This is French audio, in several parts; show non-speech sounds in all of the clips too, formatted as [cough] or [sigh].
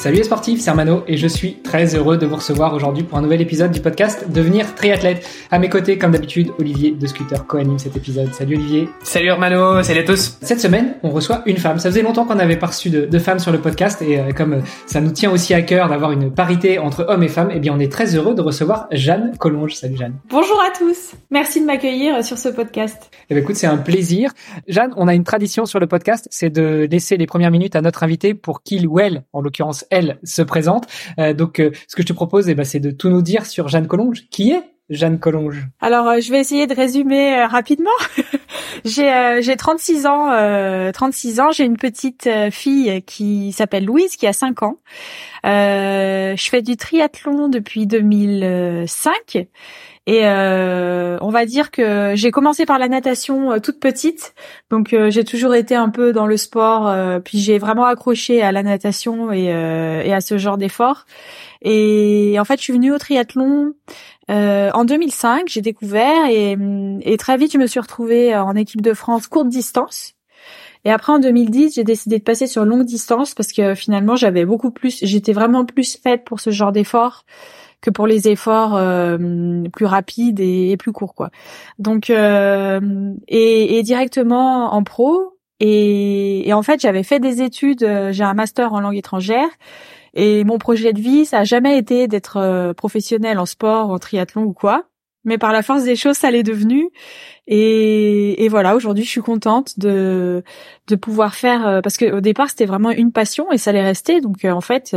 Salut les sportifs, c'est Armano et je suis très heureux de vous recevoir aujourd'hui pour un nouvel épisode du podcast Devenir triathlète. À mes côtés, comme d'habitude, Olivier de Scooter co-anime cet épisode. Salut Olivier. Salut Armano, salut à tous. Cette semaine, on reçoit une femme. Ça faisait longtemps qu'on n'avait pas reçu de, de, femmes sur le podcast et euh, comme euh, ça nous tient aussi à cœur d'avoir une parité entre hommes et femmes, eh bien on est très heureux de recevoir Jeanne Collonge. Salut Jeanne. Bonjour à tous. Merci de m'accueillir sur ce podcast. Eh bien écoute, c'est un plaisir. Jeanne, on a une tradition sur le podcast, c'est de laisser les premières minutes à notre invité pour qu'il ou elle, en l'occurrence elle, se présente. Euh, donc, euh, ce que je te propose, eh ben, c'est de tout nous dire sur Jeanne Collonge. Qui est Jeanne Collonge? Alors, euh, je vais essayer de résumer euh, rapidement. [laughs] j'ai euh, j'ai 36 ans. 36 ans. J'ai une petite fille qui s'appelle Louise, qui a 5 ans. je fais du triathlon depuis 2005. Et euh, on va dire que j'ai commencé par la natation euh, toute petite, donc euh, j'ai toujours été un peu dans le sport, puis j'ai vraiment accroché à la natation et, et à ce genre d'effort. Et en fait, je suis venue au triathlon en 2005, j'ai découvert et, et très vite je me suis retrouvée en équipe de France courte distance. Et après en 2010, j'ai décidé de passer sur longue distance parce que finalement j'avais beaucoup plus, j'étais vraiment plus faite pour ce genre d'effort que pour les efforts euh, plus rapides et, plus courts quoi. Donc euh, et, et, directement en pro et, et en fait j'avais fait des études, euh, j'ai un master en langue étrangère et mon projet de vie ça a jamais été d'être professionnel en sport, en triathlon ou quoi. Mais par la force des choses, ça l'est devenu. Et, et voilà, aujourd'hui, je suis contente de de pouvoir faire parce que au départ, c'était vraiment une passion et ça l'est resté. Donc en fait,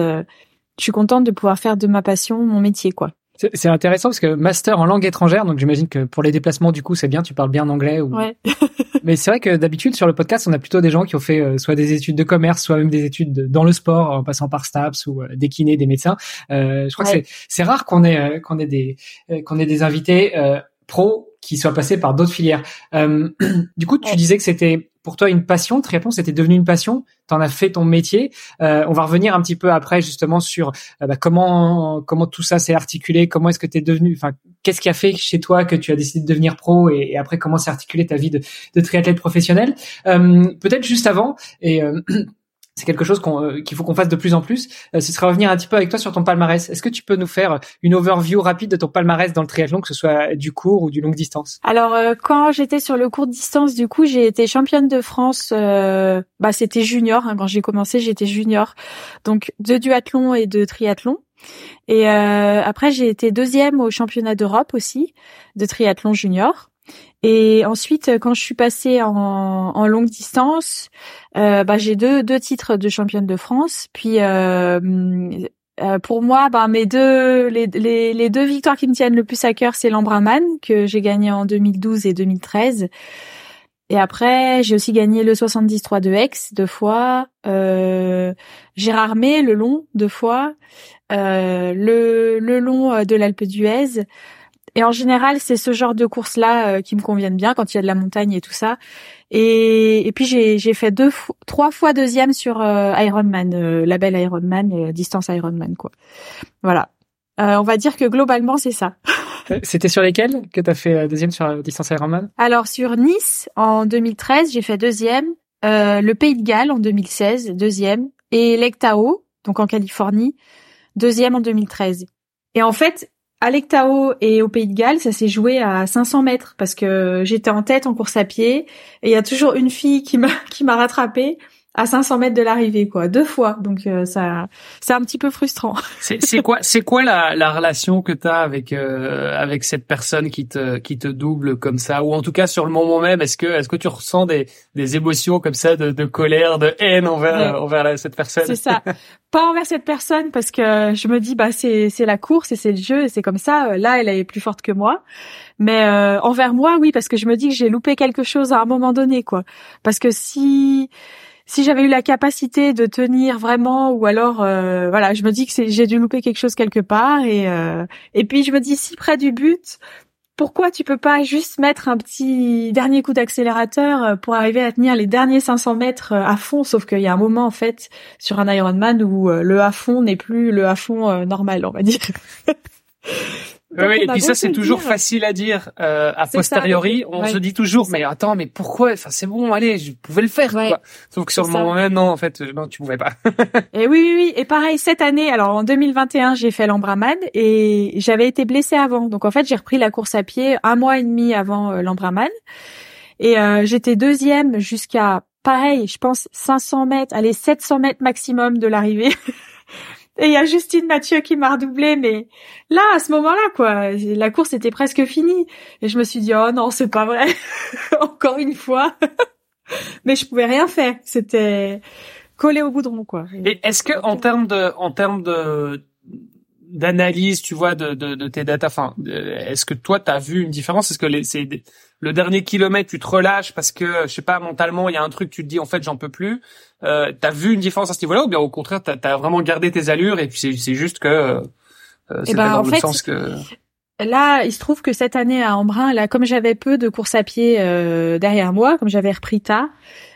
je suis contente de pouvoir faire de ma passion mon métier, quoi. C'est intéressant parce que master en langue étrangère, donc j'imagine que pour les déplacements, du coup, c'est bien, tu parles bien anglais. Ou... Ouais. [laughs] Mais c'est vrai que d'habitude sur le podcast, on a plutôt des gens qui ont fait euh, soit des études de commerce, soit même des études dans le sport, en passant par STAPS ou euh, des kinés, des médecins. Euh, je crois que c'est rare qu'on ait euh, qu'on ait des qu'on ait des invités pro qui soient passés par d'autres filières. [clears throat] du coup, tu disais que c'était pour toi une passion, le triathlon, c'était devenu une passion, tu en as fait ton métier. Euh, on va revenir un petit peu après justement sur euh, bah, comment comment tout ça s'est articulé, comment est-ce que tu es devenu, enfin qu'est-ce qui a fait chez toi que tu as décidé de devenir pro et, après comment s'est articulé ta vie de, de triathlète professionnel. Euh, peut-être juste avant et [clears throat] c'est quelque chose euh, qu'il faut qu'on fasse de plus en plus. Euh, ce serait revenir un petit peu avec toi sur ton palmarès. Est-ce que tu peux nous faire une overview rapide de ton palmarès dans le triathlon, que ce soit du court ou du longue distance? Alors, euh, quand j'étais sur le court distance, du coup, j'ai été championne de France. bah, c'était junior. Hein, quand j'ai commencé, j'étais junior. Donc, de duathlon et de triathlon. Et après, j'ai été deuxième au championnat d'Europe aussi de triathlon junior. Et ensuite, quand je suis passée en, en longue distance, euh, bah, j'ai deux, deux titres de championne de France. Puis euh, euh, pour moi, bah, mes deux, les, les, les, deux victoires qui me tiennent le plus à cœur, c'est l'Embraman que j'ai gagné en 2012 et 2013. Et après, j'ai aussi gagné le 73 de Aix deux fois, euh, Gérard May, le long deux fois, euh, le, le long de l'Alpe d'Huez. Et en général, c'est ce genre de courses-là euh, qui me conviennent bien quand il y a de la montagne et tout ça. Et, et puis j'ai, j'ai fait deux, trois fois deuxième sur euh, Ironman, euh, label Ironman, distance Ironman quoi. Voilà. on va dire que globalement c'est ça. C'était sur lesquels que tu as fait deuxième sur distance Ironman? Alors sur Nice en 2013, j'ai fait deuxième. le Pays de Galles en 2016, deuxième. Et Lake donc en Californie, deuxième en 2013. Et en fait, à l'Ectao et au Pays de Galles, ça s'est joué à 500 mètres parce que j'étais en tête en course à pied et il y a toujours une fille qui m'a [laughs] qui m'a rattrapée à 500 mètres de l'arrivée, quoi, deux fois. Donc euh, ça, c'est un petit peu frustrant. [laughs] C'est quoi, c'est quoi la, la relation que tu as avec euh, avec cette personne qui te qui te double comme ça, ou en tout cas sur le moment même, est-ce que est-ce que tu ressens des des émotions comme ça de, de colère, de haine envers envers cette personne? C'est ça. [laughs] Pas envers cette personne parce que je me dis bah c'est c'est la course et c'est le jeu et c'est comme ça. Là, elle est plus forte que moi. Mais euh, envers moi, oui, parce que je me dis que j'ai loupé quelque chose à un moment donné, quoi. Parce que si si j'avais eu la capacité de tenir vraiment ou alors euh, voilà je me dis que j'ai dû louper quelque chose quelque part et euh, et puis je me dis si près du but pourquoi tu peux pas juste mettre un petit dernier coup d'accélérateur euh, pour arriver à tenir les derniers 500 mètres euh, à fond? Sauf qu'il y a un moment en fait sur un Ironman où euh, le à fond n'est plus le à fond normal, on va dire. Oui, et puis ça c'est toujours facile à dire euh, a posteriori. on se dit toujours, mais attends, mais pourquoi? Enfin, c'est bon, allez, je pouvais le faire. Quoi. Sauf que sur le moment même, non, en fait, non, tu pouvais pas. [laughs] et oui, oui, oui. Et pareil, cette année, alors en 2021, j'ai fait l'Embraman et j'avais été blessée avant. Donc en fait, j'ai repris la course à pied un mois et demi avant euh, l'Embraman. Et euh, j'étais deuxième jusqu'à, pareil, je pense 500 mètres, allez, 700 mètres maximum de l'arrivée. [laughs] Et il y a Justine Mathieu qui m'a redoublé, mais là, à ce moment-là, quoi, la course était presque finie. Et je me suis dit, oh non, c'est pas vrai. [laughs] Encore une fois. [laughs] mais je pouvais rien faire. C'était collé au goudron, quoi. Et est-ce que, en termes de, en termes de, d'analyse, tu vois, de, de, de tes data, enfin, est-ce que toi, tu as vu une différence? Est-ce que les, c'est le dernier kilomètre, tu te relâches parce que, je sais pas, mentalement, il y a un truc, tu te dis, en fait, j'en peux plus. Euh, t'as vu une différence à ce niveau-là ou bien au contraire, t'as as vraiment gardé tes allures et puis c'est juste que euh, c'est eh ben, dans le sens que Là, il se trouve que cette année à Embrun, là, comme j'avais peu de course à pied euh, derrière moi, comme j'avais repris tard,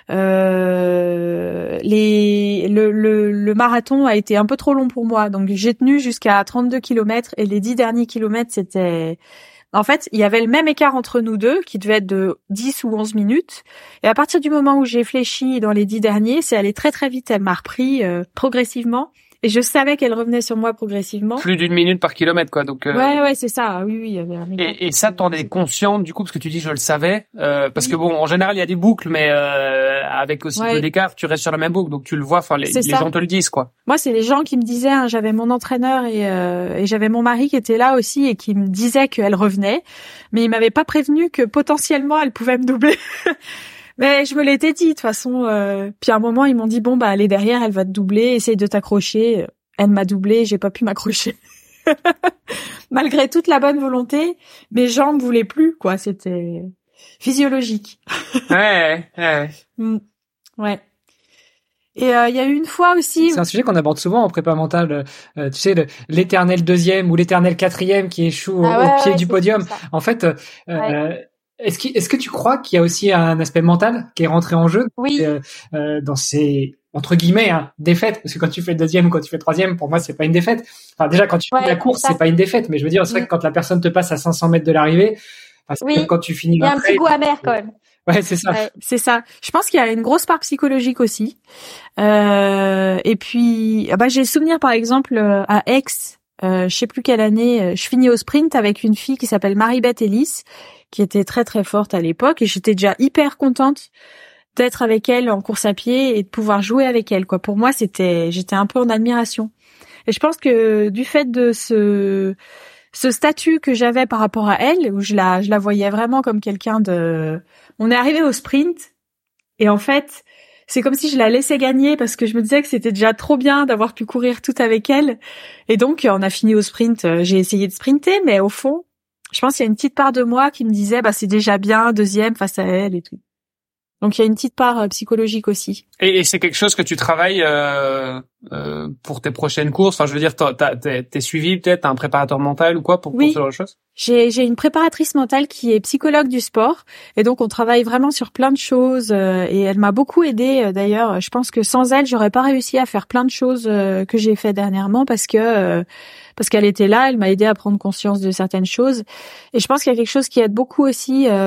euh, les, le, le, le, marathon a été un peu trop long pour moi. Donc j'ai tenu jusqu'à 32 km et les 10 derniers kilomètres, c'était en fait, il y avait le même écart entre nous deux, qui devait être de 10 ou 11 minutes. Et à partir du moment où j'ai fléchi dans les dix derniers, c'est allé très très vite. Elle m'a repris euh, progressivement. Et je savais qu'elle revenait sur moi progressivement. Plus d'une minute par kilomètre, quoi. Donc. Euh... Ouais, ouais, c'est ça. Oui, oui. et, et ça, t'en es consciente du coup, parce que tu dis je le savais, euh, parce que bon, en général, il y a des boucles, mais euh, avec aussi peu d'écart, tu restes sur la même boucle, donc tu le vois. Enfin, les, les gens te le disent, quoi. Moi, c'est les gens qui me disaient. Hein, j'avais mon entraîneur et, euh, et j'avais mon mari qui était là aussi et qui me disait qu'elle revenait, mais il m'avait pas prévenu que potentiellement elle pouvait me doubler. [laughs] Mais je me l'étais dit de toute façon. Euh... Puis à un moment, ils m'ont dit bon bah elle est derrière, elle va te doubler, essaye de t'accrocher. Elle m'a doublé, j'ai pas pu m'accrocher. [laughs] Malgré toute la bonne volonté, mes jambes voulaient plus quoi. C'était physiologique. [laughs] ouais, ouais. Mm. ouais. Et euh, il y a eu une fois aussi. C'est un sujet qu'on aborde souvent en prépa mentale. Euh, tu sais, l'éternel deuxième ou l'éternel quatrième qui échoue ah au, pied du podium. En fait, euh, est-ce que, est-ce que tu crois qu'il y a aussi un aspect mental qui est rentré en jeu oui. euh, dans ces entre guillemets hein, défaites? Parce que quand tu fais deuxième ou quand tu fais troisième, pour moi c'est pas une défaite. Enfin déjà quand tu fais la course c'est pas une défaite, mais je veux dire c'est vrai que quand la personne te passe à 500 mètres de l'arrivée, parce que quand tu finis. Il y a un petit goût amer quand même. Ouais, c'est ça. c'est ça. Je pense qu'il y a une grosse part psychologique aussi. Euh, et puis, ah bah, j'ai souvenir par exemple euh, à Aix, euh, je sais plus quelle année, euh, je finis au sprint avec une fille qui s'appelle Marie-Beth Ellis qui était très très forte à l'époque et j'étais déjà hyper contente d'être avec elle en course à pied et de pouvoir jouer avec elle quoi. Pour moi, c'était j'étais un peu en admiration. Et je pense que du fait de ce ce statut que j'avais par rapport à elle où je la je la voyais vraiment comme quelqu'un de on est arrivé au sprint et en fait, c'est comme si je la laissais gagner parce que je me disais que c'était déjà trop bien d'avoir pu courir tout avec elle. Et donc, on a fini au sprint. J'ai essayé de sprinter, mais au fond, je pense qu'il y a une petite part de moi qui me disait bah c'est déjà bien deuxième face à elle et tout. Donc il y a une petite part euh, psychologique aussi. Et, et c'est quelque chose que tu travailles euh, euh, pour tes prochaines courses? Enfin, je veux dire, t'es suivi peut-être un préparateur mental ou quoi pour, oui. pour ce genre de choses? J'ai j'ai une préparatrice mentale qui est psychologue du sport et donc on travaille vraiment sur plein de choses euh, et elle m'a beaucoup aidée. Euh, d'ailleurs, je pense que sans elle, j'aurais pas réussi à faire plein de choses que j'ai fait dernièrement parce que parce qu'elle était là, elle m'a aidé à prendre conscience de certaines choses. Et je pense qu'il y a quelque chose qui aide beaucoup aussi. [clears throat]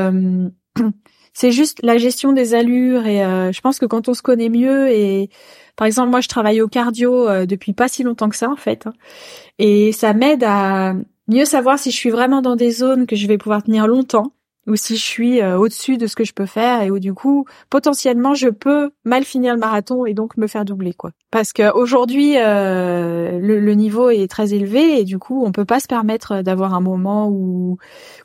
c'est juste la gestion des allures et euh, je pense que quand on se connaît mieux et par exemple moi je travaille au cardio euh, depuis pas si longtemps que ça en fait hein, et ça m'aide à mieux savoir si je suis vraiment dans des zones que je vais pouvoir tenir longtemps ou si je suis euh, au-dessus de ce que je peux faire et où du coup potentiellement je peux mal finir le marathon et donc me faire doubler quoi. Parce que aujourd'hui euh, le, niveau est très élevé et du coup on peut pas se permettre d'avoir un moment où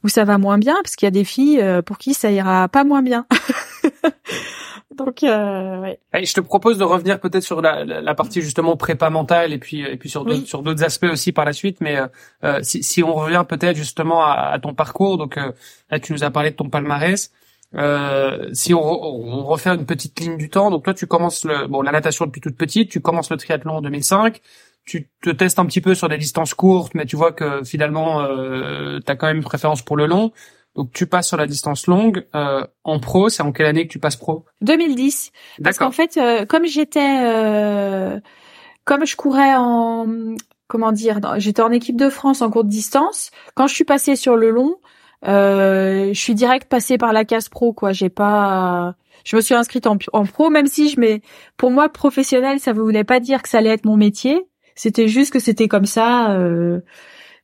où ça va moins bien parce qu'il y a des filles euh, pour qui ça ira pas moins bien. [laughs] [laughs] Donc, euh, ouais. je te propose de revenir peut-être sur la, la, partie justement prépa mentale et puis et puis sur d'autres sur d'autres aspects aussi par la suite. Mais euh, euh si, si on revient peut-être justement à, à, ton parcours, donc euh, là tu nous as parlé de ton palmarès. Euh, si on, on, refait une petite ligne du temps, donc toi tu commences le bon la natation depuis toute petite, tu commences le triathlon en 2005, tu te testes un petit peu sur des distances courtes, mais tu vois que finalement, euh, tu as quand même une préférence pour le long. Donc tu passes sur la distance longue. Euh, en pro, c'est en quelle année que tu passes pro 2010. Parce qu'en fait, euh, comme j'étais, euh, comme je courais en, comment dire, j'étais en équipe de France en courte distance. Quand je suis passée sur le long, je suis direct passée par la case pro. Quoi, j'ai pas, je me suis inscrite en, en pro, même si je mets, pour moi, professionnel, ça ne voulait pas dire que ça allait être mon métier. C'était juste que c'était comme ça. Euh,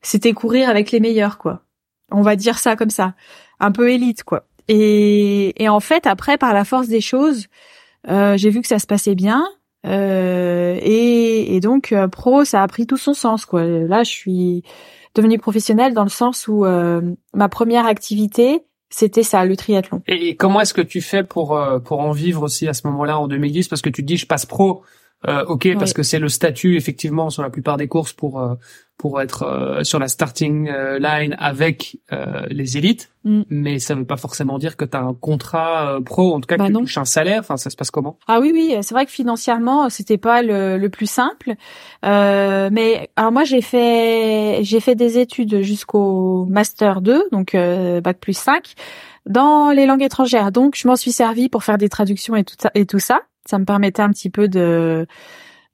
c'était courir avec les meilleurs, quoi. On va dire ça comme ça, un peu élite, quoi. Et, et en fait, après, par la force des choses, euh, j'ai vu que ça se passait bien. Euh, et, et, donc euh, pro, ça a pris tout son sens, quoi. Là, je suis devenue professionnelle dans le sens où euh, ma première activité, c'était ça, le triathlon. Et comment est-ce que tu fais pour euh, pour en vivre aussi à ce moment-là en 2010 Parce que tu te dis, je passe pro, euh, ok, parce que c'est le statut effectivement sur la plupart des courses pour euh, pour être euh, sur la starting euh, line avec les élites, mm. mais ça veut pas forcément dire que tu as un contrat pro, en tout cas bah que tu touches un salaire. Enfin, ça se passe comment? Ah oui, oui, c'est vrai que financièrement c'était pas le, le plus simple, mais alors moi j'ai fait j'ai fait des études jusqu'au master 2, donc bac plus 5 dans les langues étrangères. Donc je m'en suis servi pour faire des traductions et tout ça et tout ça. Ça me permettait un petit peu de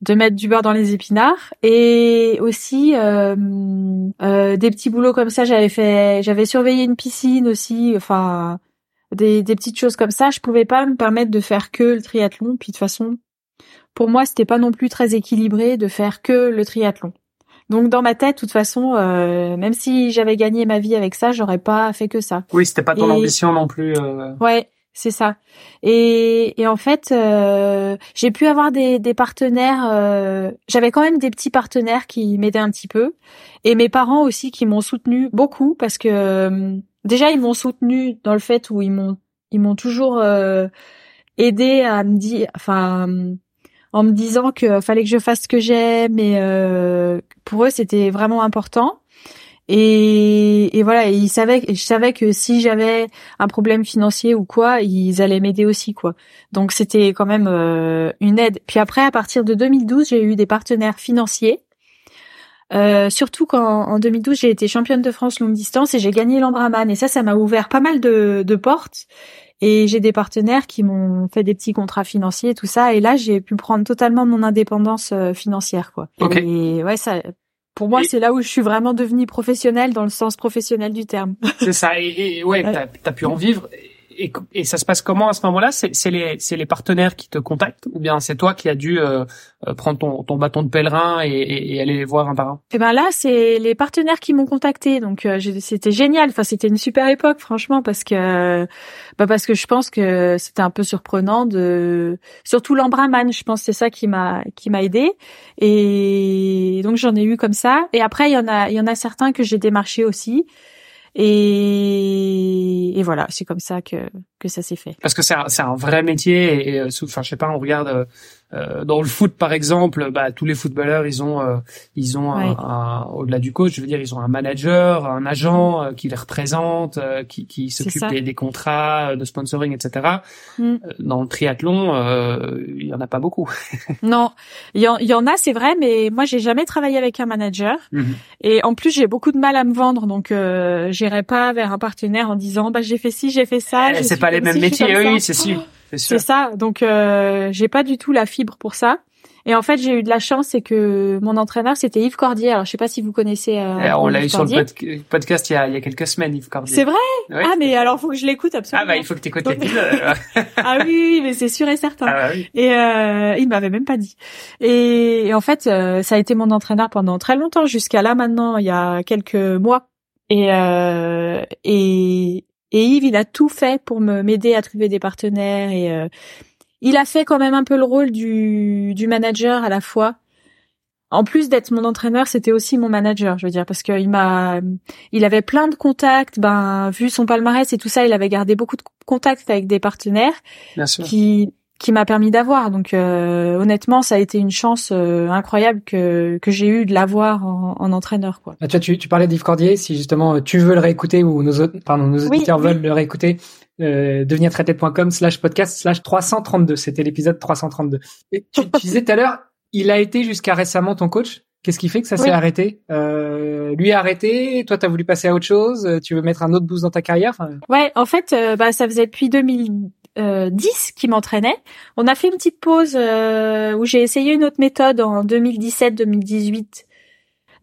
de mettre du beurre dans les épinards et aussi euh, euh, des petits boulots comme ça. J'avais fait j'avais surveillé une piscine aussi enfin des, des petites choses comme ça. Je pouvais pas me permettre de faire que le triathlon. Puis de toute façon pour moi c'était pas non plus très équilibré de faire que le triathlon. Donc dans ma tête de toute façon euh, même si j'avais gagné ma vie avec ça j'aurais pas fait que ça. Oui c'était pas ton ambition non plus ouais c'est ça. Et, et, en fait, euh, j'ai pu avoir des, des partenaires. Euh, J'avais quand même des petits partenaires qui m'aidaient un petit peu, et mes parents aussi qui m'ont soutenu beaucoup parce que euh, déjà ils m'ont soutenu dans le fait où ils m'ont ils m'ont toujours euh, aidé à me dire, enfin, en me disant que fallait que je fasse ce que j'aime et euh, pour eux c'était vraiment important. Et, et voilà, ils savaient, je savais que si j'avais un problème financier ou quoi, ils allaient m'aider aussi, quoi. Donc c'était quand même euh, une aide. Puis après, à partir de 2012, j'ai eu des partenaires financiers. Euh, surtout quand en 2012 j'ai été championne de France longue distance et j'ai gagné l'Ambraman et ça ça m'a ouvert pas mal de, de portes et j'ai des partenaires qui m'ont fait des petits contrats financiers et tout ça et là j'ai pu prendre totalement mon indépendance euh, financière quoi. Et ouais ça pour moi, c'est là où je suis vraiment devenue professionnelle dans le sens professionnel du terme. C'est ça. Et, et ouais, t'as as pu en vivre et, ça se passe comment à ce moment-là? C'est les, les partenaires qui te contactent ou bien c'est toi qui as dû euh, euh, prendre ton, ton bâton de pèlerin et, et, aller voir un par un Eh ben là, c'est les partenaires qui m'ont contacté, donc euh, c'était génial. Enfin, c'était une super époque, franchement, parce que bah parce que je pense que c'était un peu surprenant de surtout l'Embraman. Je pense c'est ça qui m'a qui m'a aidé et donc j'en ai eu comme ça. Et après, il y en a il y en a certains que j'ai démarché aussi. Et, et voilà, c'est comme ça que que ça s'est fait. Parce que c'est un, un vrai métier et, enfin je sais pas, on regarde euh, euh, dans le foot par exemple, bah tous les footballeurs ils ont euh, ils ont un, au-delà du coach, je veux dire ils ont un manager, un agent euh, qui les représente, qui qui s'occupe des, des, contrats de sponsoring, etc. Mm. Dans le triathlon, il y en a pas beaucoup. [laughs] non, il y, en, y en a, c'est vrai, mais moi j'ai jamais travaillé avec un manager mm-hmm. et en plus j'ai beaucoup de mal à me vendre, donc euh, j'irai pas vers un partenaire en disant bah j'ai fait ci, j'ai fait ça. Eh, c'est pas les mêmes métiers, oui, c'est sûr. C'est ça. Donc euh, j'ai pas du tout la fibre pour ça. Et en fait, j'ai eu de la chance, c'est que mon entraîneur, c'était Yves Cordier. Alors, je sais pas si vous connaissez. Euh, on l'a eu sur le podcast il y, a, il y a quelques semaines, Yves Cordier. C'est vrai? Ah, mais alors, faut que je l'écoute absolument. Ah bah, il faut que tu écoutes [laughs] ah oui, oui, mais c'est sûr et certain. Ah, bah, oui. Et euh, il m'avait même pas dit. Et, en fait, euh, ça a été mon entraîneur pendant très longtemps, jusqu'à là maintenant, il y a quelques mois. Et euh, et et Yves, il a tout fait pour me m'aider à trouver des partenaires et euh, il a fait quand même un peu le rôle du, du manager à la fois. En plus d'être mon entraîneur, c'était aussi mon manager, je veux dire, parce qu'il m'a, il avait plein de contacts. Ben, vu son palmarès et tout ça, il avait gardé beaucoup de contacts avec des partenaires Bien sûr. qui qui m'a permis d'avoir. Donc euh, honnêtement, ça a été une chance euh, incroyable que que j'ai eu de l'avoir en, en, entraîneur. Quoi. Ah, tu, tu parlais d'Yves Cordier. Si justement tu veux le réécouter ou nos autres, pardon, nos auditeurs veulent le réécouter, euh, devenirtraité.com slash podcast slash 332. C'était l'épisode 332. Et tu, tu disais tout à l'heure, il a été jusqu'à récemment ton coach. Qu'est-ce qui fait que ça s'est arrêté? Euh, Lui a arrêté, toi t'as voulu passer à autre chose, tu veux mettre un autre boost dans ta carrière? Enfin... Ouais, en fait, bah ça faisait depuis 2010 qu'il m'entraînait. On a fait une petite pause où j'ai essayé une autre méthode en 2017, 2018,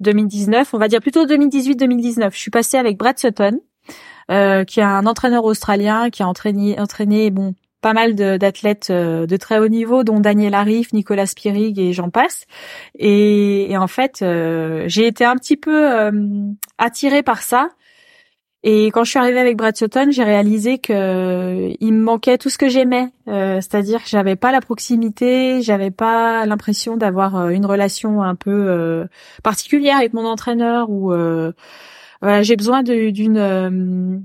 2019, on va dire plutôt 2018-2019. Je suis passée avec Brad Sutton, euh, qui est un entraîneur australien qui a entraîné, entraîné bon pas mal d'athlètes euh, de, très haut niveau, dont Daniel Arif, Nicolas Spirig et j'en passe. Et, en fait, euh, j'ai été un petit peu attirée par ça. Et quand je suis arrivée avec Brad Sutton, j'ai réalisé que il me manquait tout ce que j'aimais, c'est-à-dire que j'avais pas la proximité, j'avais pas l'impression d'avoir une relation un peu particulière avec mon entraîneur ou voilà, j'ai besoin d'une euh,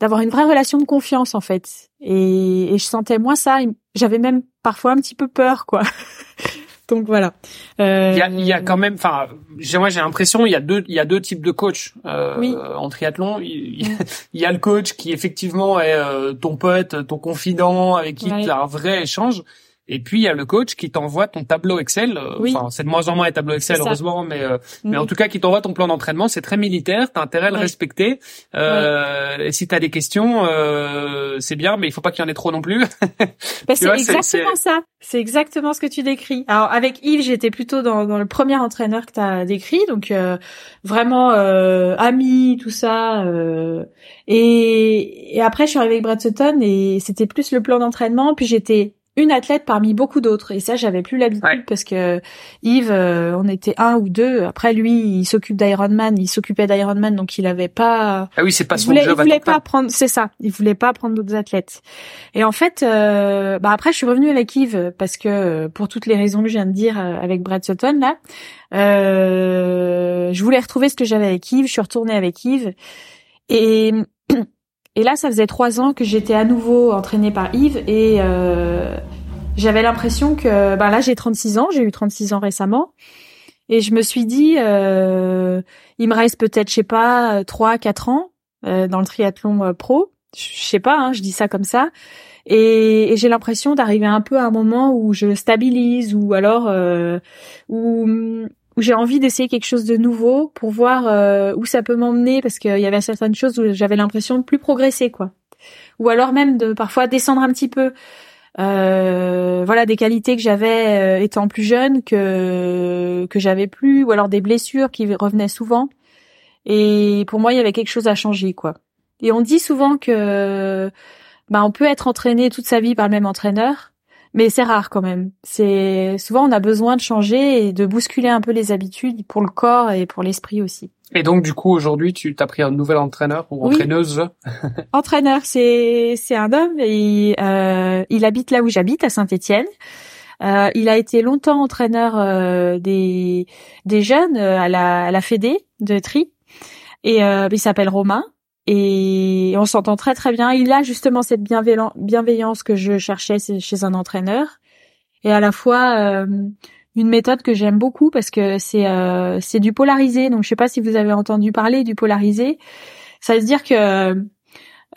d'avoir une vraie relation de confiance en fait. Et, et je sentais moins ça. J'avais même parfois un petit peu peur, quoi. [laughs] Donc voilà. Euh... Il, y a, y a quand même, enfin, moi j'ai l'impression il y a deux, il y a deux types de coachs euh, en triathlon. [laughs] Il, y a le coach qui effectivement est euh, ton pote, ton confident, avec qui tu as un vrai échange. Et puis il y a le coach qui t'envoie ton tableau Excel. Euh, enfin, c'est de moins en moins un tableau Excel heureusement, mais euh, mais en tout cas qui t'envoie ton plan d'entraînement. C'est très militaire. T'as intérêt à le respecter. Euh, Et si t'as des questions, euh, c'est bien, mais il faut pas qu'il y en ait trop non plus. [laughs] Bah, c'est exactement ça. C'est exactement ce que tu décris. Alors avec Yves, j'étais plutôt dans, dans le premier entraîneur que tu as décrit, donc euh, vraiment euh, ami, tout ça. Et, et après, je suis arrivée avec Brad Sutton et c'était plus le plan d'entraînement. Puis j'étais une athlète parmi beaucoup d'autres. Et ça, j'avais plus l'habitude parce que Yves, euh, on était un ou deux. Après, lui, il s'occupe d'Ironman, il s'occupait d'Ironman, donc il avait pas. Ah oui, c'est pas son job. Il voulait pas prendre, c'est ça. Il voulait pas prendre d'autres athlètes. Et en fait, euh, bah après, je suis revenue avec Yves parce que pour toutes les raisons que je viens de dire euh, avec Brad Sutton là, je voulais retrouver ce que j'avais avec Yves. Je suis retournée avec Yves et [clears throat] et là, ça faisait trois ans que j'étais à nouveau entraînée par Yves et euh, j'avais l'impression que, ben là, j'ai 36 ans, j'ai eu 36 ans récemment, et je me suis dit, euh, il me reste peut-être, je sais pas, trois, quatre ans euh, dans le triathlon euh, pro. Je sais pas, hein, je dis ça comme ça. Et, et j'ai l'impression d'arriver un peu à un moment où je stabilise ou alors euh, où où j'ai envie d'essayer quelque chose de nouveau pour voir euh, où ça peut m'emmener parce qu'il y avait certaines choses où j'avais l'impression de plus progresser quoi. Ou alors même de parfois descendre un petit peu. Euh, voilà des qualités que j'avais euh, étant plus jeune que que j'avais plus ou alors des blessures qui revenaient souvent. Et pour moi il y avait quelque chose à changer quoi. Et on dit souvent que bah on peut être entraîné toute sa vie par le même entraîneur mais c'est rare quand même. C'est souvent on a besoin de changer et de bousculer un peu les habitudes pour le corps et pour l'esprit aussi. Et donc du coup aujourd'hui tu t'as pris un nouvel entraîneur ou entraîneuse [laughs] Entraîneur, c'est c'est un homme et euh, il habite là où j'habite à Saint-Étienne. Euh, il a été longtemps entraîneur euh, des des jeunes euh, à la à la Fédé de tri et euh, il s'appelle Romain et on s'entend très très bien. Il a justement cette bienveillance que je cherchais chez un entraîneur et à la fois euh, une méthode que j'aime beaucoup parce que c'est euh, c'est du polarisé. Donc je sais pas si vous avez entendu parler du polarisé. Ça veut dire que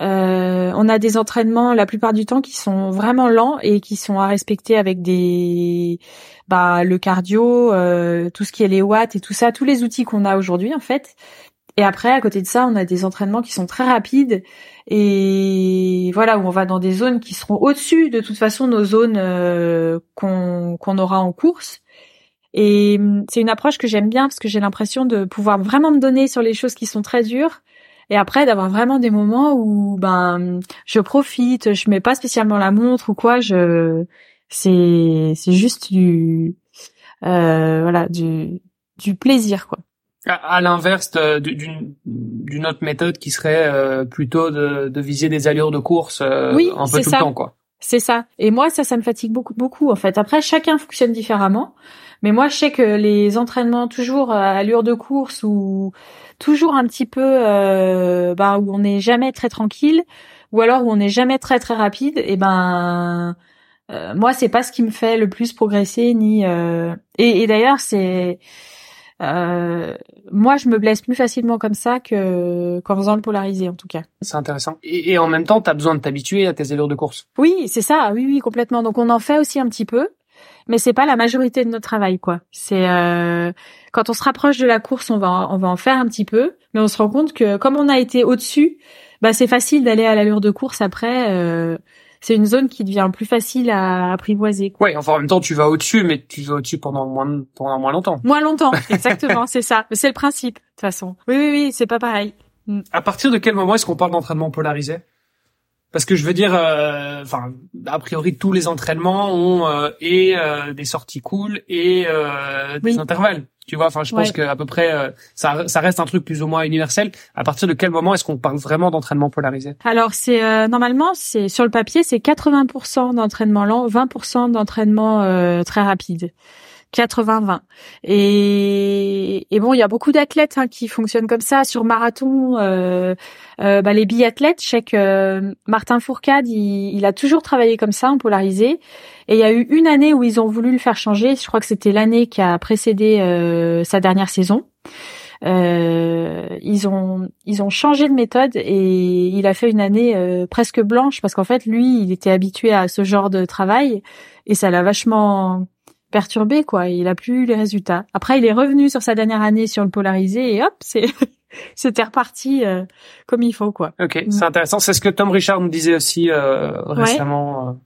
euh, on a des entraînements la plupart du temps qui sont vraiment lents et qui sont à respecter avec des bah le cardio, tout ce qui est les watts et tout ça, tous les outils qu'on a aujourd'hui en fait. Et après, à côté de ça, on a des entraînements qui sont très rapides et voilà où on va dans des zones qui seront au-dessus de toute façon nos zones euh, qu'on qu'on aura en course. Et hum, c'est une approche que j'aime bien parce que j'ai l'impression de pouvoir vraiment me donner sur les choses qui sont très dures et après d'avoir vraiment des moments où ben je profite, je mets pas spécialement la montre ou quoi, je c'est c'est juste du euh, voilà du du plaisir quoi. À, l'inverse d'une autre méthode qui serait euh, plutôt de, de, viser des allures de course euh, oui, un peu tout ça. le temps, quoi. C'est ça. Et moi, ça, ça me fatigue beaucoup, beaucoup en fait. Après, chacun fonctionne différemment, mais moi, je sais que les entraînements toujours à allure de course ou toujours un petit peu, euh, ben, où on n'est jamais très tranquille, ou alors où on n'est jamais très très rapide, et ben euh, moi, c'est pas ce qui me fait le plus progresser, ni. Euh, et, et d'ailleurs, c'est euh, moi, je me blesse plus facilement comme ça que qu'en faisant le polarisé, en tout cas. C'est intéressant. Et, en même temps, tu as besoin de t'habituer à tes allures de course. Oui, c'est ça. Oui, oui, complètement. Donc, on en fait aussi un petit peu. mais c'est pas la majorité de notre travail, quoi. C'est euh, quand on se rapproche de la course, on va on va en faire un petit peu, mais on se rend compte que comme on a été au-dessus, bah c'est facile d'aller à l'allure de course après. Euh, c'est une zone qui devient plus facile à apprivoiser. Ouais, enfin en même temps tu vas au-dessus, mais tu vas au-dessus pendant moins pendant moins longtemps. Moins longtemps, [laughs] exactement, c'est ça. C'est le principe de toute façon. Oui, oui, oui, c'est pas pareil. Mm. À partir de quel moment est-ce qu'on parle d'entraînement polarisé? Parce que je veux dire, euh, enfin, a priori tous les entraînements ont euh, et euh, des sorties cool et des intervalles. Tu vois, enfin, je pense qu'à peu près ça, ça reste un truc plus ou moins universel. À partir de quel moment est-ce qu'on parle vraiment d'entraînement polarisé? Alors c'est normalement c'est sur le papier c'est 80% d'entraînement lent, 20% d'entraînement très rapide. 80-20. Et, et bon, il y a beaucoup d'athlètes hein, qui fonctionnent comme ça sur marathon. Euh, euh, bah, les biathlètes, je sais que euh, Martin Fourcade, il, il, a toujours travaillé comme ça en polarisé. Et il y a eu une année où ils ont voulu le faire changer. Je crois que c'était l'année qui a précédé euh, sa dernière saison. Euh, ils ont ils ont changé de méthode et il a fait une année euh, presque blanche parce qu'en fait lui il était habitué à ce genre de travail et ça l'a vachement perturbé quoi. Il a plus les résultats. Après, il est revenu sur sa dernière année sur le polarisé et hop, c'est [laughs] c'était reparti euh, comme il faut quoi. Ok, mm. c'est intéressant. C'est ce que Tom Richard nous disait aussi euh, récemment.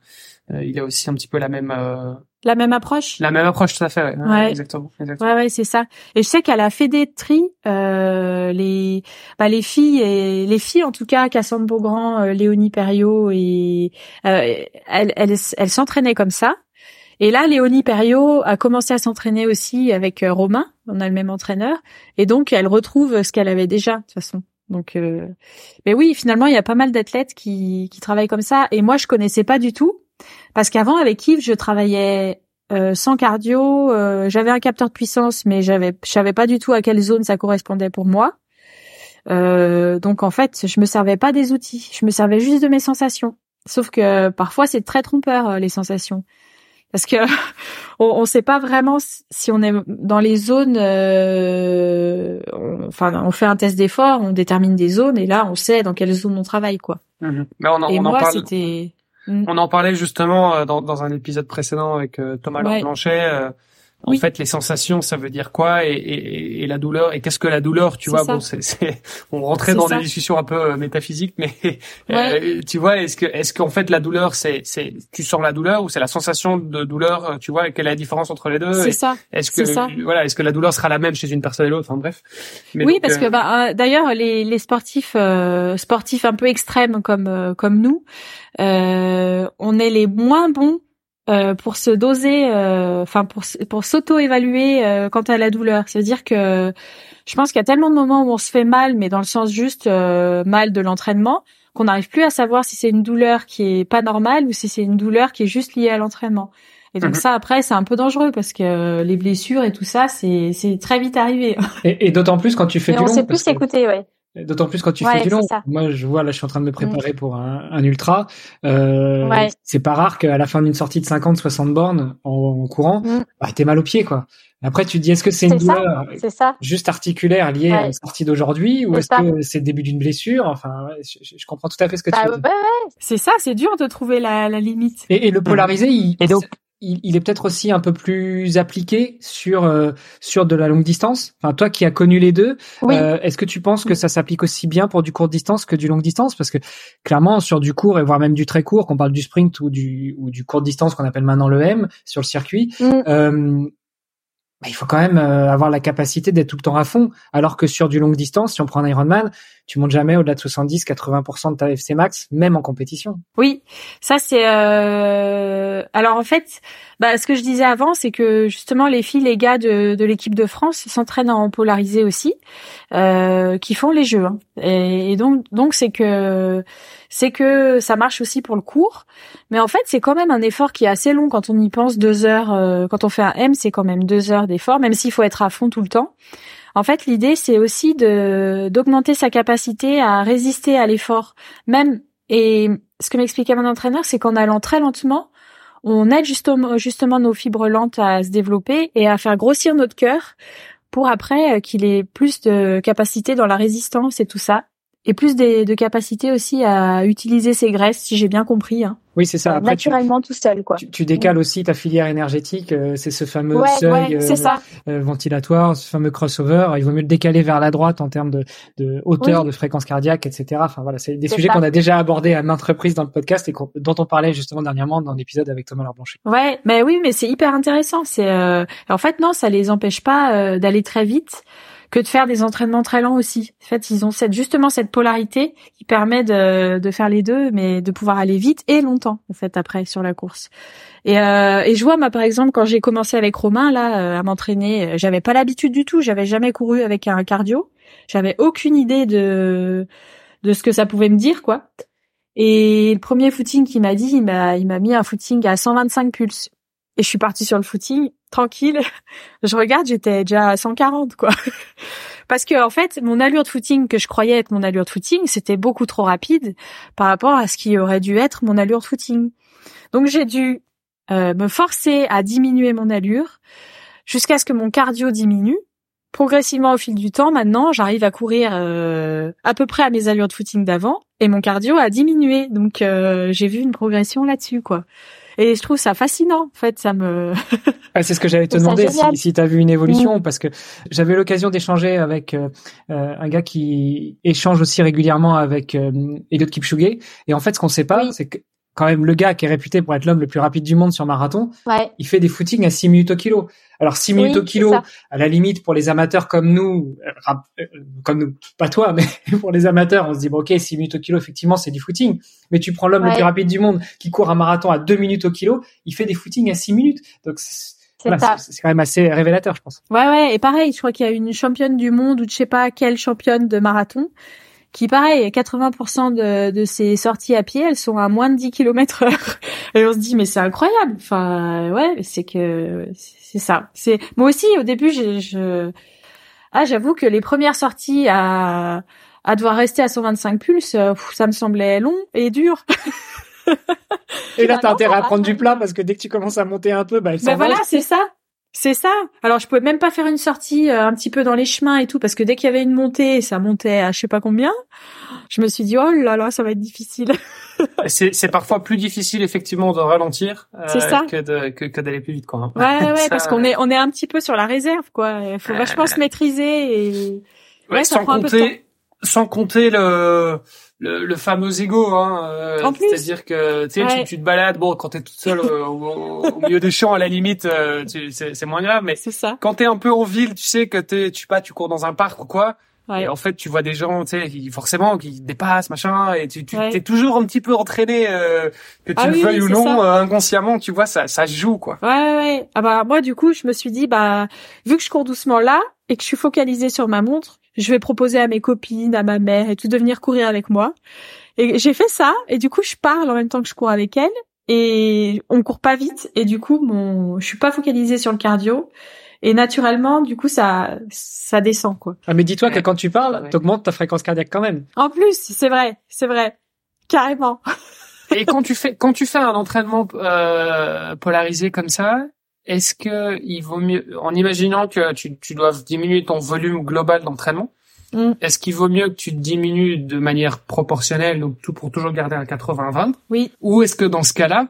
Euh, il a aussi un petit peu la même. La même approche. La même approche, tout à fait. Ouais, ouais. exactement. exactement. Ouais, ouais, c'est ça. Et je sais qu'à la Fédé Tri, les, bah, les filles et les filles en tout cas, Cassandre Beaugrand, Léonie Perriot et elles, elles, elles s'entraînaient comme ça. Et là, Léonie Perriot a commencé à s'entraîner aussi avec euh, Romain, on a le même entraîneur, et donc elle retrouve ce qu'elle avait déjà de toute façon. Donc, euh... mais oui, finalement, il y a pas mal d'athlètes qui, qui travaillent comme ça, et moi, je connaissais pas du tout, parce qu'avant, avec Yves, je travaillais euh, sans cardio, euh, j'avais un capteur de puissance, mais j'avais, je savais pas du tout à quelle zone ça correspondait pour moi. Euh, donc en fait, je me servais pas des outils, je me servais juste de mes sensations. Sauf que parfois c'est très trompeur les sensations parce que [laughs] on ne sait pas vraiment si on est dans les zones. Euh, enfin, on fait un test d'effort, on détermine des zones et là, on sait dans quelle zone on travaille, quoi. Mais on, et moi, c'était. On en parlait justement euh, dans, dans un épisode précédent avec euh, Thomas ouais. Blanchet. En fait, les sensations, ça veut dire quoi et, et, et la douleur et qu'est-ce que la douleur Tu vois, bon, c'est, on rentrait dans des discussions un peu euh, métaphysiques, mais euh, tu vois, est-ce que est-ce qu'en fait la douleur, c'est c'est tu sens la douleur ou c'est la sensation de douleur euh, Tu vois, quelle est la différence entre les deux? C'est ça. Est-ce que ça. voilà, est-ce que la douleur sera la même chez une personne et l'autre? Enfin bref. Mais oui, parce que bah, d'ailleurs les, les sportifs sportifs un peu extrêmes comme comme nous, on est les moins bons euh, pour se doser, euh, enfin pour pour s'auto-évaluer euh, quant à la douleur. C'est-à-dire que je pense qu'il y a tellement de moments où on se fait mal, mais dans le sens juste mal de l'entraînement, qu'on n'arrive plus à savoir si c'est une douleur qui est pas normale ou si c'est une douleur qui est juste liée à l'entraînement. Et donc mhm. ça après c'est un peu dangereux parce que les blessures et tout ça c'est c'est très vite arrivé. Et, et d'autant plus quand tu fais et du on long. sait plus s'écouter, ouais. D'autant plus quand tu fais du long. Moi, je vois, là, je suis en train de me préparer mm. pour un, un ultra. Euh, ouais. C'est pas rare qu'à la fin d'une sortie de 50, 60 bornes en, en courant, mm. bah, t'es mal au pied, quoi. Après, tu te dis, est-ce que c'est une douleur ça. juste articulaire liée à la sortie d'aujourd'hui ou est-ce que c'est le début d'une blessure? Enfin, je, je, comprends tout à fait ce que bah, tu veux dire. C'est ça, c'est dur de trouver la, la limite. Et, et le polarisé, il, et donc, il, il, est peut-être aussi un peu plus appliqué sur euh, sur de la longue distance. Enfin, toi qui as connu les deux, euh, est-ce que tu penses que ça s'applique aussi bien pour du court distance que du longue distance? Parce que clairement, sur du court et voire même du très court, qu'on parle du sprint ou du ou du court distance qu'on appelle maintenant le M sur le circuit, mm. euh, bah, il faut quand même euh, avoir la capacité d'être tout le temps à fond. Alors que sur du longue distance, si on prend un Ironman, tu montes jamais au-delà de 70-80% de ta FC max, même en compétition. Oui, ça c'est. Euh... Alors en fait, bah, ce que je disais avant, c'est que justement les filles, les gars de, de l'équipe de France s'entraînent en polarisé aussi, euh, qui font les jeux. Hein. Et, donc donc c'est que c'est que ça marche aussi pour le cours. Mais en fait, c'est quand même un effort qui est assez long quand on y pense. Deux heures, euh, quand on fait un M, c'est quand même deux heures d'effort, même s'il faut être à fond tout le temps. En fait, l'idée, c'est aussi de d'augmenter sa capacité à résister à l'effort. Même, et ce que m'expliquait mon entraîneur, c'est qu'en allant très lentement, on aide justement, justement nos fibres lentes à se développer et à faire grossir notre cœur pour après euh, qu'il ait plus de capacité dans la résistance et tout ça. Et plus des, de capacité aussi à utiliser ses graisses, si j'ai bien compris. Hein. Oui, c'est ça. Après, naturellement tout seul, quoi. Tu, décales aussi ta filière énergétique. Euh, c'est ce fameux seuil euh, euh, ventilatoire, ce fameux crossover. Il vaut mieux le décaler vers la droite en termes de, de hauteur, de fréquence cardiaque, etc. Enfin voilà, c'est des sujets qu'on a déjà abordés à maintes reprises dans le podcast et dont on parlait justement dernièrement dans l'épisode avec Thomas Larblancher. Ouais, mais oui, mais c'est hyper intéressant. C'est en fait non, ça les empêche pas d'aller très vite que de faire des entraînements très lents aussi. En fait, ils ont cette, justement cette polarité qui permet de, de faire les deux, mais de pouvoir aller vite et longtemps, en fait, après, sur la course. Et, euh, et je vois, moi, par exemple, quand j'ai commencé avec Romain, là, euh, à m'entraîner, euh, j'avais pas l'habitude du tout, j'avais jamais couru avec un cardio, j'avais aucune idée de, de ce que ça pouvait me dire, quoi. Et le premier footing qu'il m'a dit, il m'a, il m'a mis un footing à 125 pulses. Et je suis partie sur le footing tranquille. [laughs] Je regarde, j'étais déjà à 140 quoi. [laughs] Parce que en fait, mon allure de footing que je croyais être mon allure de footing, c'était beaucoup trop rapide par rapport à ce qui aurait dû être mon allure de footing. Donc j'ai dû euh, me forcer à diminuer mon allure jusqu'à ce que mon cardio diminue. Progressivement au fil du temps, maintenant, j'arrive à courir euh, à peu près à mes allures de footing d'avant et mon cardio a diminué. Donc euh, j'ai vu une progression là-dessus quoi. Et je trouve ça fascinant. En fait, ça me. [laughs] ah, c'est ce que j'allais te demander si, si tu as vu une évolution, mm. parce que j'avais l'occasion d'échanger avec euh, euh, un gars qui échange aussi régulièrement avec euh, Eliot Kipchoge. Et en fait, ce qu'on sait pas, c'est que quand même le gars qui est réputé pour être l'homme le plus rapide du monde sur marathon, il fait des footings à 6 minutes au kilo. Alors 6 minutes au kilo, à la limite pour les amateurs comme nous, euh, euh, comme nous, pas toi, mais [laughs] pour les amateurs, on se dit bon ok 6 minutes au kilo, effectivement c'est du footing. Mais tu prends l'homme le plus rapide du monde qui court un marathon à 2 minutes au kilo, il fait des footings à 6 minutes. Donc c'est quand même assez révélateur, je pense. Ouais, ouais. Et pareil, je crois qu'il y a une championne du monde ou je sais pas quelle championne de marathon qui pareil, 80% de, de ces sorties à pied, elles sont à moins de 10 km heure. Et on se dit, mais c'est incroyable. Enfin, ouais, c'est que c'est ça. C'est moi aussi au début, je, je... ah, j'avoue que les premières sorties à à devoir rester à 125 pulses, euh, ça me semblait long et dur. et là, t'as intérêt à prendre du plat parce que dès que tu commences à monter un peu, bah, elle ben voilà, c'est ça. C'est ça. Alors je pouvais même pas faire une sortie euh, un petit peu dans les chemins et tout parce que dès qu'il y avait une montée, ça montait à je sais pas combien. Je me suis dit oh là là, ça va être difficile. [laughs] c'est parfois plus difficile effectivement de ralentir euh, que que, d'aller plus vite quoi. Ouais ouais [laughs] parce qu'on est on est un petit peu sur la réserve quoi. Il faut vachement se maîtriser et ouais, ça sans prend compter un peu de temps. Sans compter le le, le fameux ego, hein. Euh, c'est-à-dire que tu, sais, tu te balades, bon, quand t'es toute seule au, au, milieu des champs, à la limite, euh, c'est moins grave. Mais ça. quand t'es un peu en ville, tu sais que t'es, tu pas, tu cours dans un parc ou quoi. Et en fait, tu vois des gens, tu sais, qui, forcément, qui dépassent, machin, et tu, tu es toujours un petit peu entraîné, euh, que tu ah le veuilles ou non, inconsciemment, tu vois, ça, ça joue, quoi. Ouais, ouais. Ah bah moi, du coup, je me suis dit, bah, vu que je cours doucement là et que je suis focalisée sur ma montre, je vais proposer à mes copines, à ma mère et tout de venir courir avec moi. Et j'ai fait ça et du coup je parle en même temps que je cours avec elle et on court pas vite et du coup mon je suis pas focalisée sur le cardio et naturellement du coup ça ça descend quoi. Ah mais dis-toi que quand tu parles, t'augmentes ta fréquence cardiaque quand même. En plus, c'est vrai, c'est vrai. Carrément. et quand tu fais quand tu fais un entraînement euh, polarisé comme ça, est-ce que il vaut mieux, en imaginant que tu, tu dois diminuer ton volume global d'entraînement, mm. est-ce qu'il vaut mieux que tu diminues de manière proportionnelle, donc tout pour toujours garder un 80-20 Oui. Ou est-ce que dans ce cas-là,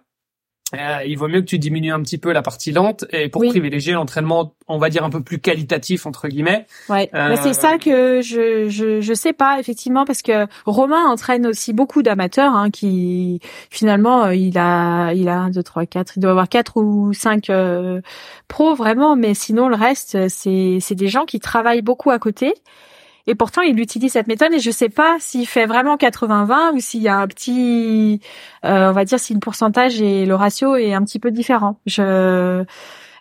euh, il vaut mieux que tu diminues un petit peu la partie lente et pour privilégier l'entraînement, on va dire un peu plus qualitatif entre guillemets. Ouais. Euh... c'est ça que je, je je sais pas effectivement parce que Romain entraîne aussi beaucoup d'amateurs hein, qui finalement euh, il a il a un, deux trois quatre il doit avoir quatre ou cinq euh, pros vraiment mais sinon le reste c'est c'est des gens qui travaillent beaucoup à côté et pourtant, il utilise cette méthode et je sais pas s'il fait vraiment 80-20 ou s'il y a un petit, euh, on va dire, si le pourcentage et le ratio est un petit peu différent. Je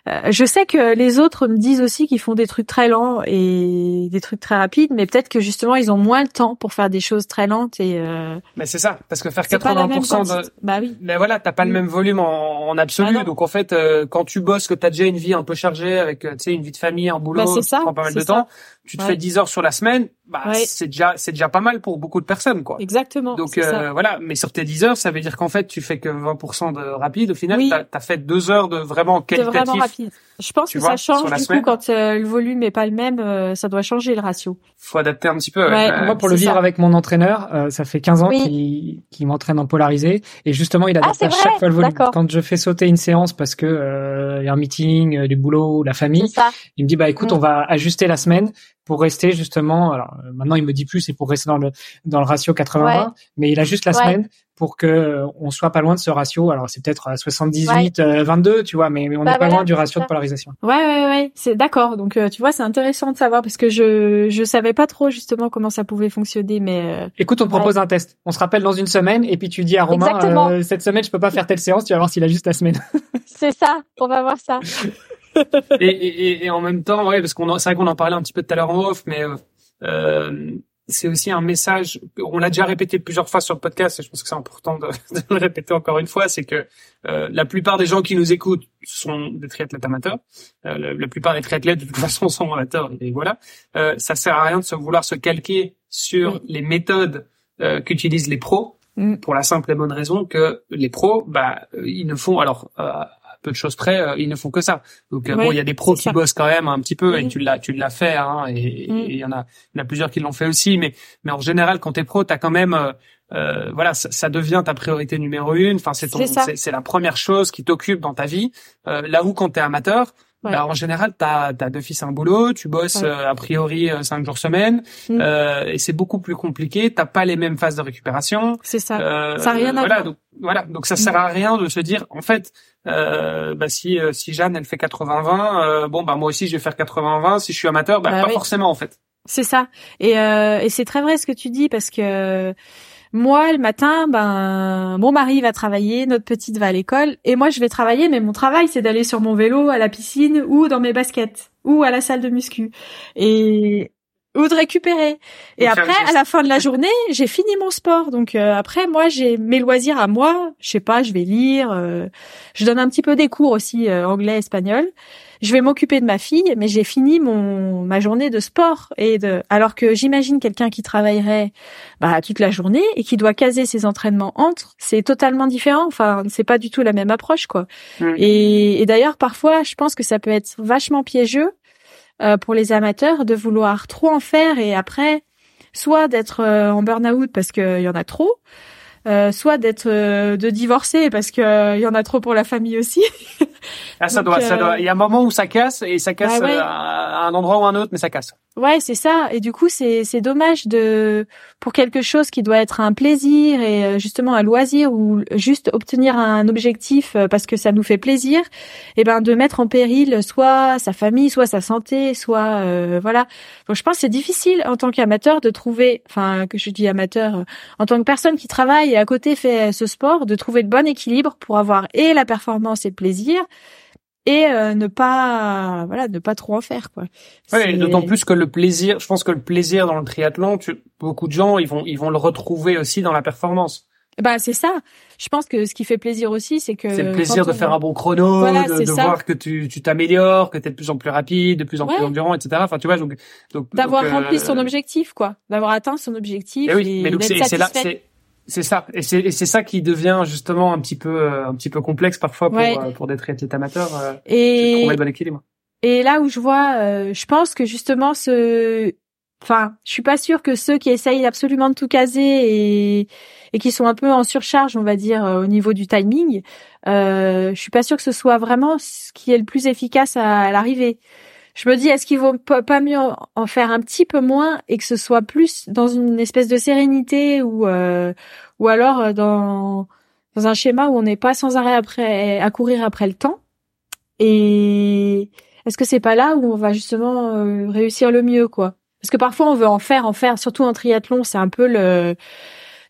je sais que les autres me disent aussi qu'ils font des trucs très lents et des trucs très rapides, mais peut-être que justement ils ont moins le temps pour faire des choses très lentes et. Euh... Mais c'est ça, parce que faire 80% de. Bah oui. Mais voilà, t'as pas le mm. même volume en, en absolu, ah donc en fait, euh, quand tu bosses, que t'as déjà une vie un peu chargée avec, euh, tu sais, une vie de famille, un boulot, bah, ça, prend pas mal de temps. tu te fais 10 heures sur la semaine, bah c'est déjà c'est déjà pas mal pour beaucoup de personnes quoi. Exactement. Donc euh, voilà, mais sur tes 10 heures, ça veut dire qu'en fait tu fais que 20% de rapide. Au final, Oui. t'as as fait deux heures de vraiment de qualitatif. vraiment rapide. Je pense Tu que vois, ça change du semaine. coup quand euh, le volume est pas le même, euh, ça doit changer le ratio. Faut adapter un petit peu. Ouais. Euh, Moi, pour le vivre ça. avec mon entraîneur, euh, ça fait 15 ans Oui. qu'il qu'il m'entraîne en polarisé. Et justement, il Ah, adapte à chaque fois le volume. Quand je fais sauter une séance parce que euh, il y a un meeting, euh, du boulot, la famille, il me dit bah écoute, Mm. on va ajuster la semaine pour rester justement. Alors euh, maintenant, il me dit plus, c'est pour rester dans le dans le ratio 80-20, mais il ajuste la Ouais. semaine pour que euh, on soit pas loin de ce ratio. Alors c'est peut-être à 78, euh, 22, tu vois, mais, mais on n'est Bah pas voilà, loin du ratio ça. de polarisation. Ouais, ouais, ouais, c'est d'accord. Donc, euh, tu vois, c'est intéressant de savoir parce que je je savais pas trop justement comment ça pouvait fonctionner, mais euh, Écoute, on te propose un test. On se rappelle dans une semaine et puis tu dis à Romain, euh, cette semaine je peux pas faire telle séance. Tu vas voir s'il ajuste la semaine. [laughs] c'est ça. On va voir ça. et, et, et- et en même temps, ouais, parce qu'on en- c'est vrai qu'on en parlait un petit peu tout à l'heure en off, mais euh, euh, c'est aussi un message. On l'a déjà répété plusieurs fois sur le podcast, et je pense que c'est important de, [laughs] de le répéter encore une fois, c'est que euh, la plupart des gens qui nous écoutent sont des triathlètes amateurs. Euh, la, la plupart des triathlètes de toute [laughs] façon sont amateurs, et voilà. Euh, ça sert à rien de se vouloir se calquer sur Oui. les méthodes euh, qu'utilisent les pros, Mm. pour la simple et bonne raison que les pros, bah, euh, ils ne font alors. euh, peu de choses près, euh, ils ne font que ça. Donc euh, Ouais, bon, il y a des pros qui ça. bossent quand même un petit peu, et Mhm. tu l'as, tu l'as fait, hein, et Mhm. il y en a, il y en a plusieurs qui l'ont fait aussi. Mais, mais en général, quand t'es pro, t'as quand même, euh, euh, voilà, ça, ça devient ta priorité numéro une. Enfin, c'est, c'est la première chose qui t'occupe dans ta vie. Euh, là où quand t'es amateur, Ouais. bah, en général, t'as, t'as d'office un boulot, tu bosses Ouais. euh, a priori euh, cinq jours semaine, Mhm. euh, et c'est beaucoup plus compliqué. T'as pas les mêmes phases de récupération. C'est ça. Euh, Ça a rien à voilà, voir. donc voilà, donc ça sert à rien de se dire en fait euh, bah si euh, si Jeanne elle fait 80-20, euh, bon bah moi aussi je vais faire 80-20 si je suis amateur, bah, Bah pas oui. forcément en fait. C'est ça. Et, euh, et c'est très vrai ce que tu dis parce que moi, le matin, ben, mon mari va travailler, notre petite va à l'école, et moi, je vais travailler, mais mon travail, c'est d'aller sur mon vélo à la piscine ou dans mes baskets ou à la salle de muscu et ou de récupérer. Et après, à la fin de la journée, j'ai fini mon sport. Donc euh, après, moi, j'ai mes loisirs à moi. Je sais pas, je vais lire. euh, je donne un petit peu des cours aussi euh, anglais, espagnol. Je vais m'occuper de ma fille, mais j'ai fini mon ma journée de sport et de alors que j'imagine quelqu'un qui travaillerait bah, toute la journée et qui doit caser ses entraînements entre, c'est totalement différent. Enfin, c'est pas du tout la même approche quoi. Mm. Et, et d'ailleurs parfois, je pense que ça peut être vachement piégeux euh, pour les amateurs de vouloir trop en faire et après soit d'être euh, en burn-out parce qu'il y en a trop, euh, soit d'être euh, de divorcer parce que euh, il y en a trop pour la famille aussi. [laughs] Ah, ça Donc, doit, ça euh, doit. Il y a un moment où ça casse et ça casse Bah ouais. euh, à un endroit ou à un autre, mais ça casse. Ouais, c'est ça. Et du coup, c'est c'est dommage de pour quelque chose qui doit être un plaisir et euh, justement un loisir ou juste obtenir un objectif euh, parce que ça nous fait plaisir, et ben de mettre en péril soit sa famille, soit sa santé, soit euh, voilà. Donc je pense que c'est difficile en tant qu'amateur de trouver, enfin que je dis amateur, euh, en tant que personne qui travaille et à côté fait euh, ce sport, de trouver le bon équilibre pour avoir et la performance et le plaisir et euh, ne pas voilà ne pas trop en faire quoi. Ouais, et d'autant plus que le plaisir, je pense que le plaisir dans le triathlon, tu, beaucoup de gens, ils vont, ils vont le retrouver aussi dans la performance. Bah c'est ça. Je pense que ce qui fait plaisir aussi, c'est que C'est le plaisir de faire un bon chrono, Voilà, de, voir que tu, tu t'améliores, que tu es de plus en plus rapide, de plus en plus endurant, etc. Enfin, tu vois, donc, donc d'avoir donc, euh, rempli son objectif, quoi, d'avoir atteint son objectif Eh oui, et mais donc c'est là, c'est c'est ça, et c'est et c'est ça qui devient justement un petit peu euh, un petit peu complexe parfois pour Ouais. euh, pour des triathlètes amateurs. Euh, de Et trouver le bon équilibre. et là où je vois, euh, je pense que justement ce, enfin, je suis pas sûre que ceux qui essayent absolument de tout caser et et qui sont un peu en surcharge, on va dire, au niveau du timing, euh, je suis pas sûre que ce soit vraiment ce qui est le plus efficace à, à l'arrivée. Je me dis, est-ce qu'il vaut pas mieux en- en faire un petit peu moins et que ce soit plus dans une espèce de sérénité ou euh, ou alors euh, dans dans un schéma où on n'est pas sans arrêt après à courir après le temps? Et est-ce que c'est pas là où on va justement euh, réussir le mieux, quoi? Parce que parfois on veut en faire, en faire, surtout en triathlon, c'est un peu le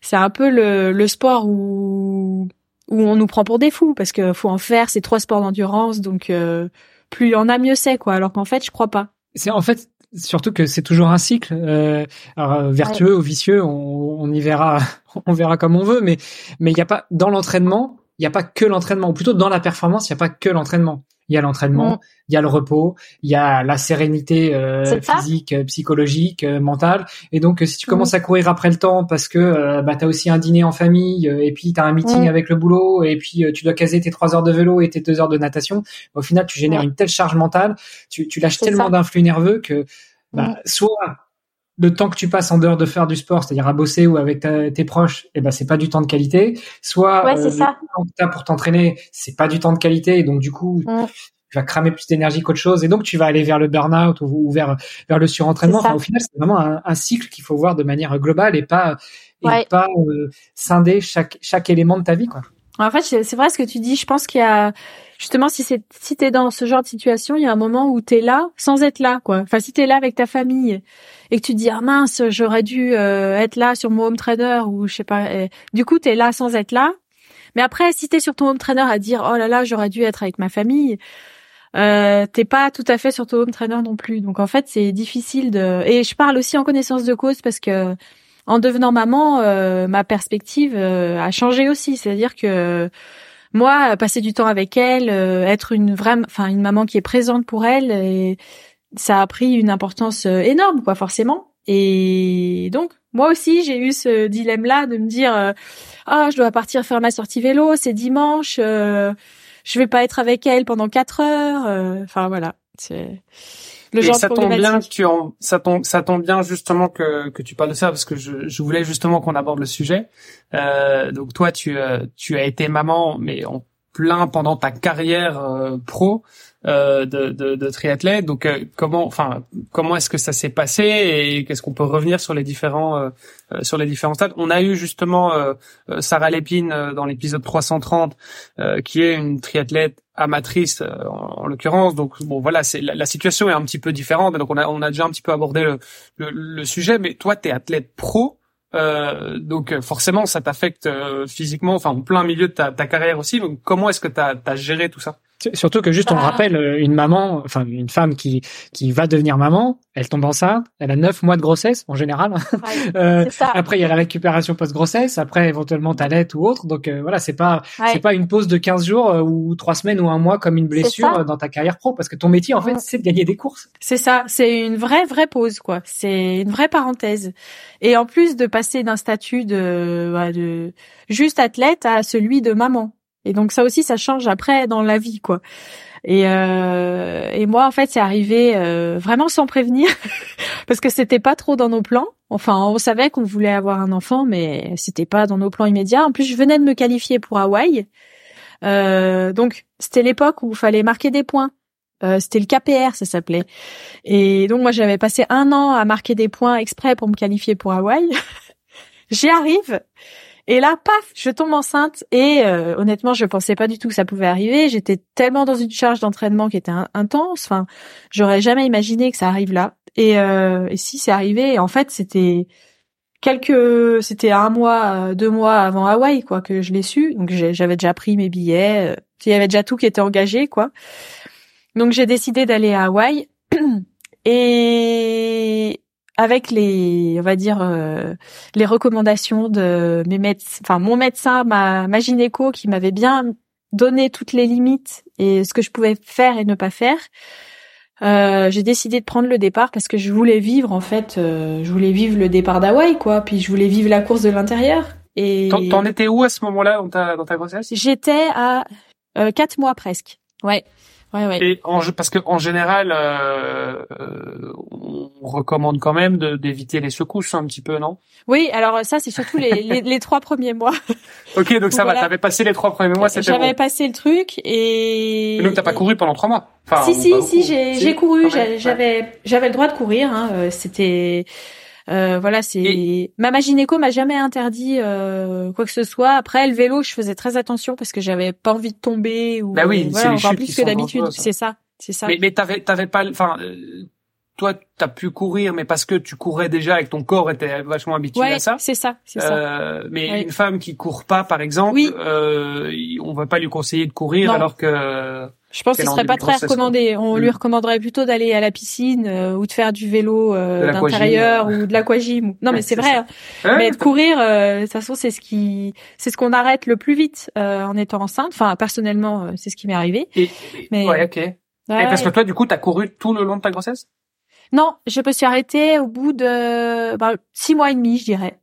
c'est un peu le, le sport où où on nous prend pour des fous parce que faut en faire, c'est trois sports d'endurance, donc euh, plus il y en a, mieux c'est, quoi. Alors qu'en fait, je crois pas. C'est en fait surtout que c'est toujours un cycle, euh, alors, euh, vertueux ou vicieux, on, on y verra, [laughs] on verra comme on veut, mais mais il y a pas dans l'entraînement, il y a pas que l'entraînement, ou plutôt dans la performance, il y a pas que l'entraînement. Il y a l'entraînement, mm. il y a le repos, il y a la sérénité euh, physique, euh, psychologique, euh, mentale. Et donc, si tu commences mm. à courir après le temps parce que bah, tu as aussi un dîner en famille et puis tu as un meeting mm. avec le boulot et puis tu dois caser tes trois heures de vélo et tes deux heures de natation, au final, tu génères une telle charge mentale, tu, tu lâches tellement d'influx nerveux que bah, soit le temps que tu passes en dehors de faire du sport, c'est-à-dire à bosser ou avec tes proches, et eh ben c'est pas du temps de qualité. Soit ouais, le temps que tu as pour t'entraîner, c'est pas du temps de qualité, et donc du coup tu vas cramer plus d'énergie qu'autre chose, et donc tu vas aller vers le burn-out ou, vers vers le surentraînement. Enfin, au final, c'est vraiment un, cycle qu'il faut voir de manière globale et pas et pas euh, scinder chaque chaque élément de ta vie, quoi. En fait, c'est vrai ce que tu dis. Je pense qu'il y a justement si c'est si t'es dans ce genre de situation, il y a un moment où t'es là sans être là, quoi. Enfin, si t'es là avec ta famille et que tu dis ah mince, j'aurais dû euh, être là sur mon home trainer ou je sais pas. du coup, t'es là sans être là. Mais après, si t'es sur ton home trainer à dire oh là là, j'aurais dû être avec ma famille, euh, t'es pas tout à fait sur ton home trainer non plus. Donc en fait, c'est difficile de. Et je parle aussi en connaissance de cause parce que en devenant maman, euh, ma perspective euh, a changé aussi. C'est-à-dire que moi, passer du temps avec elle, euh, être une vraie, enfin une maman qui est présente pour elle, et ça a pris une importance énorme, quoi, forcément. Et donc, moi aussi, j'ai eu ce dilemme-là de me dire, ah, je dois partir faire ma sortie vélo, c'est dimanche, je vais pas être avec elle pendant quatre heures. Enfin voilà, c'est et ça tombe bien que tu en, ça tombe, ça tombe bien justement que, que tu parles de ça parce que je, je voulais justement qu'on aborde le sujet. Euh, donc toi, tu, euh, tu as été maman, mais en plein pendant ta carrière euh, pro de, de, de, triathlète. Donc euh, comment, enfin, comment est-ce que ça s'est passé et qu'est-ce qu'on peut revenir sur les différents euh, sur les différents stades? On a eu justement Sarah Lépine dans l'épisode 330, qui est une triathlète amatrice en, l'occurrence. Donc bon, voilà, c'est la, situation est un petit peu différente. Donc on a on a déjà un petit peu abordé le, le, le sujet. Mais toi, tu es athlète pro. Euh, donc forcément, ça t'affecte euh, physiquement, enfin en plein milieu de ta, ta carrière aussi. Donc comment est-ce que tu as, géré tout ça? Surtout que juste on ah. rappelle euh, une maman, enfin une femme qui qui va devenir maman, elle tombe enceinte, elle a neuf mois de grossesse en général. [laughs] euh, après il y a la récupération post grossesse, après éventuellement t'allaites ou autre. Donc euh, voilà, c'est pas c'est pas une pause de 15 jours euh, ou trois semaines ou un mois comme une blessure dans ta carrière pro, parce que ton métier en fait c'est de gagner des courses. C'est ça, c'est une vraie vraie pause quoi. C'est une vraie parenthèse. Et en plus de passer d'un statut de, de juste athlète à celui de maman. Et donc ça aussi, ça change après dans la vie, quoi. Et, euh, et moi, en fait, c'est arrivé euh, vraiment sans prévenir, [laughs] parce que c'était pas trop dans nos plans. Enfin, on savait qu'on voulait avoir un enfant, mais c'était pas dans nos plans immédiats. En plus, je venais de me qualifier pour Hawaï, euh, donc c'était l'époque où il fallait marquer des points. Euh, c'était le KPR, ça s'appelait. Et donc moi, j'avais passé un an à marquer des points exprès pour me qualifier pour Hawaï. [laughs] J'y arrive. Et là, paf, je tombe enceinte et euh, honnêtement, je pensais pas du tout que ça pouvait arriver. J'étais tellement dans une charge d'entraînement qui était intense. Enfin, j'aurais jamais imaginé que ça arrive là. Et, euh, et si c'est arrivé, en fait, c'était quelques, c'était un mois, euh, deux mois avant Hawaï, quoi, que je l'ai su. Donc j'avais déjà pris mes billets. Euh, il y avait déjà tout qui était engagé, quoi. Donc j'ai décidé d'aller à Hawaï. [clears throat] Et avec les, on va dire, euh, les recommandations de mes médecins, enfin mon médecin, ma, ma gynéco, qui m'avait bien donné toutes les limites et ce que je pouvais faire et ne pas faire. Euh, j'ai décidé de prendre le départ parce que je voulais vivre en fait, euh, je voulais vivre le départ d'Hawaï quoi, puis je voulais vivre la course de l'intérieur. Et t'en étais où à ce moment-là dans ta dans ta grossesse? J'étais à euh, quatre mois presque. Ouais. Ouais, ouais. Et en, parce que en général, euh, euh, on recommande quand même d'éviter les secousses un petit peu, non? Oui, alors ça c'est surtout les, les, les, trois premiers mois. [laughs] ok, donc ça va. T'avais passé les trois premiers mois, c'était J'avais passé le truc et. et donc t'as pas couru pendant trois mois? Enfin, si si si, j'ai j'ai couru. J'avais j'avais le droit de courir. Hein, euh, c'était euh, voilà, c'est ma ma gynéco m'a jamais interdit euh, quoi que ce soit. Après le vélo, je faisais très attention parce que j'avais pas envie de tomber ou bah oui, voilà, encore plus que d'habitude. C'est ça, c'est ça. Mais, mais t'avais t'avais pas, enfin. Euh, toi, t'as pu courir, mais parce que tu courais déjà avec ton corps était vachement habitué à ça. c'est ça, c'est ça. Euh, mais une femme qui court pas, par exemple, euh, on va pas lui conseiller de courir alors que Je pense ce serait pas très recommandé. On lui mm. recommanderait plutôt d'aller à la piscine euh, ou de faire du vélo euh, d'intérieur ou de l'aquagym. Non, mais [laughs] c'est vrai. Hein. Mais de courir, euh, de toute façon, c'est ce qui, c'est ce qu'on arrête le plus vite euh, en étant enceinte. Enfin, personnellement, c'est ce qui m'est arrivé. Et, mais ouais, ok. Et parce que toi, du coup, t'as couru tout le long de ta grossesse? Non, je me suis arrêtée au bout de bah, six mois et demi, je dirais.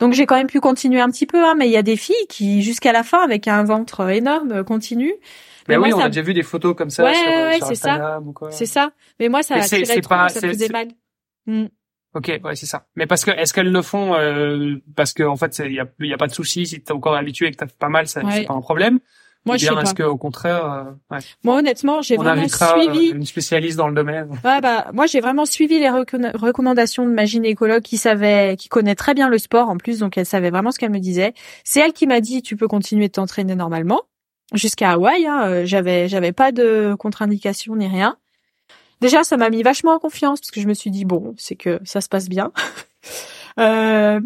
Donc j'ai quand même pu continuer un petit peu, hein, mais il y a des filles qui, jusqu'à la fin, avec un ventre énorme, continuent. Mais, oui, on a déjà vu des photos comme ça ouais, sur, ouais, sur c'est ça. C'est ça. Mais moi, ça, c'est, c'est pas, ça faisait mal. Mm. Ok, ouais, c'est ça. Mais parce que est-ce qu'elles le font euh, parce que en fait, il y a, y a pas de souci si t'es encore habitué et que t'as pas mal, ça, c'est pas un problème. Moi, je sais est-ce qu'au contraire, euh, ouais. moi honnêtement, j'ai vraiment suivi une spécialiste dans le domaine. Ouais, bah moi j'ai vraiment suivi les recommandations de ma gynécologue qui savait, qui connaît très bien le sport en plus, donc elle savait vraiment ce qu'elle me disait. C'est elle qui m'a dit tu peux continuer de t'entraîner normalement jusqu'à Hawaï. Hein, euh, j'avais j'avais pas de contre-indication ni rien. Déjà, ça m'a mis vachement en confiance parce que je me suis dit bon, c'est que ça se passe bien. [laughs] Euh,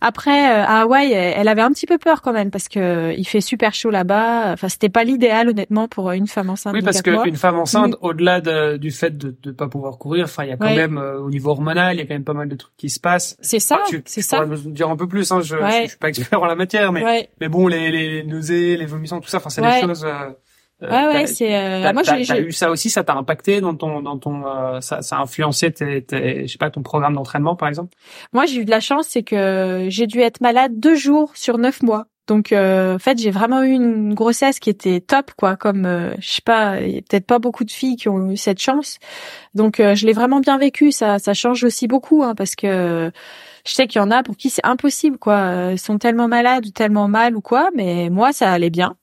après, euh, à Hawaï, elle avait un petit peu peur quand même parce que il fait super chaud là-bas. Enfin, c'était pas l'idéal honnêtement pour une femme enceinte. Oui, parce qu'une femme enceinte, au-delà du fait de ne pas pouvoir courir, enfin, il y a quand même euh, au niveau hormonal, il y a quand même pas mal de trucs qui se passent. C'est ça, c'est ça. me dire un peu plus. Hein, je, je, suis pas expert [laughs] en la matière, mais mais bon, les, les nausées, les vomissements, tout ça, enfin, c'est des choses. Euh, ouais, ouais, c'est. Euh, moi, j'ai eu ça aussi. Ça t'a impacté dans ton, dans ton, euh, ça, ça a influencé tes, tes, je sais pas, ton programme d'entraînement, par exemple? Moi, j'ai eu de la chance, c'est que j'ai dû être malade deux jours sur neuf mois. Donc, en fait, j'ai vraiment eu une grossesse qui était top, quoi. Comme, je sais pas, il y a peut-être pas beaucoup de filles qui ont eu cette chance. Donc, je l'ai vraiment bien vécu. Ça, ça change aussi beaucoup, hein, parce que je sais qu'il y en a pour qui c'est impossible, quoi. Ils sont tellement malades ou tellement mal ou quoi, mais moi, ça allait bien.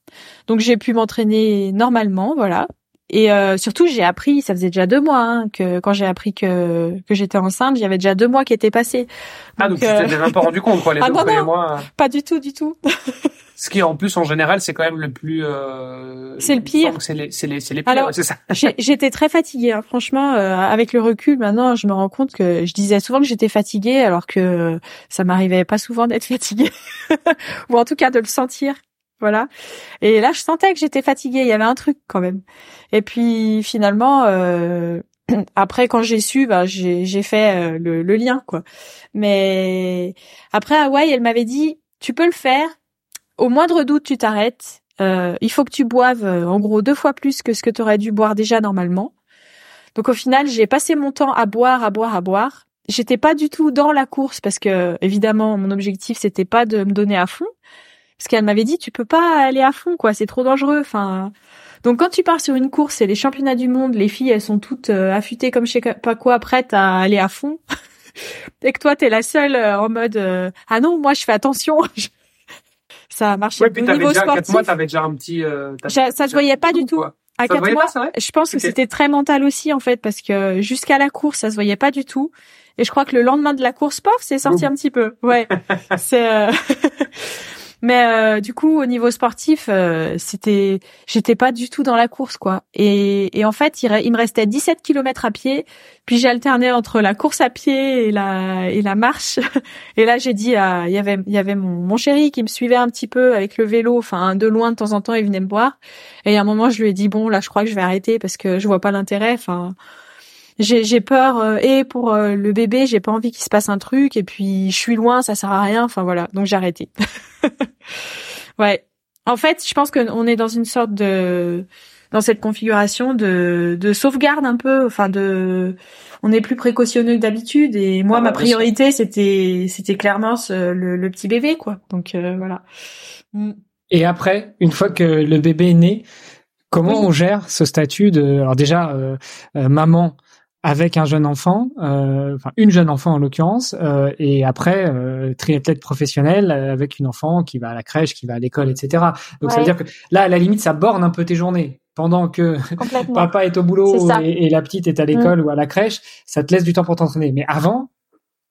Donc j'ai pu m'entraîner normalement, voilà. Et euh, surtout, j'ai appris, ça faisait déjà deux mois hein, que quand j'ai appris que que j'étais enceinte, j'avais déjà deux mois qui étaient passés. ah donc tu t'es déjà pas rendu compte quoi les [laughs] ah, deux premiers mois. Pas du tout, du tout. [laughs] Ce qui en plus en général c'est quand même le plus. Euh... C'est le pire. C'est les c'est les c'est les pires, c'est ça. [laughs] j'étais très fatiguée, hein. franchement. Euh, avec le recul, maintenant, je me rends compte que je disais souvent que j'étais fatiguée, alors que ça m'arrivait pas souvent d'être fatiguée, [laughs] ou en tout cas de le sentir voilà. Et là, je sentais que j'étais fatiguée. Il y avait un truc quand même. Et puis finalement, euh, [clears throat] après quand j'ai su, bah, j'ai fait euh, le, lien quoi. Mais après Hawaï, elle m'avait dit, tu peux le faire. Au moindre doute, tu t'arrêtes. Euh, il faut que tu boives en gros deux fois plus que ce que tu aurais dû boire déjà normalement. Donc au final, j'ai passé mon temps à boire, à boire, à boire. J'étais pas du tout dans la course parce que évidemment mon objectif c'était pas de me donner à fond, parce qu'elle m'avait dit tu peux pas aller à fond quoi, c'est trop dangereux. Enfin, donc quand tu pars sur une course et les championnats du monde, les filles elles sont toutes euh, affûtées comme je sais pas quoi, prêtes à aller à fond. [laughs] et que toi t'es la seule euh, en mode euh, ah non moi je fais attention. [laughs] ça a marché. Ouais, puis t'avais déjà quatre mois, t'avais déjà un petit. ça se voyait pas du tout. À quatre mois, je pense que c'était très mental aussi en fait parce que jusqu'à la course ça se voyait pas du tout. Et je crois que le lendemain de la course sport, c'est sorti un petit peu. Ouais. [laughs] c'est [laughs] mais euh, du coup, au niveau sportif, euh, c'était, j'étais pas du tout dans la course, quoi. Et, et en fait, il, me restait 17 kilomètres à pied. Puis j'ai alterné entre la course à pied et la et la marche. [laughs] Et là, j'ai dit, il y avait il y avait mon, mon chéri qui me suivait un petit peu avec le vélo, enfin de loin de temps en temps, il venait me voir. Et à un moment, je lui ai dit bon, là, je crois que je vais arrêter parce que je vois pas l'intérêt. Enfin j'ai peur euh, et pour euh, le bébé, j'ai pas envie qu'il se passe un truc et puis je suis loin, ça sert à rien. Enfin voilà, donc j'ai arrêté. [laughs] ouais. En fait, je pense qu'on est dans une sorte de dans cette configuration de, de sauvegarde un peu, enfin de on est plus précautionneux que d'habitude et moi ah, ma priorité c'était c'était clairement le, le, petit bébé quoi. Donc euh, voilà. Mm. Et après, une fois que le bébé est né, comment on gère ce statut de alors déjà maman avec un jeune enfant, euh, enfin une jeune enfant en l'occurrence, euh, et après euh, triathlète professionnel euh, avec une enfant qui va à la crèche, qui va à l'école, etc. Donc ça veut dire que là, à la limite, ça borne un peu tes journées. Pendant que [laughs] papa est au boulot et, la petite est à l'école mm. ou à la crèche, ça te laisse du temps pour t'entraîner. Mais avant,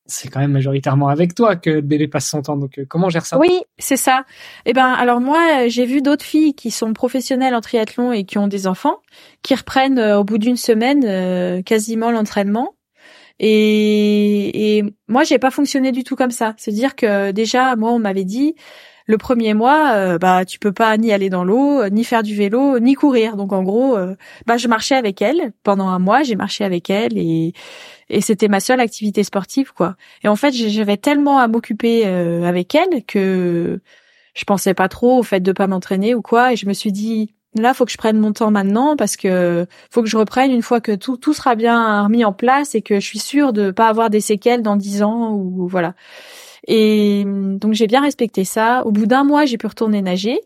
c'est quand même majoritairement avec toi que le bébé passe son temps. Donc, euh, comment gère ça? Oui, c'est ça. Eh ben, alors moi, j'ai vu d'autres filles qui sont professionnelles en triathlon et qui ont des enfants, qui reprennent euh, au bout d'une semaine euh, quasiment l'entraînement. Et, et moi, j'ai pas fonctionné du tout comme ça. C'est-à-dire que déjà, moi, on m'avait dit, le premier mois, euh, bah tu peux pas ni aller dans l'eau, ni faire du vélo, ni courir. Donc en gros, euh, bah je marchais avec elle pendant un mois. J'ai marché avec elle et et c'était ma seule activité sportive quoi. Et en fait, j'avais tellement à m'occuper euh, avec elle que je pensais pas trop au fait de pas m'entraîner ou quoi. Et je me suis dit là, faut que je prenne mon temps maintenant parce que faut que je reprenne une fois que tout tout sera bien remis en place et que je suis sûre de pas avoir des séquelles dans dix ans ou voilà. Et donc j'ai bien respecté ça. Au bout d'un mois, j'ai pu retourner nager.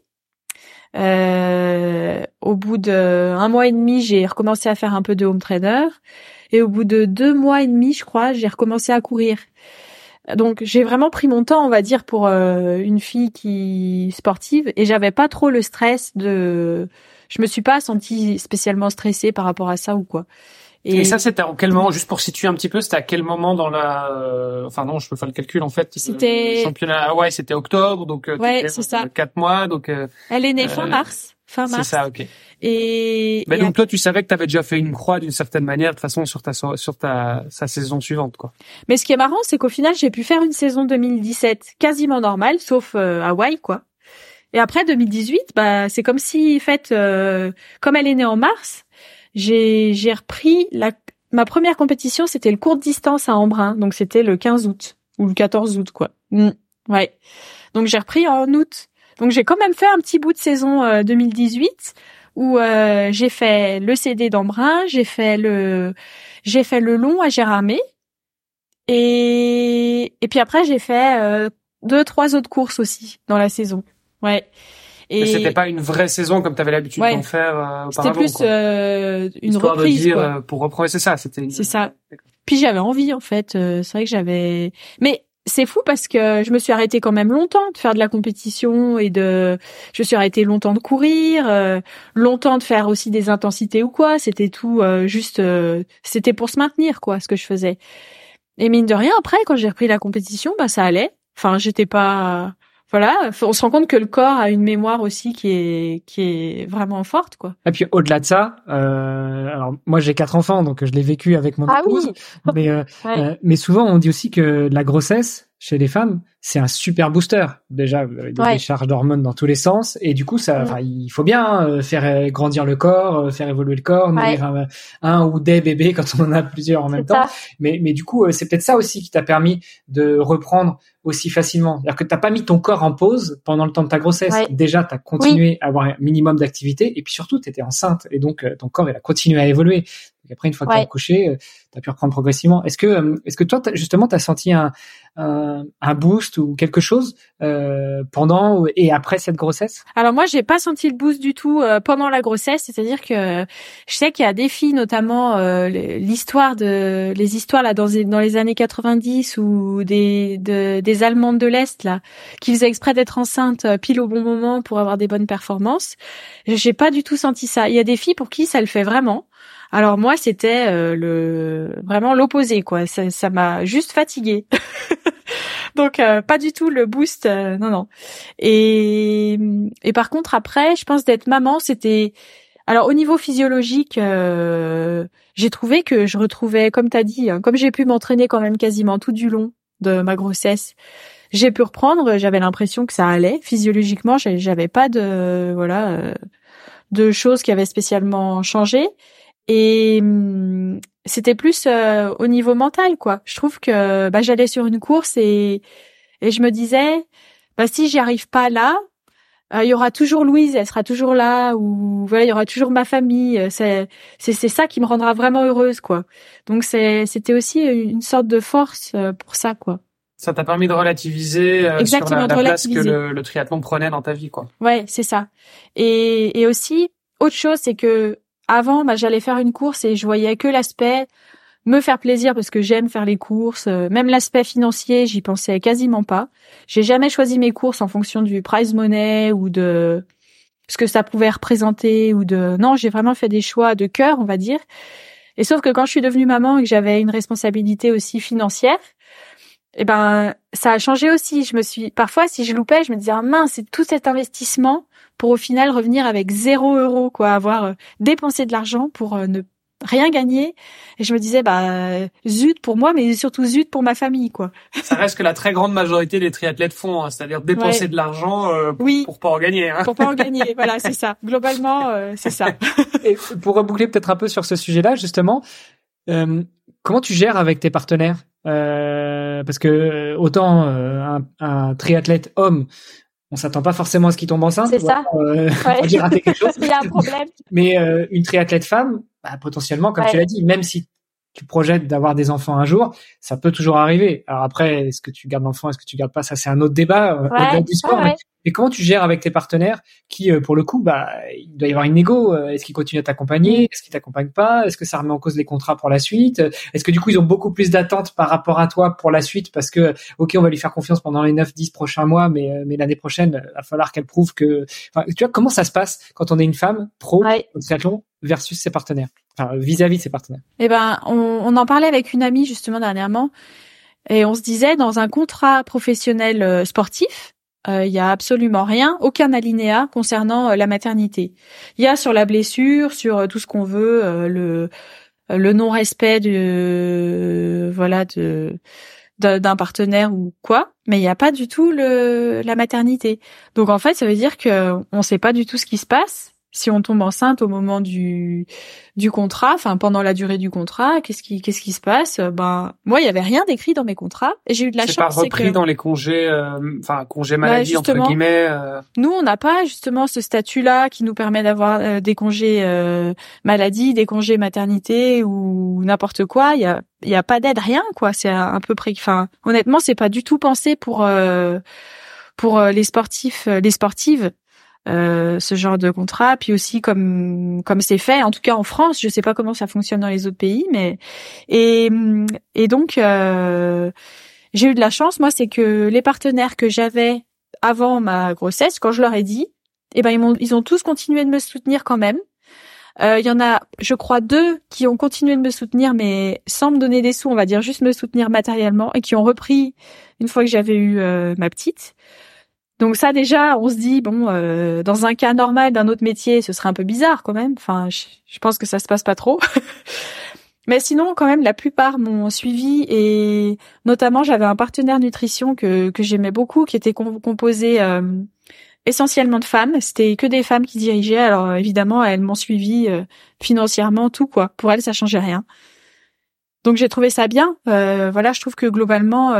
Euh, au bout d'un mois et demi, j'ai recommencé à faire un peu de home trainer. Et au bout de deux mois et demi, je crois, j'ai recommencé à courir. Donc j'ai vraiment pris mon temps, on va dire, pour euh, une fille qui sportive, et j'avais pas trop le stress de. Je me suis pas sentie spécialement stressée par rapport à ça ou quoi. Et, ça, c'était en quel moment, juste pour situer un petit peu, c'était à quel moment dans la, euh, enfin non, je peux faire le calcul en fait. C'était championnat, ouais, c'était octobre, donc euh, ouais, c'est ça. Quatre mois, donc. Elle est née fin mars. Fin mars. C'est ça, ok. Et, mais donc toi, tu savais que tu avais déjà fait une croix d'une certaine manière, de toute façon, sur ta sur ta sa saison suivante, quoi. Mais ce qui est marrant, c'est qu'au final, j'ai pu faire une saison 2017 quasiment normale, sauf euh, Hawaï, quoi. Et après 2018, bah c'est comme si, en fait, euh, comme elle est née en mars, j'ai j'ai repris la ma première compétition, c'était le court distance à Embrun, donc c'était le 15 août ou le 14 août, quoi. Mm. ouais. Donc j'ai repris en août. Donc j'ai quand même fait un petit bout de saison 2018 euh, où euh, j'ai fait le CD d'Embrun, j'ai fait le j'ai fait le long à Gérardmer et et puis après j'ai fait euh, deux trois autres courses aussi dans la saison. Ouais. Et c'était pas une vraie saison comme tu avais l'habitude d'en faire euh, C'était plus euh, une reprise dire, quoi. pour reprendre c'est ça, c'était C'est ça. Puis j'avais envie en fait, c'est vrai que j'avais mais c'est fou parce que je me suis arrêtée quand même longtemps de faire de la compétition et de je me suis arrêtée longtemps de courir euh, longtemps de faire aussi des intensités ou quoi. C'était tout euh, juste euh, c'était pour se maintenir quoi ce que je faisais. Et mine de rien après quand j'ai repris la compétition bah ça allait. Enfin j'étais pas voilà, on se rend compte que le corps a une mémoire aussi qui est qui est vraiment forte quoi. Et puis au-delà de ça, euh, alors moi j'ai quatre enfants donc je l'ai vécu avec mon ah épouse, mais euh, [laughs] euh, mais souvent on dit aussi que la grossesse chez les femmes c'est un super booster. Déjà vous avez des charges d'hormones dans tous les sens et du coup ça, mm. il faut bien euh, faire euh, grandir le corps, faire évoluer le corps, nourrir un, un, ou des bébés [laughs] quand on en a plusieurs en même temps. Mais mais du coup c'est peut-être ça aussi qui t'a permis de reprendre aussi facilement. C'est-à-dire que t'as pas mis ton corps en pause pendant le temps de ta grossesse. Déjà, tu as continué à avoir un minimum d'activité et puis surtout, tu étais enceinte et donc euh, ton corps il a continué à évoluer. Et après, une fois que tu as accouché, euh, tu as pu reprendre progressivement. Est-ce que, euh, est-ce que toi, justement, tu as senti un, un, un, boost ou quelque chose euh, pendant et après cette grossesse? Alors moi, j'ai pas senti le boost du tout euh, pendant la grossesse. C'est-à-dire que je sais qu'il y a des filles, notamment euh, l'histoire de les histoires là dans, dans les années 90 ou des de, des Allemandes de l'Est là qui faisaient exprès d'être enceintes pile au bon moment pour avoir des bonnes performances. J'ai pas du tout senti ça. Il y a des filles pour qui ça le fait vraiment. Alors moi, c'était euh, le vraiment l'opposé, quoi. Ça m'a juste fatiguée. [laughs] Donc euh, pas du tout le boost, euh, non non. Et et par contre après, je pense d'être maman, c'était alors au niveau physiologique, j'ai trouvé que je retrouvais, comme t'as dit, hein, comme j'ai pu m'entraîner quand même quasiment tout du long de ma grossesse, j'ai pu reprendre. J'avais l'impression que ça allait physiologiquement. J'avais pas de voilà de choses qui avaient spécialement changé. Et hum, c'était plus euh, au niveau mental, quoi. Je trouve que bah, j'allais sur une course et, et je me disais, bah, si j'y arrive pas là, euh, il y aura toujours Louise, elle sera toujours là, ou voilà, il y aura toujours ma famille. C'est c'est c'est ça qui me rendra vraiment heureuse, quoi. Donc c'est c'était aussi une sorte de force euh, pour ça, quoi. Ça t'a permis de relativiser Exactement, sur la, place que le, le, triathlon prenait dans ta vie, quoi. Ouais, c'est ça. Et et aussi autre chose, c'est que avant, bah, j'allais faire une course et je voyais que l'aspect me faire plaisir parce que j'aime faire les courses. Euh, même l'aspect financier, j'y pensais quasiment pas. J'ai jamais choisi mes courses en fonction du prize money ou de ce que ça pouvait représenter ou de non, j'ai vraiment fait des choix de cœur, on va dire. Et sauf que quand je suis devenue maman et que j'avais une responsabilité aussi financière, eh ben ça a changé aussi. Je me suis parfois si je loupais, je me disais ah, mince, c'est tout cet investissement pour au final revenir avec zéro euro, quoi, avoir euh, dépensé de l'argent pour euh, ne rien gagné. Et je me disais, bah zut pour moi, mais surtout zut pour ma famille, quoi. [laughs] Ça reste que la très grande majorité des triathlètes font, hein, c'est-à-dire dépenser de l'argent euh, oui. pour pas en gagner. Hein. Pour pas en gagner, [laughs] voilà, c'est ça. Globalement, euh, c'est ça. [laughs] Et pour reboucler peut-être un peu sur ce sujet-là, justement, euh, comment tu gères avec tes partenaires? Euh, Parce que autant un, un triathlète homme on s'attend pas forcément à ce qu'il tombe enceinte. C'est ça. Euh, [laughs] ouais. quelque chose. [laughs] Il y a un problème. Mais euh, une triathlète femme, bah, potentiellement, comme tu l'as dit, même si tu projettes d'avoir des enfants un jour, ça peut toujours arriver. Alors après, est-ce que tu gardes l'enfant, est-ce que tu gardes pas, ça c'est un autre débat euh, au-delà du sport. Mais, comment tu gères avec tes partenaires qui, euh, pour le coup, bah, il doit y avoir une négo. Euh, est-ce qu'ils continuent à t'accompagner Est-ce qu'ils t'accompagnent pas Est-ce que ça remet en cause les contrats pour la suite Est-ce que du coup ils ont beaucoup plus d'attentes par rapport à toi pour la suite parce que ok, on va lui faire confiance pendant les 9-10 prochains mois, mais mais l'année prochaine, il va falloir qu'elle prouve que. Enfin, tu vois comment ça se passe quand on est une femme pro au triathlon versus ses partenaires vis-à-vis de ses partenaires? Eh ben, on, on, en parlait avec une amie justement dernièrement, et on se disait dans un contrat professionnel euh, sportif, euh, il y a absolument rien, aucun alinéa concernant euh, la maternité. Il y a sur la blessure, sur tout ce qu'on veut, le le non-respect de voilà de d'un partenaire ou quoi, mais il n'y a pas du tout le la maternité. Donc en fait, ça veut dire que on sait pas du tout ce qui se passe si on tombe enceinte au moment du du contrat, enfin pendant la durée du contrat, qu'est-ce qui qu'est-ce qui se passe? Ben moi, il y avait rien d'écrit dans mes contrats et j'ai eu de la chance. C'est pas repris dans les congés, euh, enfin congés bah, maladie entre guillemets. Euh... Nous, on n'a pas justement ce statut-là qui nous permet d'avoir euh, des congés euh, maladie, des congés maternité ou n'importe quoi. Il y a il y a pas d'aide, rien quoi. C'est un peu près. Enfin, honnêtement, c'est pas du tout pensé pour pour les sportifs, les sportives euh, ce genre de contrat. Puis aussi comme comme c'est fait, en tout cas en France, je sais pas comment ça fonctionne dans les autres pays, mais et et donc euh, j'ai eu de la chance. Moi, c'est que les partenaires que j'avais avant ma grossesse, quand je leur ai dit, eh ben ils m'ont ils ont tous continué de me soutenir quand même. Euh, il y en a, je crois, deux qui ont continué de me soutenir, mais sans me donner des sous, on va dire juste me soutenir matériellement, et qui ont repris une fois que j'avais eu ma petite. Donc ça déjà, on se dit bon, euh, dans un cas normal d'un autre métier, ce serait un peu bizarre quand même. Enfin, je, pense que ça se passe pas trop. [laughs] Mais sinon, quand même, la plupart m'ont suivi et notamment j'avais un partenaire nutrition que que j'aimais beaucoup, qui était composé euh, essentiellement de femmes. C'était que des femmes qui dirigeaient. Alors évidemment, elles m'ont suivi euh, financièrement, tout quoi. Pour elles, ça changeait rien. Donc j'ai trouvé ça bien. voilà, je trouve que globalement,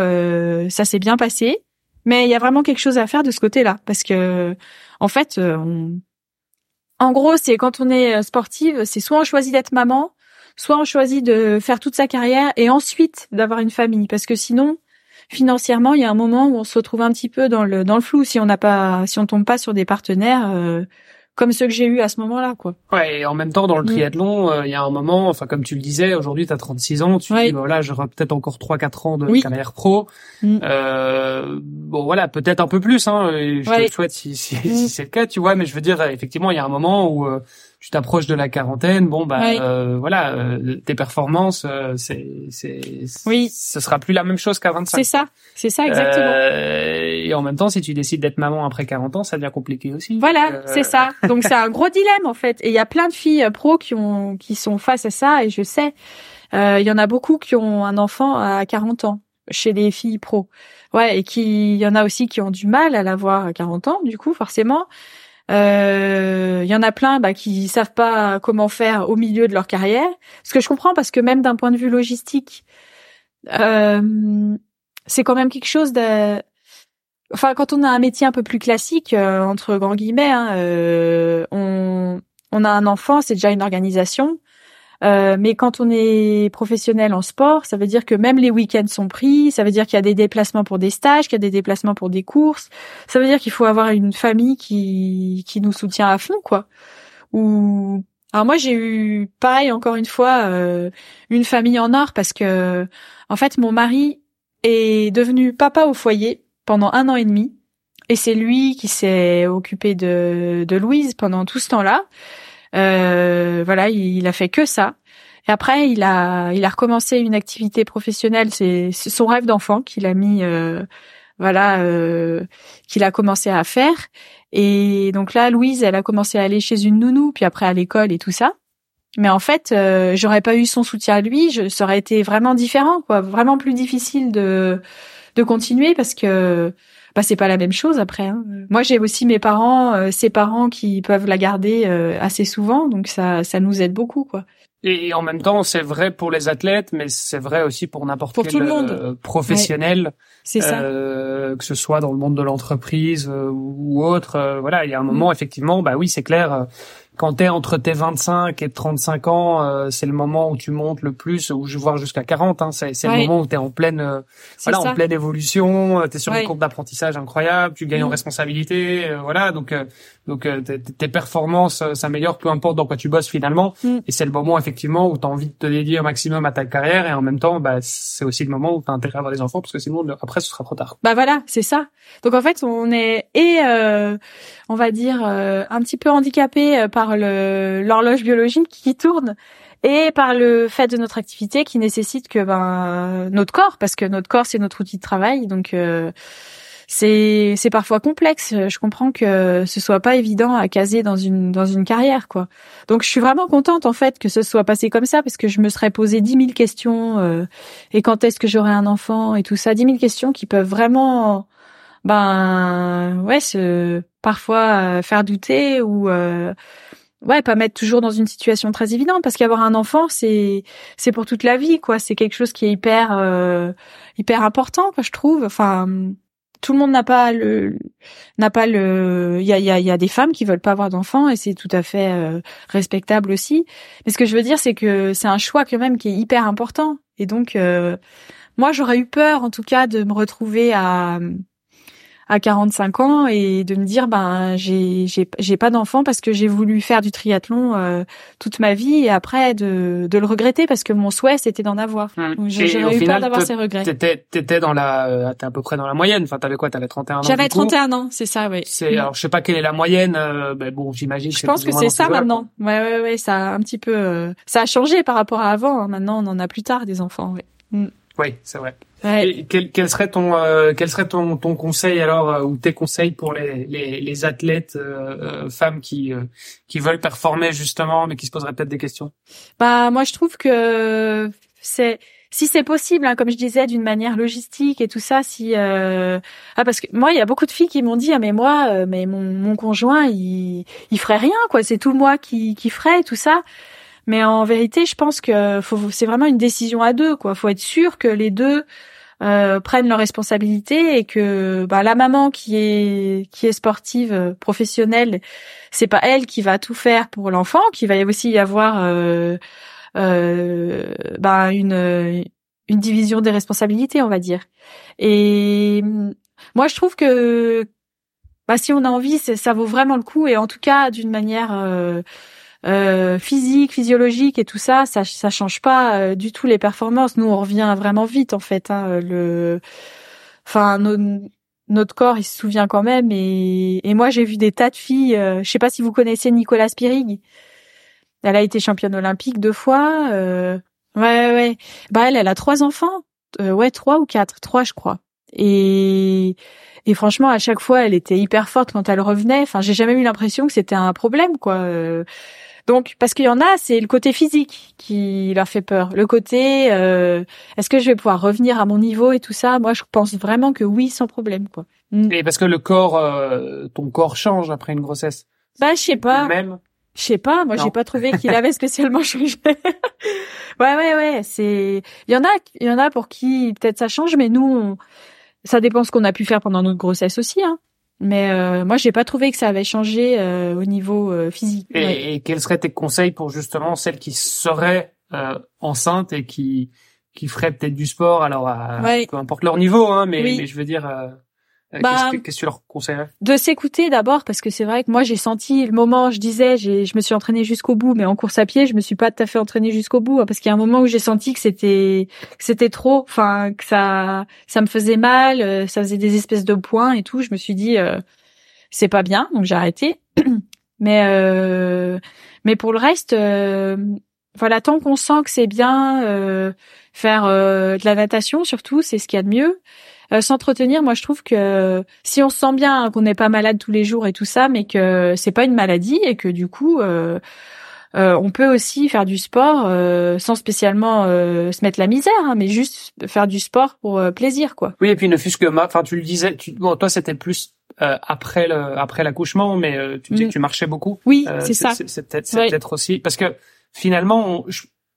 ça s'est bien passé. Mais il y a vraiment quelque chose à faire de ce côté-là, parce que en fait, euh, on... en gros, c'est quand on est euh, sportive, c'est soit on choisit d'être maman, soit on choisit de faire toute sa carrière et ensuite d'avoir une famille, parce que sinon, financièrement, il y a un moment où on se retrouve un petit peu dans le dans le flou si on n'a pas, si on tombe pas sur des partenaires. Euh, comme ceux que j'ai eu à ce moment-là, quoi. Ouais, et en même temps, dans le mm. triathlon, euh, il y a un moment, enfin, comme tu le disais, aujourd'hui, tu as 36 ans, tu dis, voilà, j'aurai peut-être encore 3-4 ans de carrière pro. Mm. Euh, bon, voilà, peut-être un peu plus, hein, je te le souhaite si, si, mm. si c'est le cas, tu vois, mais je veux dire, effectivement, il y a un moment où euh, tu t'approches de la quarantaine, bon bah euh, voilà, euh, tes performances, euh, c'est c'est oui, ce sera plus la même chose qu'à 25. C'est ça, c'est ça exactement. Euh, et en même temps, si tu décides d'être maman après 40 ans, ça devient compliqué aussi. Voilà, c'est ça. [laughs] Donc c'est un gros dilemme en fait. Et il y a plein de filles pro qui ont qui sont face à ça, et je sais, il y en a beaucoup qui ont un enfant à 40 ans chez les filles pro. Ouais, et qui il y en a aussi qui ont du mal à l'avoir à 40 ans, du coup forcément. Il euh, y en a plein bah, qui savent pas comment faire au milieu de leur carrière. Ce que je comprends parce que même d'un point de vue logistique, euh, c'est quand même quelque chose de. Enfin, quand on a un métier un peu plus classique, euh, entre grands guillemets, hein, on, on a un enfant, c'est déjà une organisation. Euh, mais quand on est professionnel en sport, ça veut dire que même les week-ends sont pris, ça veut dire qu'il y a des déplacements pour des stages, qu'il y a des déplacements pour des courses. Ça veut dire qu'il faut avoir une famille qui qui nous soutient à fond, quoi. Ou alors moi j'ai eu pareil encore une fois euh, une famille en or parce que en fait mon mari est devenu papa au foyer pendant un an et demi et c'est lui qui s'est occupé de de Louise pendant tout ce temps-là. Euh, voilà, il, a fait que ça. Et après, il a, il a recommencé une activité professionnelle. C'est son rêve d'enfant qu'il a mis, euh, voilà, euh, qu'il a commencé à faire. Et donc là, Louise, elle a commencé à aller chez une nounou, puis après à l'école et tout ça. Mais en fait, euh, j'aurais pas eu son soutien à lui, je, ça aurait été vraiment différent, quoi, vraiment plus difficile de de continuer parce que bah c'est pas la même chose après. Hein. Moi, j'ai aussi mes parents, euh, ses parents qui peuvent la garder euh, assez souvent, donc ça ça nous aide beaucoup, quoi. Et, en même temps, c'est vrai pour les athlètes, mais c'est vrai aussi pour n'importe quel tout le monde. Euh, professionnel. C'est ça. Euh, que ce soit dans le monde de l'entreprise euh, ou autre. voilà, il y a un moment, mm. effectivement, bah oui, c'est clair quand tu es entre tes 25 et 35 ans, euh, c'est le moment où tu montes le plus, ou je voir jusqu'à 40. Hein, c'est le moment où tu es en pleine, euh, voilà, en pleine évolution. Euh, tu es sur une courbe d'apprentissage incroyable, tu gagnes en mm. responsabilité, voilà. Donc, donc tes performances s'améliorent, peu importe dans quoi tu bosses finalement. Mm. Et c'est le moment effectivement où tu as envie de te dédier au maximum à ta carrière, et en même temps, bah, c'est aussi le moment où tu as intérêt à avoir des enfants, parce que sinon après ce sera trop tard. Bah voilà, c'est ça. Donc en fait, on est et on va dire un petit peu handicapé par l'horloge biologique qui tourne et par le fait de notre activité qui nécessite que ben notre corps parce que notre corps c'est notre outil de travail. Donc euh, c'est c'est parfois complexe. Je comprends que ce soit pas évident à caser dans une dans une carrière quoi. Donc je suis vraiment contente en fait que ce soit passé comme ça parce que je me serais posé dix mille questions euh, et quand est-ce que j'aurai un enfant et tout ça? Dix mille questions qui peuvent vraiment ben ouais se parfois euh, faire douter ou ouais pas mettre toujours dans une situation très évidente. Parce qu'avoir un enfant c'est c'est pour toute la vie quoi. C'est quelque chose qui est hyper euh, hyper important quoi je trouve. Enfin tout le monde n'a pas le n'a pas le il y a il y a, y a des femmes qui veulent pas avoir d'enfants et c'est tout à fait euh, respectable aussi. Mais ce que je veux dire c'est que c'est un choix quand même qui est hyper important. Et donc euh, moi j'aurais eu peur en tout cas de me retrouver à à 45 ans et de me dire ben j'ai j'ai j'ai pas d'enfant parce que j'ai voulu faire du triathlon euh, toute ma vie et après de de le regretter parce que mon souhait c'était d'en avoir. Mmh. J'aurais eu peur d'avoir ces regrets. T'étais t'étais dans la euh, t'es à peu près dans la moyenne. Enfin t'avais quoi? T'avais 31 ans. J'avais 31 ans, c'est ça, oui. C'est mmh. alors je sais pas quelle est la moyenne. Euh, ben bon j'imagine. Je pense que c'est ça maintenant. Ouais ouais ouais ça a un petit peu euh, ça a changé par rapport à avant. Hein. Maintenant on en a plus tard des enfants. Oui. Mmh. Oui, c'est vrai. Quel, quel, serait ton euh, quel serait ton, ton conseil alors euh, ou tes conseils pour les, les, les athlètes euh, femmes qui qui veulent performer justement mais qui se poseraient peut-être des questions? Bah moi je trouve que c'est si c'est possible, hein, comme je disais, d'une manière logistique et tout ça, si ah parce que moi il y a beaucoup de filles qui m'ont dit ah mais moi mais mon, mon conjoint il il ferait rien quoi, c'est tout moi qui qui ferait tout ça. Mais en vérité, je pense que c'est vraiment une décision à deux. Quoi, faut être sûr que les deux euh, prennent leurs responsabilités et que bah, la maman qui est qui est sportive euh, professionnelle, c'est pas elle qui va tout faire pour l'enfant, qu'il va aussi y avoir euh, euh, bah, une une division des responsabilités, on va dire. Et moi, je trouve que bah, si on a envie, ça vaut vraiment le coup et en tout cas d'une manière euh, euh, physique, physiologique et tout ça, ça ça change pas euh, du tout les performances. Nous, on revient vraiment vite en fait. Hein, le, enfin, notre corps, il se souvient quand même. Et, moi, j'ai vu des tas de filles. Euh, je sais pas si vous connaissez Nicolas Spirig. Elle a été championne olympique deux fois. Euh, ouais, ouais. Bah elle, elle a trois enfants. ouais, trois ou quatre, trois, je crois. Et et franchement, à chaque fois, elle était hyper forte quand elle revenait. Enfin, j'ai jamais eu l'impression que c'était un problème, quoi. Donc, parce qu'il y en a, c'est le côté physique qui leur fait peur. Le côté, euh, est-ce que je vais pouvoir revenir à mon niveau et tout ça? Moi, je pense vraiment que oui, sans problème, quoi. Mm. Et parce que le corps, euh, ton corps change après une grossesse? Bah, je sais pas. Même? Je sais pas. Moi, j'ai pas trouvé qu'il avait [laughs] spécialement changé. [laughs] ouais, ouais, ouais. C'est. Il y en a, il y en a pour qui peut-être ça change, mais nous, ça dépend ce qu'on a pu faire pendant notre grossesse aussi. Hein. Mais euh, moi, j'ai pas trouvé que ça avait changé euh, au niveau euh, physique. Et, quels seraient tes conseils pour justement celles qui seraient euh, enceintes et qui qui feraient peut-être du sport, alors à, peu importe leur niveau, hein, mais, mais je veux dire, euh, bah, qu'est-ce que tu leur conseillerais? De s'écouter d'abord parce que c'est vrai que moi j'ai senti le moment, je disais, je me suis entraînée jusqu'au bout, mais en course à pied, je me suis pas tout à fait entraînée jusqu'au bout hein, parce qu'il y a un moment où j'ai senti que c'était que c'était trop, enfin que ça ça me faisait mal, euh, ça faisait des espèces de points et tout. Je me suis dit euh, c'est pas bien, donc j'ai arrêté. [clears throat] mais euh, mais pour le reste, voilà, tant qu'on sent que c'est bien, faire de la natation surtout, c'est ce qu'il y a de mieux. Euh, s'entretenir, moi je trouve que si on se sent bien, qu'on n'est pas malade tous les jours et tout ça, mais que c'est pas une maladie et que du coup, euh, euh, on peut aussi faire du sport euh, sans spécialement euh, se mettre la misère, hein, mais juste faire du sport pour plaisir, quoi. Oui, et puis ne fût-ce que, enfin, tu le disais, tu, bon, toi c'était plus après le après l'accouchement, mais tu disais que mm. tu marchais beaucoup. Oui, c'est ça. C'est peut-être peut-être aussi parce que finalement,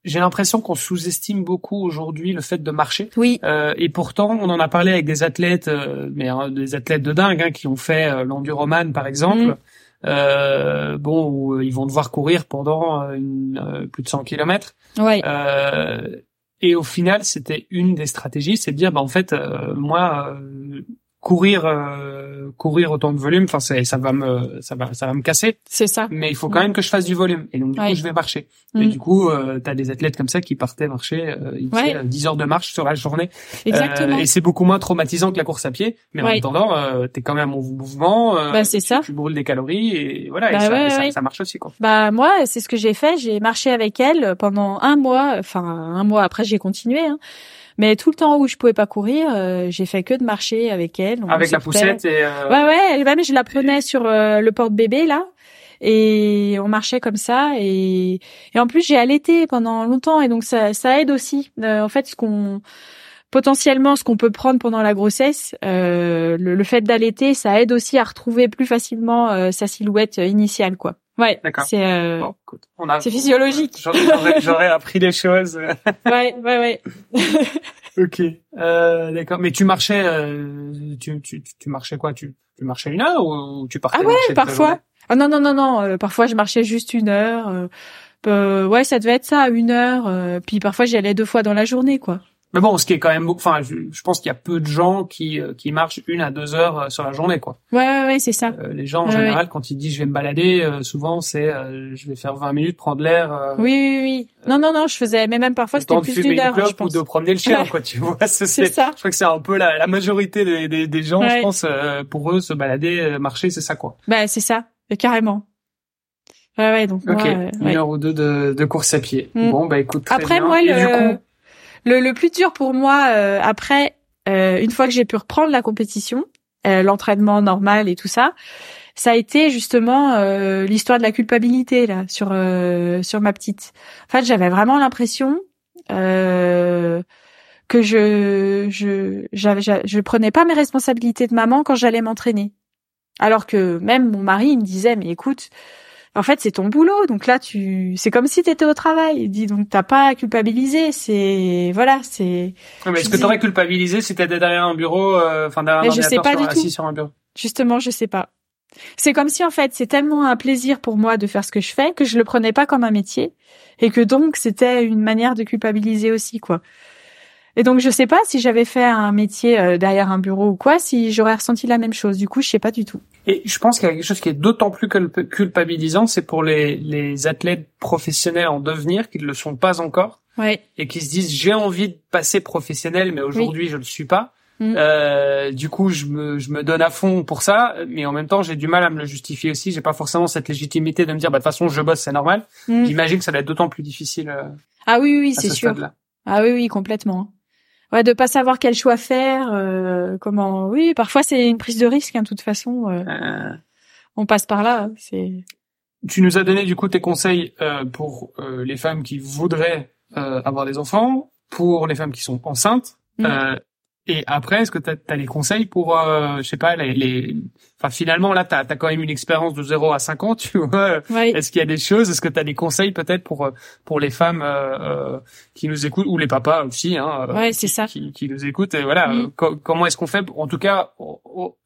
j'ai l'impression qu'on sous-estime beaucoup aujourd'hui le fait de marcher. Oui. et pourtant, on en a parlé avec des athlètes, mais hein, des athlètes de dingue hein, qui ont fait l'enduroman par exemple. Mm euh, bon, où euh, ils vont devoir courir pendant euh, une, euh, plus de 100 kilomètres. Ouais. et au final, c'était une des stratégies, c'est de dire, bah en fait, moi, courir euh, courir autant de volume enfin ça va me ça va ça va me casser. C'est ça. Mais il faut quand même que je fasse du volume. Et donc du coup je vais marcher. Et mm. du coup euh, tu as des athlètes comme ça qui partaient marcher euh, ils ouais. 10 heures de marche sur la journée. Exactement. Et c'est beaucoup moins traumatisant que la course à pied. Mais en attendant euh, tu es quand même en mouvement bah, c'est ça. tu brûles des calories et voilà bah, et ça, ça, marche aussi quoi. Bah moi c'est ce que j'ai fait. J'ai marché avec elle pendant un mois enfin un mois après j'ai continué hein. Mais tout le temps où je pouvais pas courir, euh, j'ai fait que de marcher avec elle. avec la poussette et. Euh... Ouais ouais, même je la prenais sur euh, le porte-bébé là. Et on marchait comme ça et, et en plus j'ai allaité pendant longtemps et donc ça, ça aide aussi. Euh, en fait, ce qu'on potentiellement ce qu'on peut prendre pendant la grossesse, le, le, fait d'allaiter, ça aide aussi à retrouver plus facilement sa silhouette initiale quoi. Ouais, c'est euh, c'est physiologique. J'aurais appris des choses. [laughs] ouais, ouais, ouais. [laughs] ok, euh, d'accord. Mais tu marchais, euh, tu, tu, tu marchais quoi? Tu, tu marchais une heure ou tu partais Ah ouais, parfois. Ah non non non non. Euh, parfois je marchais juste une heure. Euh, ouais, ça devait être ça, une heure. puis parfois j'y allais deux fois dans la journée, quoi. Mais bon, ce qui est quand même, enfin, je, pense qu'il y a peu de gens qui euh, qui marchent une à deux heures euh, sur la journée, quoi. Ouais, ouais, ouais c'est ça. Euh, les gens en général, quand ils disent je vais me balader, souvent c'est je vais faire 20 minutes, prendre l'air. Oui, oui, oui. Non, non, non, je faisais, mais même parfois c'était plus d'une heure, je pense. Ou de promener le chien, [laughs] quoi. Tu vois, c'est ça. Je crois que c'est un peu la, la majorité des, des, des gens, je pense, pour eux, se balader, marcher, c'est ça, quoi. Bah, c'est ça, carrément. Ouais, ouais, donc. Ok, une heure ou deux de, de course à pied. Mm. Bon, bah écoute. Très Après, bien. moi, le. Le, le plus dur pour moi euh, après, euh, une fois que j'ai pu reprendre la compétition, euh, l'entraînement normal et tout ça, ça a été justement l'histoire de la culpabilité là sur sur ma petite. En fait, j'avais vraiment l'impression que je je j'avais je prenais pas mes responsabilités de maman quand j'allais m'entraîner. Alors que même mon mari il me disait mais écoute, en fait, c'est ton boulot. Donc là, tu, c'est comme si tu étais au travail. Il dit donc t'as pas à culpabiliser. C'est voilà, c'est. mais est-ce que t'aurais culpabilisé si t'étais derrière un bureau, euh, enfin derrière un je sais pas du assis tout. sur un bureau Justement, je sais pas. C'est comme si en fait c'est tellement un plaisir pour moi de faire ce que je fais que je le prenais pas comme un métier et que donc c'était une manière de culpabiliser aussi quoi. Et donc je sais pas si j'avais fait un métier euh, derrière un bureau ou quoi, si j'aurais ressenti la même chose. Du coup, je sais pas du tout. Et je pense qu'il y a quelque chose qui est d'autant plus culpabilisant, c'est pour les, les athlètes professionnels en devenir qui ne le sont pas encore. Ouais. Et qui se disent j'ai envie de passer professionnel, mais aujourd'hui je le suis pas. Mm. Euh, du coup, je me, je me donne à fond pour ça, mais en même temps, j'ai du mal à me le justifier aussi. J'ai pas forcément cette légitimité de me dire, bah de toute façon, je bosse, c'est normal. Mm. J'imagine que ça va être d'autant plus difficile. Euh, ah oui, oui, c'est sûr. Ah oui, oui, complètement ouais, de pas savoir quel choix faire, euh, comment. Oui, parfois c'est une prise de risque, hein, de toute façon. Euh, euh. On passe par là. C'est. Tu nous as donné du coup tes conseils pour les femmes qui voudraient avoir des enfants, pour les femmes qui sont enceintes. Mmh. Et après, est-ce que tu as, des conseils pour, euh, je sais pas, les, les... Enfin, finalement, là, tu as, quand même une expérience de 0 à 5 ans, tu vois. Est-ce qu'il y a des choses, est-ce que tu as des conseils peut-être pour pour les femmes euh, euh, qui nous écoutent, ou les papas aussi, hein, euh, ouais, c'est ça. Qui, qui, nous écoutent, et voilà, mm. comment est-ce qu'on fait, en tout cas,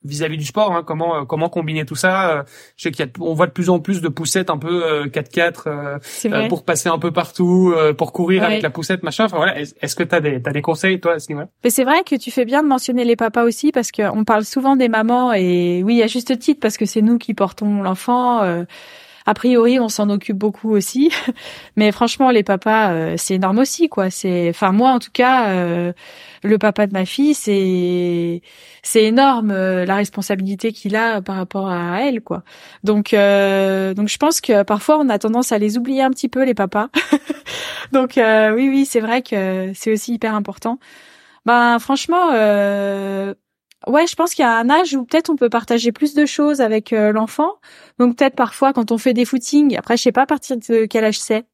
vis-à-vis du sport, hein, comment comment combiner tout ça Je sais qu'il y a, on voit de plus en plus de poussettes un peu 4x4 pour passer un peu partout, pour courir avec la poussette, machin. Enfin voilà, est-ce que tu as des, t'as des conseils, toi, à ce niveau-là? Mais c'est vrai que tu tu fais bien de mentionner les papas aussi parce qu'on parle souvent des mamans et oui, à juste titre parce que c'est nous qui portons l'enfant. Euh, a priori, on s'en occupe beaucoup aussi, [laughs] mais franchement, les papas, euh, c'est énorme aussi, quoi. C'est, enfin moi en tout cas, euh, le papa de ma fille, c'est c'est énorme la responsabilité qu'il a par rapport à elle, quoi. Donc donc je pense que parfois on a tendance à les oublier un petit peu les papas. [laughs] donc oui oui, c'est vrai que c'est aussi hyper important. Ben franchement, euh, ouais, je pense qu'il y a un âge où peut-être on peut partager plus de choses avec euh, l'enfant. Donc peut-être parfois quand on fait des footings, après je sais pas à partir de quel âge c'est.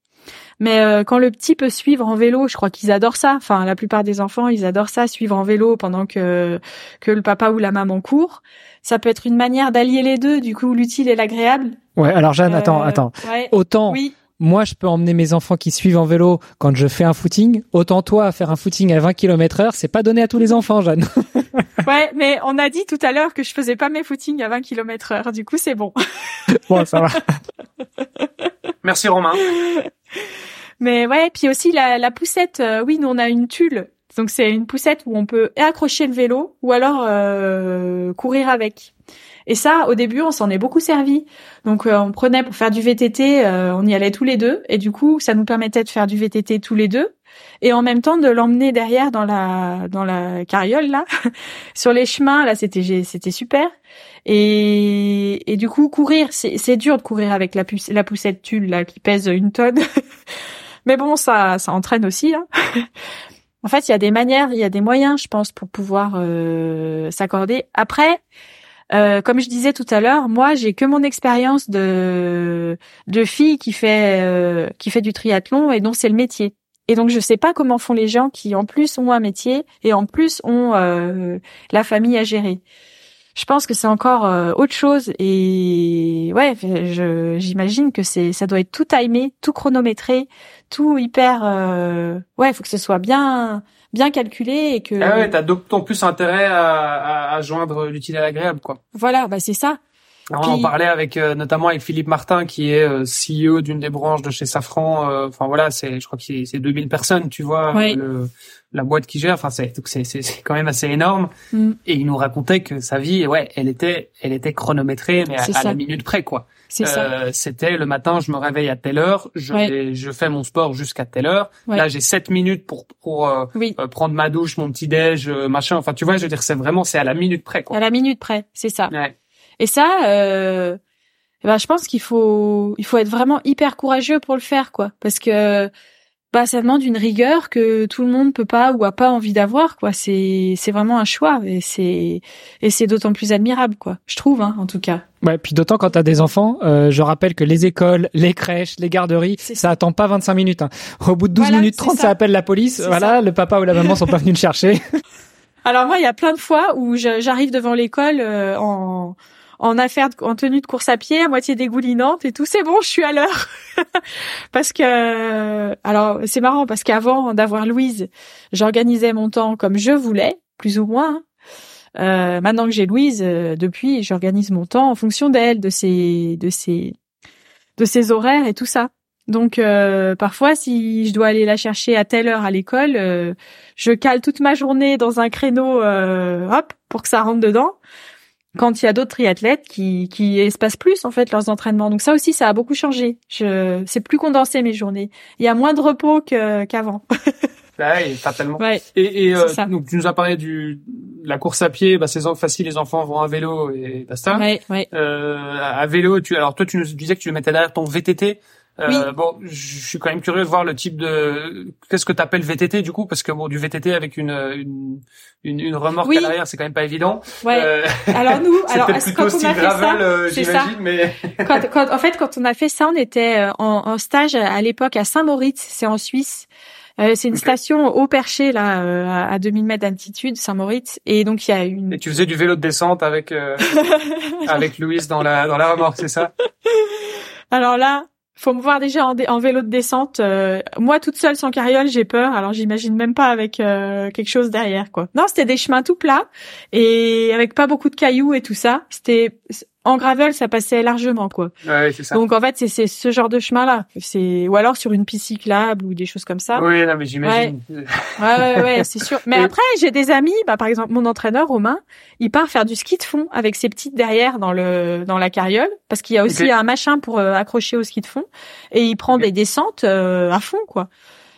Mais euh, quand le petit peut suivre en vélo, je crois qu'ils adorent ça. Enfin, la plupart des enfants, ils adorent ça, suivre en vélo pendant que que le papa ou la maman court. Ça peut être une manière d'allier les deux, du coup l'utile et l'agréable. Ouais, alors Jeanne, attends, Euh, attends. ouais. Autant Oui, moi je peux emmener mes enfants qui suivent en vélo quand je fais un footing, autant toi faire un footing à 20 km heure, c'est pas donné à tous les enfants, Jeanne. [laughs] [laughs] ouais, mais on a dit tout à l'heure que je faisais pas mes footings à 20 km heure. Du coup, c'est bon. [laughs] bon, ça va. [laughs] Merci Romain. Mais ouais, puis aussi la, la poussette. euh, oui, nous on a une tulle. Donc c'est une poussette où on peut accrocher le vélo ou alors euh, courir avec. Et ça, au début, on s'en est beaucoup servi. Donc euh, on prenait pour faire du VTT, euh, on y allait tous les deux, et du coup, ça nous permettait de faire du VTT tous les deux, et en même temps de l'emmener derrière dans la dans la carriole là, [laughs] sur les chemins. Là, c'était c'était super. Et, et du coup, courir, c'est c'est dur de courir avec la, pousse- la poussette tulle là qui pèse une tonne. [laughs] Mais bon, ça, ça entraîne aussi. Hein. en fait, il y a des manières, il y a des moyens, je pense, pour pouvoir euh, s'accorder. Après, euh, comme je disais tout à l'heure, moi, j'ai que mon expérience de de fille qui fait euh, qui fait du triathlon et dont c'est le métier. Et donc, je sais pas comment font les gens qui, en plus, ont un métier et en plus ont euh, la famille à gérer. Je pense que c'est encore euh, autre chose et ouais, je j'imagine que c'est ça doit être tout timé, tout chronométré, tout hyper euh, ouais, faut que ce soit bien bien calculé et que Ah ouais, t'as d'autant plus intérêt à, à, à joindre l'utile à l'agréable, quoi. voilà, bah c'est ça. On en parlait avec euh, notamment avec Philippe Martin qui est euh, CEO d'une des branches de chez Safran. euh, Enfin voilà, c'est je crois que c'est c'est 2000 personnes, tu vois, le- la boîte qui gère. Enfin c'est donc c'est c'est quand même assez énorme. Mm. Et il nous racontait que sa vie, ouais, elle était elle était chronométrée, mais à, la minute près, quoi. C'est ça. Euh, C'était le matin, je me réveille à telle heure, je Ouais. vais- je fais mon sport jusqu'à telle heure. Ouais. Là j'ai 7 minutes pour pour euh, Oui, euh, prendre ma douche, mon petit déj, machin. Enfin tu vois, je veux dire c'est vraiment c'est à la minute près, quoi. à la minute près, c'est ça. Ouais. Et ça, euh, eh ben, je pense qu'il faut, il faut être vraiment hyper courageux pour le faire, quoi, parce que bah ça demande une rigueur que tout le monde peut pas ou a pas envie d'avoir, quoi. C'est, c'est vraiment un choix et c'est, et c'est d'autant plus admirable, quoi. Je trouve, hein, en tout cas. Ouais, puis d'autant quand t'as des enfants, euh, je rappelle que les écoles, les crèches, les garderies, ça attend pas 25 minutes. hein. Au bout de 12 Voilà, minutes c'est 30, ça. ça. appelle la police. Voilà, le papa ou la maman sont pas venus le chercher. [laughs] Alors moi, il y a plein de fois où j'arrive devant l'école euh, en en affaire de- en tenue de course à pied, à moitié dégoulinante et tout. C'est bon, je suis à l'heure. [laughs] parce que alors c'est marrant parce qu'avant d'avoir Louise, j'organisais mon temps comme je voulais, plus ou moins. hein. Euh, maintenant que j'ai Louise, euh, depuis, j'organise mon temps en fonction d'elle, de ses de ses de ses horaires et tout ça. Donc euh, parfois, si je dois aller la chercher à telle heure à l'école, euh, je cale toute ma journée dans un créneau, euh, hop, pour que ça rentre dedans. Quand il y a d'autres triathlètes qui qui espacent plus en fait leurs entraînements, donc ça aussi, ça a beaucoup changé. Je, c'est plus condensé mes journées. Il y a moins de repos que qu'avant. [laughs] Ouais, fatalement. Ouais, Et, et euh, donc tu nous as parlé du de la course à pied, bah c'est en- facile, les enfants vont à vélo et basta. ouais, ouais. Euh, à vélo, tu alors toi tu nous disais que tu le mettais derrière ton VTT. Euh. Bon, je suis quand même curieux de voir le type de qu'est-ce que t'appelles VTT du coup? Parce que bon du VTT avec une une une, une remorque Oui. à l'arrière c'est quand même pas évident. Ouais. Euh, [laughs] Alors nous, [laughs] alors quand on a fait gravel, ça, euh, c'est mais [laughs] quand, quand- en fait, quand on a fait ça, on était en, en stage à l'époque à Saint-Moritz, c'est en Suisse. Euh, c'est une station haut perché là, euh, à à 2000 mètres d'altitude, Saint-Moritz, et donc il y a une. et tu faisais du vélo de descente avec euh, avec Louise dans la dans la remorque, c'est ça? Alors là, faut me voir déjà en, vélo de descente. euh, moi, toute seule sans carriole, j'ai peur. Alors j'imagine même pas avec euh, quelque chose derrière, quoi. Non, c'était des chemins tout plats et avec pas beaucoup de cailloux et tout ça. C'était en gravel, ça passait largement, quoi. Ouais, c'est ça. Donc en fait, c'est c'est ce genre de chemin-là. C'est ou alors sur une piste cyclable ou des choses comme ça. Oui, non mais j'imagine. Ouais, ouais, ouais, c'est sûr. [laughs] Mais après, j'ai des amis, bah, par exemple, mon entraîneur, Romain, il part faire du ski de fond avec ses petites derrière dans le, dans la carriole, parce qu'il y a aussi un machin pour euh, accrocher au ski de fond, et il prend des descentes euh, à fond, quoi.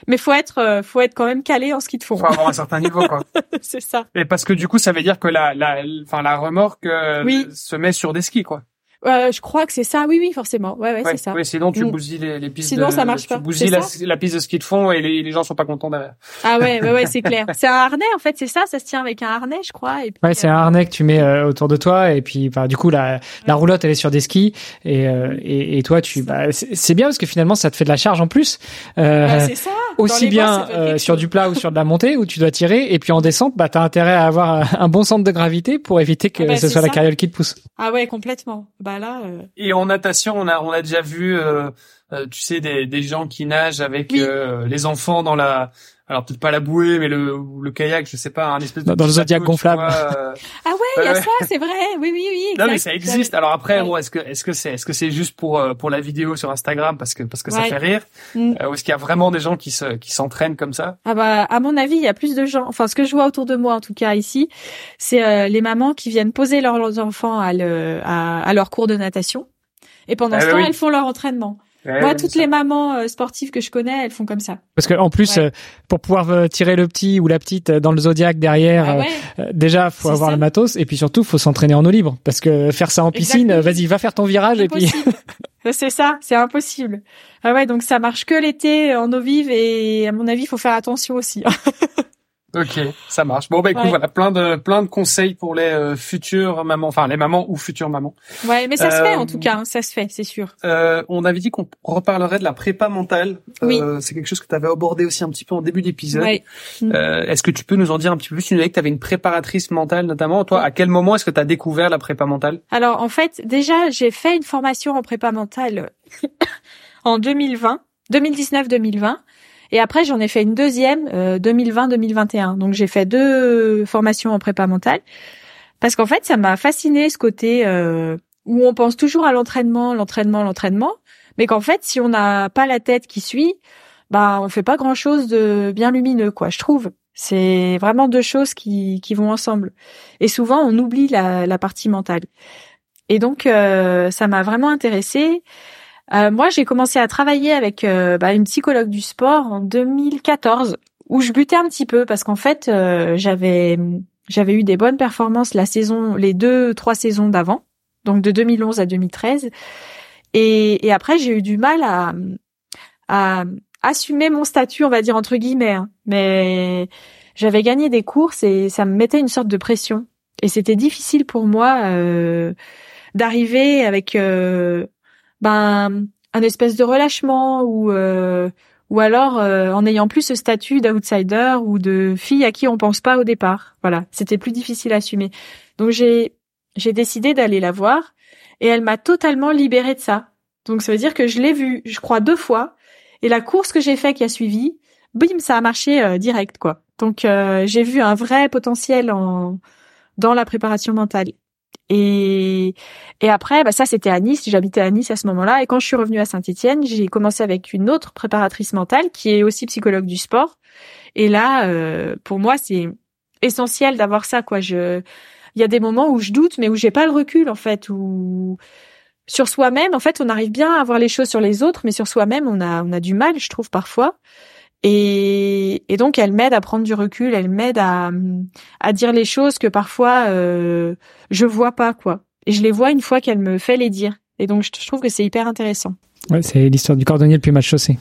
Mais faut être, euh, faut être quand même calé en ski de fond. Faut avoir un certain niveau quoi. [laughs] c'est ça. Et parce que du coup, ça veut dire que la, la, enfin, la remorque euh, Oui. se met sur des skis, quoi. Euh, je crois que c'est ça. Oui, oui, forcément. Ouais, ouais, c'est ça. Sinon tu mm. bousilles les, les pistes. Sinon, ça marche tu pas. Tu bousilles la, la, piste de ski de fond et les, les gens sont pas contents derrière. Ah ouais, ouais, ouais, c'est [laughs] clair. C'est un harnais en fait, c'est ça. Ça se tient avec un harnais, je crois. Et puis, ouais, c'est un harnais que tu mets euh, autour de toi et puis, bah, du coup, la, la roulotte elle est sur des skis et euh, et, et, toi, tu, bah, c'est bien parce que finalement, ça te fait de la charge en plus. Euh, bah, c'est ça. Aussi bien euh, sur du plat ou sur de la montée où tu dois tirer et puis en descente, bah, t'as intérêt à avoir un bon centre de gravité pour éviter que ah bah, ce soit la carriole qui te pousse. Ah ouais, complètement. Bah là. Et en natation, on a on a déjà vu, euh, euh, tu sais, des, des gens qui nagent avec euh, les enfants dans la, alors peut-être pas la bouée, mais le, le kayak, je sais pas, un espèce de dans le zodiac gonflable. ah ouais, il y a ça, c'est vrai. Oui, oui, oui. Non, mais ça existe. Alors après, bon, est-ce que est-ce que c'est est-ce que c'est juste pour pour la vidéo sur Instagram parce que parce que ça fait rire, mm. ou est-ce qu'il y a vraiment des gens qui se qui s'entraînent comme ça? Ah bah à mon avis, il y a plus de gens. Enfin, ce que je vois autour de moi, en tout cas ici, c'est les mamans qui viennent poser leurs enfants à le à, à leur cours de natation et pendant ah ce temps, elles font leur entraînement. Moi, toutes les mamans euh, sportives que je connais, elles font comme ça. Parce que en plus, euh, pour pouvoir euh, tirer le petit ou la petite dans le zodiaque derrière, ah déjà, faut avoir le matos et puis surtout, faut s'entraîner en eau libre. Parce que faire ça en piscine, vas-y, va faire ton virage et puis. [laughs] [laughs] c'est ça, c'est impossible. Ah ouais, donc ça marche que l'été en eau vive et à mon avis, il faut faire attention aussi. [laughs] Ok, ça marche. Bon bah écoute, voilà, plein de plein de conseils pour les euh, futures mamans, enfin les mamans ou futures mamans. Ouais, mais ça se fait en tout cas, hein, ça se fait, c'est sûr. Euh, on avait dit qu'on reparlerait de la prépa mentale. Oui. Euh, c'est quelque chose que tu avais abordé aussi un petit peu en début d'épisode. Ouais. Euh, est-ce que tu peux nous en dire un petit peu plus? Tu nous disais que tu avais une préparatrice mentale notamment. Toi, à quel moment est-ce que tu as découvert la prépa mentale? Alors en fait, déjà, j'ai fait une formation en prépa mentale [coughs] en 2020, 2019-2020. Et après, j'en ai fait une deuxième, euh, 2020-2021. Donc j'ai fait deux formations en prépa mentale. Parce qu'en fait, ça m'a fasciné ce côté euh, où on pense toujours à l'entraînement, l'entraînement, l'entraînement, mais qu'en fait, si on n'a pas la tête qui suit, bah on fait pas grand chose de bien lumineux, quoi. Je trouve. C'est vraiment deux choses qui, qui vont ensemble. Et souvent, on oublie la, la partie mentale. Et donc, euh, ça m'a vraiment intéressée. Euh, moi, j'ai commencé à travailler avec euh, bah, une psychologue du sport en 2014, où je butais un petit peu parce qu'en fait, euh, j'avais j'avais eu des bonnes performances la saison, les deux trois saisons d'avant, donc de 2011 à 2013, et, et après j'ai eu du mal à, à assumer mon statut, on va dire entre guillemets, hein. mais j'avais gagné des courses et ça me mettait une sorte de pression, et c'était difficile pour moi d'arriver avec ben un espèce de relâchement ou euh, ou alors euh, en ayant plus ce statut d'outsider ou de fille à qui on pense pas au départ. Voilà, c'était plus difficile à assumer. Donc j'ai j'ai décidé d'aller la voir et elle m'a totalement libérée de ça. Donc ça veut dire que je l'ai vue, je crois deux fois et la course que j'ai fait qui a suivi, bim, ça a marché euh, direct quoi. Donc j'ai vu un vrai potentiel en dans la préparation mentale. Et, et après, bah ça c'était à Nice, j'habitais à Nice à ce moment-là. Et quand je suis revenue à Saint-Étienne, j'ai commencé avec une autre préparatrice mentale qui est aussi psychologue du sport. Et là, euh, pour moi, c'est essentiel d'avoir ça. Quoi, je, il y a des moments où je doute, mais où j'ai pas le recul en fait, où sur soi-même, en fait, on arrive bien à voir les choses sur les autres, mais sur soi-même, on a, on a du mal, je trouve parfois. Et, et donc, elle m'aide à prendre du recul, elle m'aide à, à dire les choses que parfois euh, je vois pas, quoi. Et je les vois une fois qu'elle me fait les dire. Et donc, je trouve que c'est hyper intéressant. Ouais, c'est l'histoire du cordonnier le plus mal chaussé.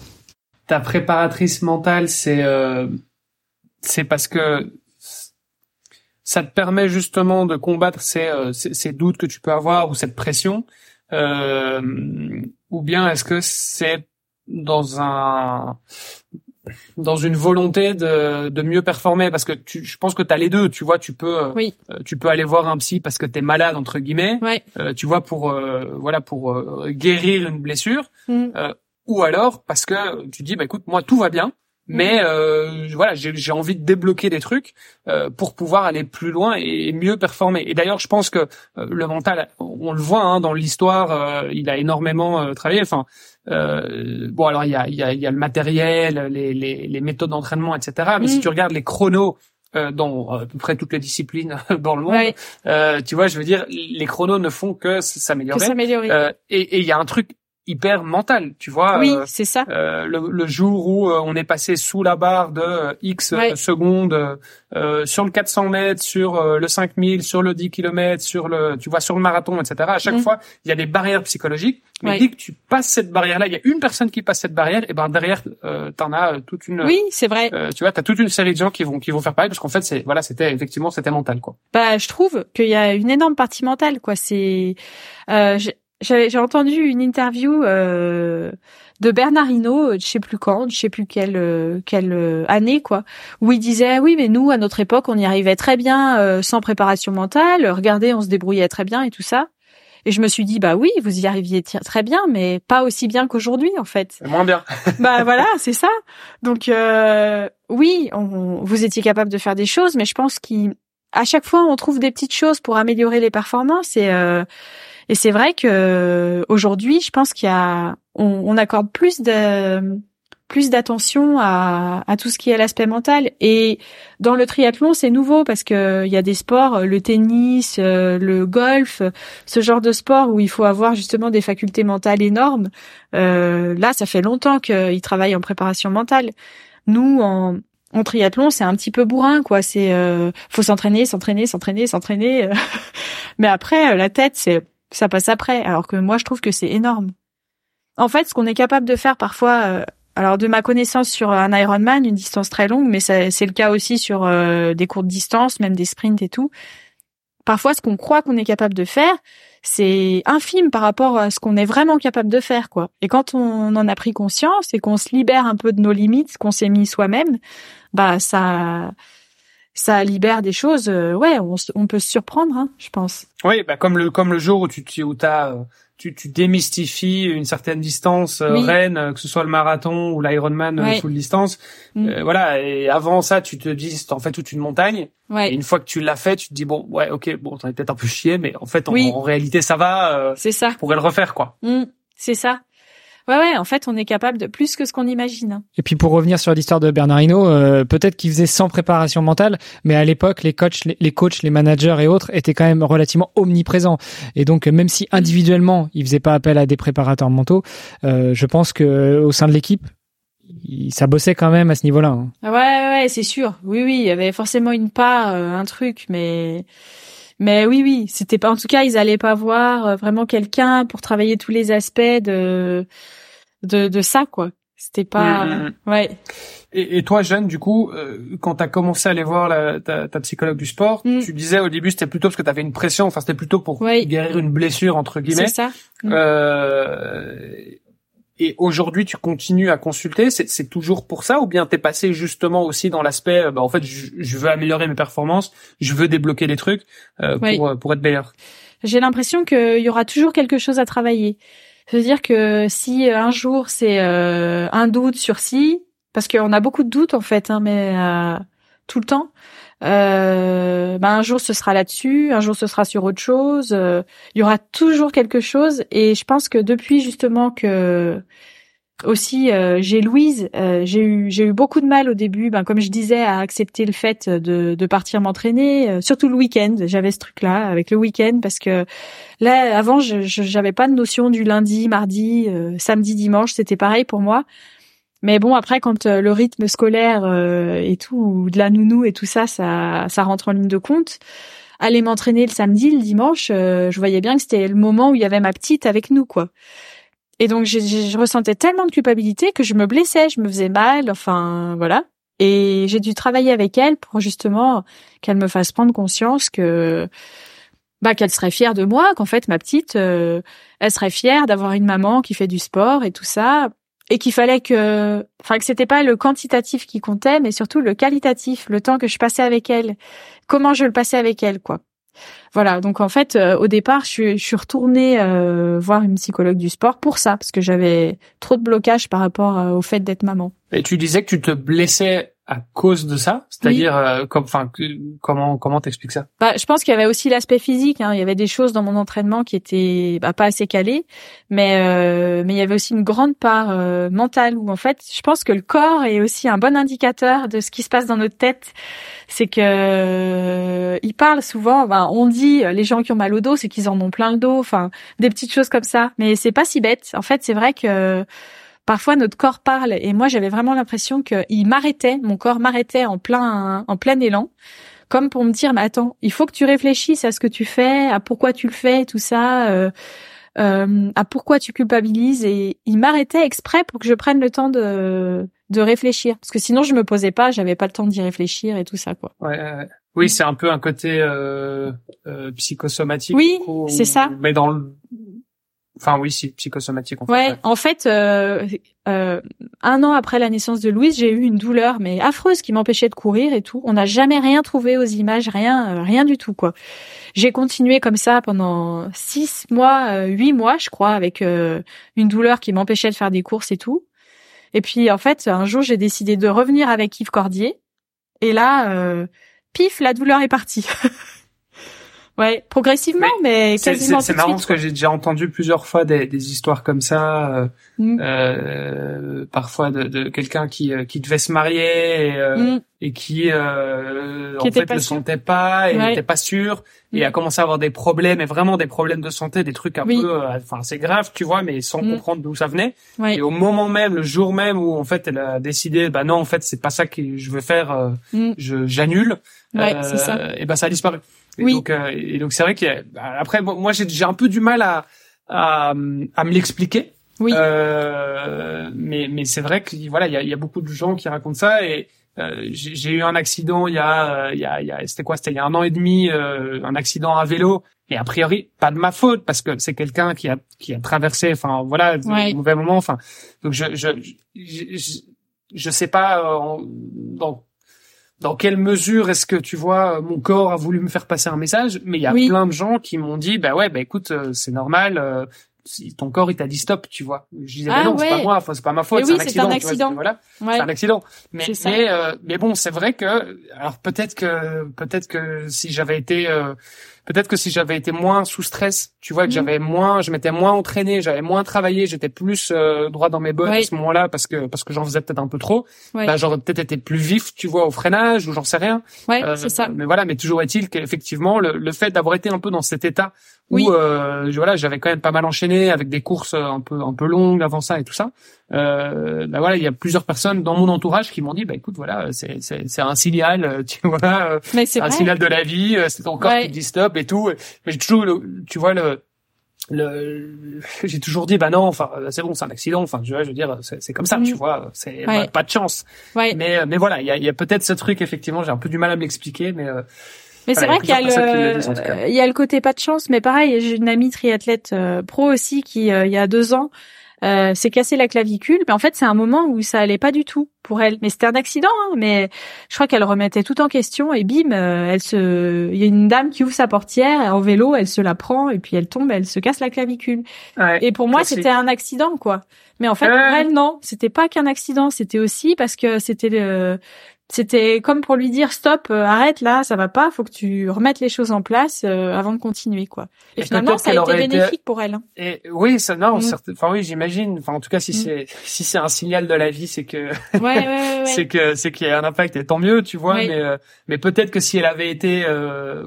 Ta préparatrice mentale, c'est euh, c'est parce que ça te permet justement de combattre ces, euh, ces, ces, doutes que tu peux avoir ou cette pression, euh, ou bien est-ce que c'est dans un dans une volonté de, de mieux performer parce que tu, je pense que tu as les deux tu vois tu peux euh, oui. Euh, tu peux aller voir un psy parce que tu es malade entre guillemets euh, tu vois pour euh, voilà pour guérir une blessure mm. ou alors parce que tu dis bah écoute moi tout va bien mais mm. euh, voilà j'ai envie de débloquer des trucs pour pouvoir aller plus loin et mieux performer et d'ailleurs je pense que le mental on le voit hein, dans l'histoire il a énormément travaillé enfin euh, bon, alors il y a, y, a, y a le matériel, les, les, les méthodes d'entraînement, etc. Mais si mm. tu regardes les chronos euh, dans à peu près toutes les disciplines [laughs] dans le monde, euh, tu vois, je veux dire, les chronos ne font que s'améliorer. Euh, et il y a un truc hyper mental, tu vois. Oui, c'est ça. Euh, le, le, jour où euh, on est passé sous la barre de euh, X secondes sur le 400 mètres, sur le 5000, sur le 10 km, sur le, tu vois, sur le marathon, etc. À chaque mm. fois, il y a des barrières psychologiques. Mais dès que tu passes cette barrière-là, il y a une personne qui passe cette barrière, et ben derrière, euh, t'en as toute une. Oui, c'est vrai. tu vois, t'as toute une série de gens qui vont qui vont faire pareil parce qu'en fait, c'est voilà, c'était effectivement c'était mental quoi. Bah, je trouve qu'il y a une énorme partie mentale quoi. C'est j'ai entendu une interview euh, de Bernard Hinault, je sais plus quand, je sais plus quelle euh, quelle euh, année quoi, où il disait oui mais nous à notre époque on y arrivait très bien euh, sans préparation mentale, regardez on se débrouillait très bien et tout ça. Et je me suis dit bah oui vous y arriviez très bien mais pas aussi bien qu'aujourd'hui en fait. Moins bien. [laughs] bah voilà c'est ça. Donc oui on, vous étiez capable de faire des choses mais je pense qu'à chaque fois on trouve des petites choses pour améliorer les performances et et c'est vrai que aujourd'hui, je pense qu'il y a, on, on, accorde plus de plus d'attention à, à tout ce qui est l'aspect mental. Et dans le triathlon, c'est nouveau parce que il y a des sports, le tennis, euh, le golf, ce genre de sport où il faut avoir justement des facultés mentales énormes. Euh, là, ça fait longtemps qu'ils travaillent en préparation mentale. Nous, en, en triathlon, c'est un petit peu bourrin, quoi. C'est euh, faut s'entraîner, s'entraîner, s'entraîner, s'entraîner. [laughs] Mais après, la tête, c'est ça passe après. Alors que moi, je trouve que c'est énorme. En fait, ce qu'on est capable de faire parfois, euh, alors de ma connaissance sur un Ironman, une distance très longue, mais c'est le cas aussi sur euh, des courtes distances, même des sprints et tout. Parfois, ce qu'on croit qu'on est capable de faire, c'est infime par rapport à ce qu'on est vraiment capable de faire, quoi. Et quand on en a pris conscience et qu'on se libère un peu de nos limites, qu'on s'est mis soi-même, bah ça, ça libère des choses. Euh, ouais, on, on, peut se surprendre, hein, je pense. Oui, bah comme le comme le jour où tu où t'as euh, tu, tu démystifies une certaine distance euh, reine, que ce soit le marathon ou l'Ironman oui. full distance. Mm. voilà. Et avant ça, tu te dis, c'est en fait toute une montagne. Ouais. Et une fois que tu l'as fait, tu te dis bon, ouais, ok, bon, t'en es peut-être un peu chié, mais en fait, en, en réalité, ça va. c'est ça. Pourrait le refaire, quoi. Mm. C'est ça. Ouais, ouais, en fait, on est capable de plus que ce qu'on imagine. Et puis pour revenir sur l'histoire de Bernard Hinault, euh, peut-être qu'il faisait sans préparation mentale, mais à l'époque, les coachs, les, coachs, les managers et autres étaient quand même relativement omniprésents. Et donc, même si individuellement, il faisait pas appel à des préparateurs mentaux, euh, je pense que au sein de l'équipe, ça bossait quand même à ce niveau-là. Hein. Ouais, ouais, c'est sûr. Oui, oui, il y avait forcément une part, euh, un truc, mais mais oui, oui, c'était pas. En tout cas, ils allaient pas voir euh, vraiment quelqu'un pour travailler tous les aspects de de, de ça, quoi. C'était pas. Mm, mm. Ouais. Et, et, toi, jeune, du coup, euh, quand t'as commencé à aller voir la, ta, ta, psychologue du sport, mm. tu disais au début c'était plutôt parce que t'avais une pression, enfin c'était plutôt pour guérir une blessure entre guillemets. C'est ça. Euh, et aujourd'hui, tu continues à consulter. C'est toujours pour ça, ou bien t'es passé justement aussi dans l'aspect, euh, bah, en fait, je, veux améliorer mes performances, je veux débloquer des trucs euh, pour euh, pour être meilleur? J'ai l'impression qu'il y aura toujours quelque chose à travailler. C'est-à-dire que si un jour c'est un doute sur si, parce qu'on a beaucoup de doutes en fait, hein, mais tout le temps. Euh, ben un jour ce sera là-dessus, un jour ce sera sur autre chose. Euh, il y aura toujours quelque chose. Et je pense que depuis justement que aussi euh, j'ai Louise, euh, j'ai eu j'ai eu beaucoup de mal au début, ben comme je disais, à accepter le fait de, de partir m'entraîner, surtout le week-end. J'avais ce truc-là avec le week-end parce que là avant je j'avais pas de notion du lundi, mardi, samedi, dimanche. C'était pareil pour moi. Mais bon, après, quand euh, le rythme scolaire euh, et tout, ou de la nounou et tout ça, ça, ça rentre en ligne de compte. Aller m'entraîner le samedi, le dimanche, euh, je voyais bien que c'était le moment où il y avait ma petite avec nous, quoi. Et donc, je ressentais tellement de culpabilité que je me blessais, je me faisais mal, enfin, voilà. Et j'ai dû travailler avec elle pour justement qu'elle me fasse prendre conscience que bah qu'elle serait fière de moi, qu'en fait ma petite, elle serait fière d'avoir une maman qui fait du sport et tout ça, et qu'il fallait que, enfin que c'était pas le quantitatif qui comptait, mais surtout le qualitatif, le temps que je passais avec elle, comment je le passais avec elle, quoi. Voilà, donc en fait, euh, au départ, je je suis retournée euh, voir une psychologue du sport pour ça, parce que j'avais trop de blocage par rapport euh, au fait d'être maman. Et tu disais que tu te blessais à cause de ça? C'est-à-dire, euh, comme, enfin, comment comment t'expliques ça? Bah, je pense qu'il y avait aussi l'aspect physique. Hein. Il y avait des choses dans mon entraînement qui étaient bah, pas assez calées, mais euh, mais il y avait aussi une grande part euh, mentale où en fait, je pense que le corps est aussi un bon indicateur de ce qui se passe dans notre tête. C'est que euh, il parle souvent. Bah, on dit les gens qui ont mal au dos, c'est qu'ils en ont plein le dos. Enfin, des petites choses comme ça. Mais c'est pas si bête. En fait, c'est vrai que parfois notre corps parle et moi j'avais vraiment l'impression qu'il m'arrêtait, mon corps m'arrêtait en plein en plein élan, comme pour me dire mais attends, il faut que tu réfléchisses à ce que tu fais, à pourquoi tu le fais, tout ça, euh, euh, à pourquoi tu culpabilises et il m'arrêtait exprès pour que je prenne le temps de de réfléchir parce que sinon je me posais pas, j'avais pas le temps d'y réfléchir et tout ça quoi. Ouais, oui, c'est un peu un côté euh, euh psychosomatique. Oui, c'est ça. Mais dans le Enfin oui, si psychosomatique. En fait. Ouais, en fait, euh, euh, un an après la naissance de Louise, j'ai eu une douleur mais affreuse qui m'empêchait de courir et tout. On n'a jamais rien trouvé aux images, rien, euh, rien du tout quoi. J'ai continué comme ça pendant six mois, euh, huit mois, je crois, avec euh, une douleur qui m'empêchait de faire des courses et tout. Et puis en fait, un jour, j'ai décidé de revenir avec Yves Cordier. Et là, pif, la douleur est partie. [laughs] Ouais, progressivement, mais, quasiment. C'est marrant parce que j'ai déjà entendu plusieurs fois des, des histoires comme ça, euh, mm. euh, parfois de, de quelqu'un qui euh, qui devait se marier et, euh, mm. et qui, euh, en fait ne sentait pas et n'était pas sûr et mm. a commencé à avoir des problèmes et vraiment des problèmes de santé, des trucs un peu, enfin c'est grave, tu vois, mais sans comprendre d'où ça venait. Et au moment même, le jour même où en fait elle a décidé, bah non, en fait c'est pas ça que je veux faire, je j'annule. Ouais, ça. Et ben ça a disparu. Et oui. Donc, euh, et donc c'est vrai que bah, après moi j'ai j'ai un peu du mal à à, à me l'expliquer. Oui. Euh, mais mais c'est vrai que voilà il y a, y a beaucoup de gens qui racontent ça et euh, j'ai eu un accident il y a il y a, y a c'était quoi c'était il y a un an et demi euh, un accident à vélo et a priori pas de ma faute parce que c'est quelqu'un qui a qui a traversé enfin voilà de mauvais moments enfin donc je je je, je, sais pas euh, dans dans quelle mesure est-ce que tu vois mon corps a voulu me faire passer un message? Mais il y a plein de gens qui m'ont dit bah ouais bah écoute euh, c'est normal euh, si ton corps il t'a dit stop tu vois. Je disais ah, non c'est pas moi c'est pas ma faute c'est un accident, un accident. voilà. C'est un accident. Mais mais, euh, mais bon c'est vrai que alors peut-être que peut-être que si j'avais été peut-être que si j'avais été moins sous stress, tu vois, que mhm. j'avais moins, je m'étais moins entraîné, j'avais moins travaillé, j'étais plus euh, droit dans mes bottes à ce moment-là parce que parce que j'en faisais peut-être un peu trop. Bah, j'aurais peut-être été plus vif, tu vois, au freinage ou j'en sais rien. Ouais, euh, c'est ça. Mais voilà, mais toujours est-il qu'effectivement le, le fait d'avoir été un peu dans cet état où euh, voilà, j'avais quand même pas mal enchaîné avec des courses un peu un peu longues avant ça et tout ça. Euh, bah voilà, il y a plusieurs personnes dans mon entourage qui m'ont dit, bah écoute, voilà, c'est c'est c'est un signal, [laughs] tu vois, euh, c'est un signal de la vie, c'est ton corps qui dit stop et tout. Mais j'ai toujours, tu vois le le [laughs] j'ai toujours dit bah non enfin c'est bon c'est un accident enfin je, je veux dire c'est comme ça tu vois c'est pas de chance ouais. mais mais voilà il y a, y a peut-être ce truc effectivement j'ai un peu du mal à me l'expliquer mais mais c'est vrai qu'il y a le, il y a le côté pas de chance, mais pareil, j'ai une amie triathlète euh, pro aussi qui, euh, il y a deux ans, euh, s'est cassé la clavicule. Mais en fait, c'est un moment où ça allait pas du tout pour elle. Mais c'était un accident, hein, mais je crois qu'elle remettait tout en question et bim, elle se, il y a une dame qui ouvre sa portière en vélo, elle se la prend et puis elle tombe, elle se casse la clavicule. et pour moi, c'était un accident, quoi. Mais en fait, pour elle, non, c'était pas qu'un accident, c'était aussi parce que c'était le, c'était comme pour lui dire stop, euh, arrête là, ça va pas, faut que tu remettes les choses en place euh, avant de continuer quoi. Et, finalement, ça a été bénéfique pour elle. Hein. Et oui, ça non, mm. enfin oui, j'imagine. Enfin en tout cas, si mm. c'est si c'est un signal de la vie, c'est que ouais, ouais, ouais, [laughs] c'est que c'est qu'il y a un impact et tant mieux, tu vois. Mais euh, mais peut-être que si elle avait été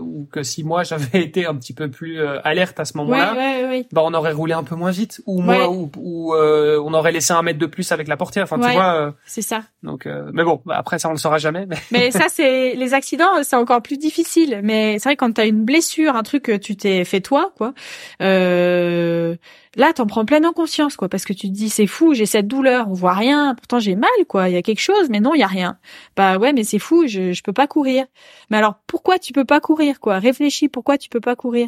ou que si moi j'avais [laughs] été un petit peu plus alerte à ce moment-là, bah on aurait roulé un peu moins vite ou moi ou, ou on aurait laissé un mètre de plus avec la portière. Enfin tu vois. c'est ça. Donc mais bon, bah, après ça on le saura jamais. Mais, [laughs] ça, c'est les accidents, c'est encore plus difficile. Mais c'est vrai quand t'as une blessure, un truc que tu t'es fait toi, quoi. Euh, là, t'en prends pleine en conscience, quoi, parce que tu te dis c'est fou, j'ai cette douleur, on voit rien, pourtant j'ai mal, quoi. Il y a quelque chose, mais non, il y a rien. Bah ouais, mais c'est fou, je je peux pas courir. Mais alors pourquoi tu peux pas courir, quoi? Réfléchis, pourquoi tu peux pas courir?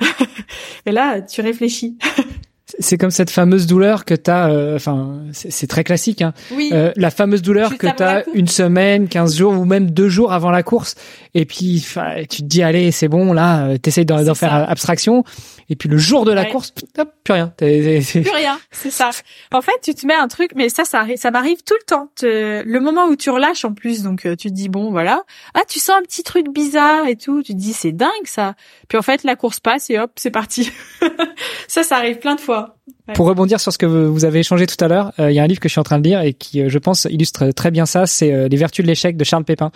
[laughs] Et là, tu réfléchis. [laughs] c'est comme cette fameuse douleur que tu as, euh, enfin, c'est très classique, hein. Oui. Euh, la fameuse douleur que tu as une semaine, 15 jours ou même deux jours avant la course. Et puis, tu te dis, allez, c'est bon, là, euh, t'essayes d'en faire abstraction. Et puis le jour de la course, hop, plus rien. Plus rien, c'est ça. En fait, tu te mets un truc, mais ça, ça, ça m'arrive tout le temps. le moment où tu relâches en plus, donc euh, tu te dis bon, voilà. Ah, tu sens un petit truc bizarre et tout. Tu te dis c'est dingue ça. Puis en fait, la course passe et hop, c'est parti. [laughs] ça, ça arrive plein de fois. Pour rebondir sur ce que vous avez échangé tout à l'heure, euh, il y a un livre que je suis en train de lire et qui, euh, je pense, illustre très bien ça. C'est Les Vertus de l'échec de Charles Pépin,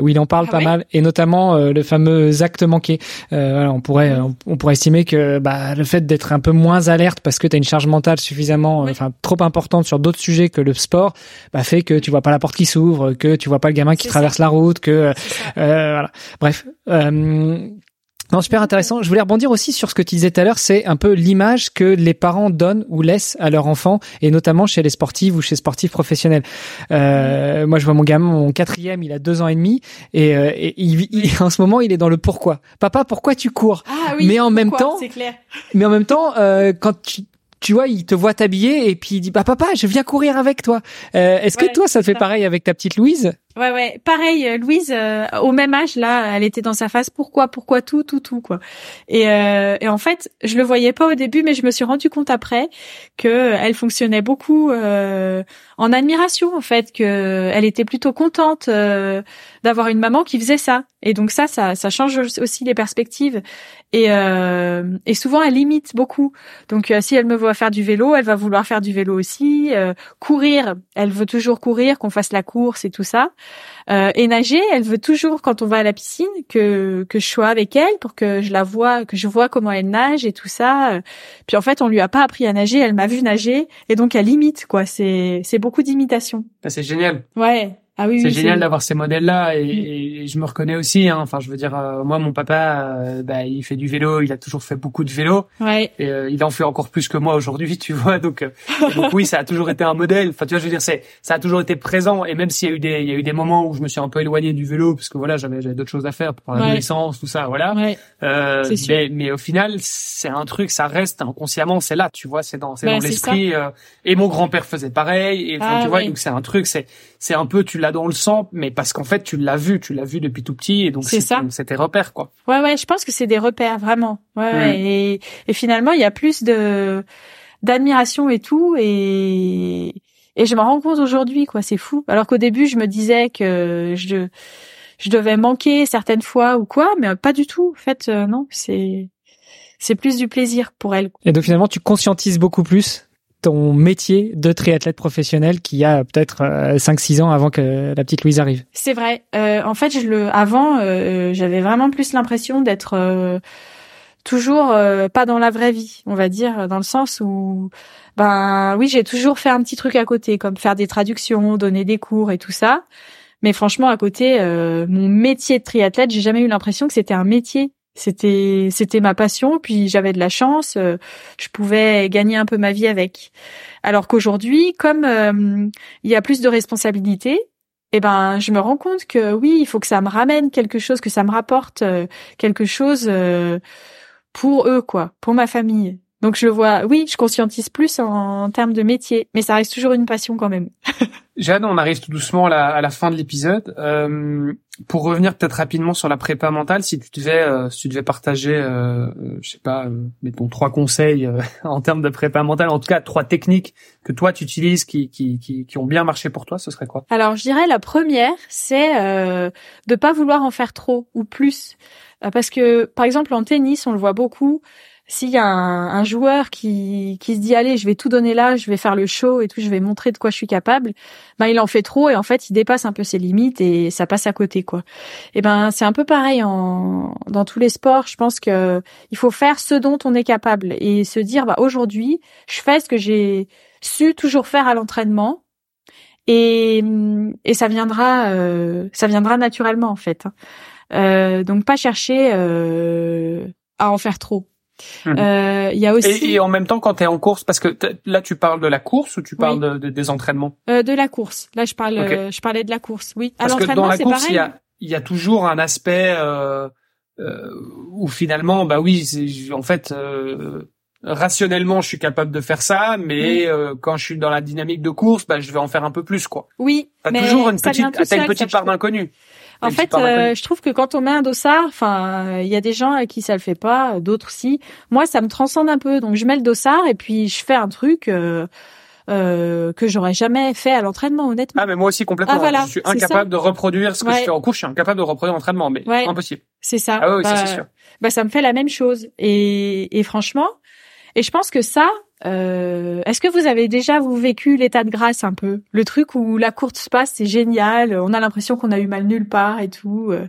où il en parle ah pas mal, et notamment le fameux acte manqué. Voilà, on pourrait, on, pourrait estimer que bah, le fait d'être un peu moins alerte parce que tu as une charge mentale suffisamment, enfin trop importante sur d'autres sujets que le sport, bah, fait que tu vois pas la porte qui s'ouvre, que tu vois pas le gamin qui traverse la route, que voilà. Bref. Non, super intéressant. Je voulais rebondir aussi sur ce que tu disais tout à l'heure, c'est un peu l'image que les parents donnent ou laissent à leurs enfants, et notamment chez les sportifs ou chez les sportifs professionnels. Euh, moi, je vois mon gamin, mon quatrième, il a deux ans et demi, et, euh, il, en ce moment, il est dans le pourquoi. Papa, pourquoi tu cours? Ah, oui, Mais en même temps, clair. mais en même temps, euh, quand tu tu vois, il te voit t'habiller et puis il dit bah papa, je viens courir avec toi. Euh, Est-ce que toi ça te fait pareil avec ta petite Louise? Ouais ouais, pareil. Euh, Louise, euh, au même âge là, elle était dans sa phase pourquoi pourquoi tout tout tout quoi. Et, euh, et en fait, je le voyais pas au début, mais je me suis rendu compte après que elle fonctionnait beaucoup en admiration en fait, que elle était plutôt contente d'avoir une maman qui faisait ça. Et donc ça, ça, ça change aussi les perspectives. Et, euh, et souvent, elle limite beaucoup. Donc si elle me voit faire du vélo, elle va vouloir faire du vélo aussi. courir, elle veut toujours courir, qu'on fasse la course et tout ça. Euh, et nager, elle veut toujours quand on va à la piscine que que je sois avec elle pour que je la vois, que je vois comment elle nage et tout ça. Puis en fait, on lui a pas appris à nager, elle m'a vu nager et donc elle imite quoi. C'est c'est beaucoup d'imitation. Bah, c'est génial. Ouais. Ah oui, c'est génial d'avoir ces modèles-là et, je me reconnais aussi. Hein. Enfin, je veux dire, euh, moi, mon papa, euh, bah, il fait du vélo, il a toujours fait beaucoup de vélo. Ouais. Et euh, il en fait encore plus que moi aujourd'hui, tu vois. Donc, donc oui, ça a toujours été un modèle. Enfin, tu vois, je veux dire, c'est ça a toujours été présent. Et même s'il y a eu des, il y a eu des moments où je me suis un peu éloigné du vélo parce que voilà, j'avais j'avais d'autres choses à faire pour l'adolescence, tout ça, voilà. Ouais. mais, mais au final, c'est un truc, ça reste inconsciemment, c'est là, tu vois, c'est dans, c'est dans l'esprit. et mon grand-père faisait pareil. Et ah, tu vois, donc c'est un truc, c'est c'est un peu, tu l'as dans le sang, mais parce qu'en fait, tu l'as vu, tu l'as vu depuis tout petit, et donc c'est ça. C'était repères, quoi. Ouais, ouais, je pense que c'est des repères vraiment. Ouais, ouais et, et, finalement, il y a plus de d'admiration et tout, et et je me rends compte aujourd'hui, quoi. C'est fou. Alors qu'au début, je me disais que je je devais manquer certaines fois ou quoi, mais pas du tout. En fait, euh, non, c'est c'est plus du plaisir pour elle. Et donc finalement, tu conscientises beaucoup plus ton métier de triathlète professionnel qui a peut-être 5-6 euh, ans avant que la petite Louise arrive. C'est vrai. Euh, en fait, je le, avant, euh, j'avais vraiment plus l'impression d'être euh, toujours pas dans la vraie vie, on va dire, dans le sens où, ben oui, j'ai toujours fait un petit truc à côté, comme faire des traductions, donner des cours et tout ça. Mais franchement, à côté, mon métier de triathlète, j'ai jamais eu l'impression que c'était un métier. C'était c'était ma passion, puis j'avais de la chance, euh, je pouvais gagner un peu ma vie avec. Alors qu'aujourd'hui, comme euh, il y a plus de responsabilités, eh ben je me rends compte que oui, il faut que ça me ramène quelque chose, que ça me rapporte euh, quelque chose pour eux quoi, pour ma famille. Donc je le vois, oui, je conscientise plus en, termes de métier, mais ça reste toujours une passion quand même. [laughs] Jeanne, on arrive tout doucement à la, fin de l'épisode. Euh, pour revenir peut-être rapidement sur la prépa mentale, si tu devais, euh, si tu devais partager, euh, je sais pas, euh, mettons trois conseils euh, [laughs] en termes de prépa mentale, en tout cas trois techniques que toi tu utilises qui, qui, qui, qui ont bien marché pour toi, ce serait quoi? Alors je dirais la première, c'est euh, de pas vouloir en faire trop ou plus, parce que par exemple en tennis, on le voit beaucoup s'il y a un, joueur qui, qui se dit allez je vais tout donner là je vais faire le show et tout je vais montrer de quoi je suis capable ben il en fait trop et en fait il dépasse un peu ses limites et ça passe à côté quoi. Et ben c'est un peu pareil en dans tous les sports. Je pense que il faut faire ce dont on est capable et se dire bah aujourd'hui je fais ce que j'ai su toujours faire à l'entraînement et et ça viendra euh, ça viendra naturellement en fait hein. euh, donc pas chercher euh, à en faire trop Hum. Euh, il y a aussi et, en même temps quand tu es en course parce que là tu parles de la course ou tu parles de, des entraînements? Euh, De la course. Là je parle euh, je parlais de la course. Oui. Parce que dans la course il y a il y a toujours un aspect euh, euh, où finalement bah oui en fait rationnellement, je suis capable de faire ça, mais euh, quand je suis dans la dynamique de course, bah, je vais en faire un peu plus, quoi. Oui, T'as mais toujours une ça vient petite, tout t'as une petite ça, part d'inconnu. En fait, euh, je trouve que quand on met un dossard, enfin, il y a des gens à qui ça le fait pas, d'autres si. Moi, ça me transcende un peu, donc je mets le dossard et puis je fais un truc euh, euh, que j'aurais jamais fait à l'entraînement, honnêtement. Ah, mais moi aussi complètement. Ah, voilà, je suis incapable de reproduire ce que je fais en cours. Je suis incapable de reproduire l'entraînement, mais Ouais. impossible. C'est ça. Ah oui, bah, ça c'est sûr. bah, ça me fait la même chose. Et, et franchement, et je pense que ça, euh, est-ce que vous avez déjà vous vécu l'état de grâce un peu, le truc où la course se passe, c'est génial, on a l'impression qu'on a eu mal nulle part et tout. euh,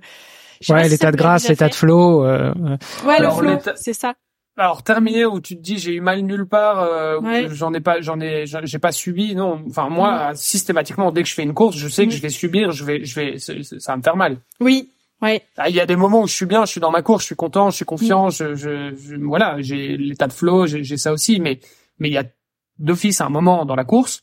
je Ouais, l'état de grâce, l'état de flow. euh, Ouais, Alors, le flow, c'est ça. Alors terminé où tu te dis j'ai eu mal nulle part, euh, Ouais. j'en ai pas, j'en ai, j'ai pas subi. Non, enfin moi systématiquement dès que je fais une course, je sais Mm. que je vais subir, je vais, je vais, ça va me faire mal. Oui, ouais. Ah, Il y a des moments où je suis bien, je suis dans ma course, je suis content, je suis Mm. confiant, je, je, je- voilà, j'ai l'état de flow, j'ai j'ai ça aussi, mais mais il y a d'office un moment dans la course,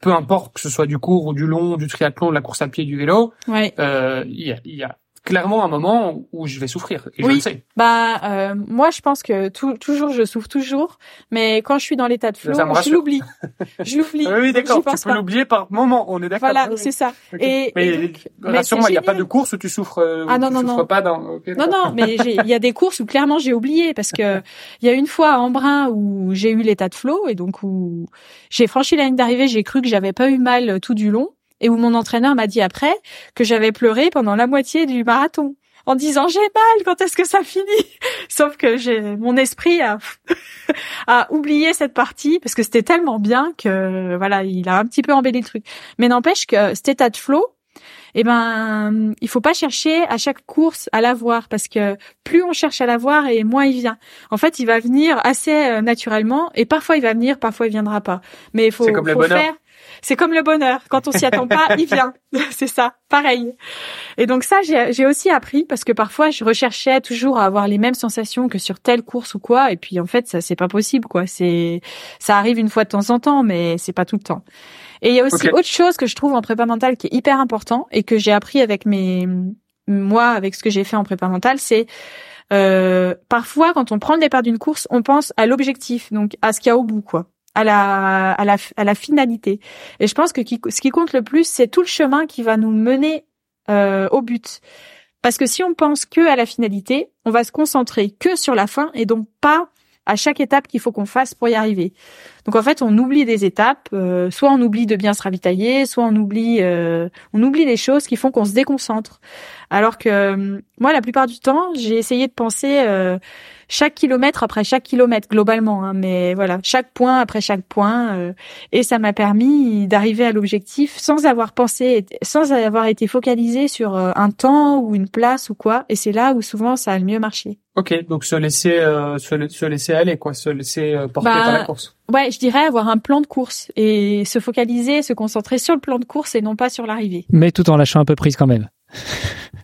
peu importe que ce soit du court ou du long, du triathlon, de la course à pied, du vélo, Ouais. euh, il y, a, il y a clairement un moment où je vais souffrir et je Oui. le sais. Bah euh, moi je pense que tout, toujours je souffre toujours, mais quand je suis dans l'état de flow, je l'oublie. [laughs] Je l'oublie. Oui, d'accord, tu peux l'oublier par moment, on est d'accord. Voilà, Oui, c'est ça. Ok. Et, mais rassure-moi, il n'y a pas de course où tu souffres, euh, où Ah non, tu non, non. pas dans. Non, non, mais il y a des courses où clairement j'ai oublié parce que [laughs] il y a une fois à Embrun où j'ai eu l'état de flow et donc où j'ai franchi la ligne d'arrivée, j'ai cru que j'avais pas eu mal tout du long et où mon entraîneur m'a dit après que j'avais pleuré pendant la moitié du marathon en disant j'ai mal, quand est-ce que ça finit? [laughs] Sauf que j'ai mon esprit a, [laughs] a oublié cette partie parce que c'était tellement bien que voilà, il a un petit peu embelli le truc. Mais n'empêche que cet état de flow, eh ben, il faut pas chercher à chaque course à l'avoir parce que plus on cherche à l'avoir et moins il vient. En fait, il va venir assez euh, naturellement et parfois il va venir, parfois il viendra pas. Mais il faut, le faut bonheur. faire. C'est comme le bonheur. Quand on s'y attend pas, il vient. [laughs] C'est ça. Pareil. Et donc ça, j'ai aussi appris parce que parfois je recherchais toujours à avoir les mêmes sensations que sur telle course ou quoi. Et puis en fait, ça c'est pas possible quoi. C'est ça arrive une fois de temps en temps, mais c'est pas tout le temps. Et il y a aussi autre chose que je trouve en prépa mentale qui est hyper important et que j'ai appris avec mes moi avec ce que j'ai fait en prépa mentale, c'est euh, parfois quand on prend le départ d'une course, on pense à l'objectif, donc à ce qu'il y a au bout quoi. À la, à la à la finalité. Et je pense que ce qui compte le plus, c'est tout le chemin qui va nous mener euh, au but. Parce que si on pense que à la finalité, on va se concentrer que sur la fin et donc pas à chaque étape qu'il faut qu'on fasse pour y arriver. Donc en fait, on oublie des étapes, euh, soit on oublie de bien se ravitailler, soit on oublie euh, on oublie des choses qui font qu'on se déconcentre. Alors que euh, moi, la plupart du temps, j'ai essayé de penser euh, chaque kilomètre après chaque kilomètre globalement, hein, mais voilà, chaque point après chaque point, euh, et ça m'a permis d'arriver à l'objectif sans avoir pensé, sans avoir été focalisé sur euh, un temps ou une place ou quoi. Et c'est là où souvent ça a le mieux marché. Ok, donc se laisser, euh, se, la- se laisser aller, quoi, se laisser euh, porter Bah, par la course. Ouais, je dirais avoir un plan de course et se focaliser, se concentrer sur le plan de course et non pas sur l'arrivée. Mais tout en lâchant un peu prise quand même.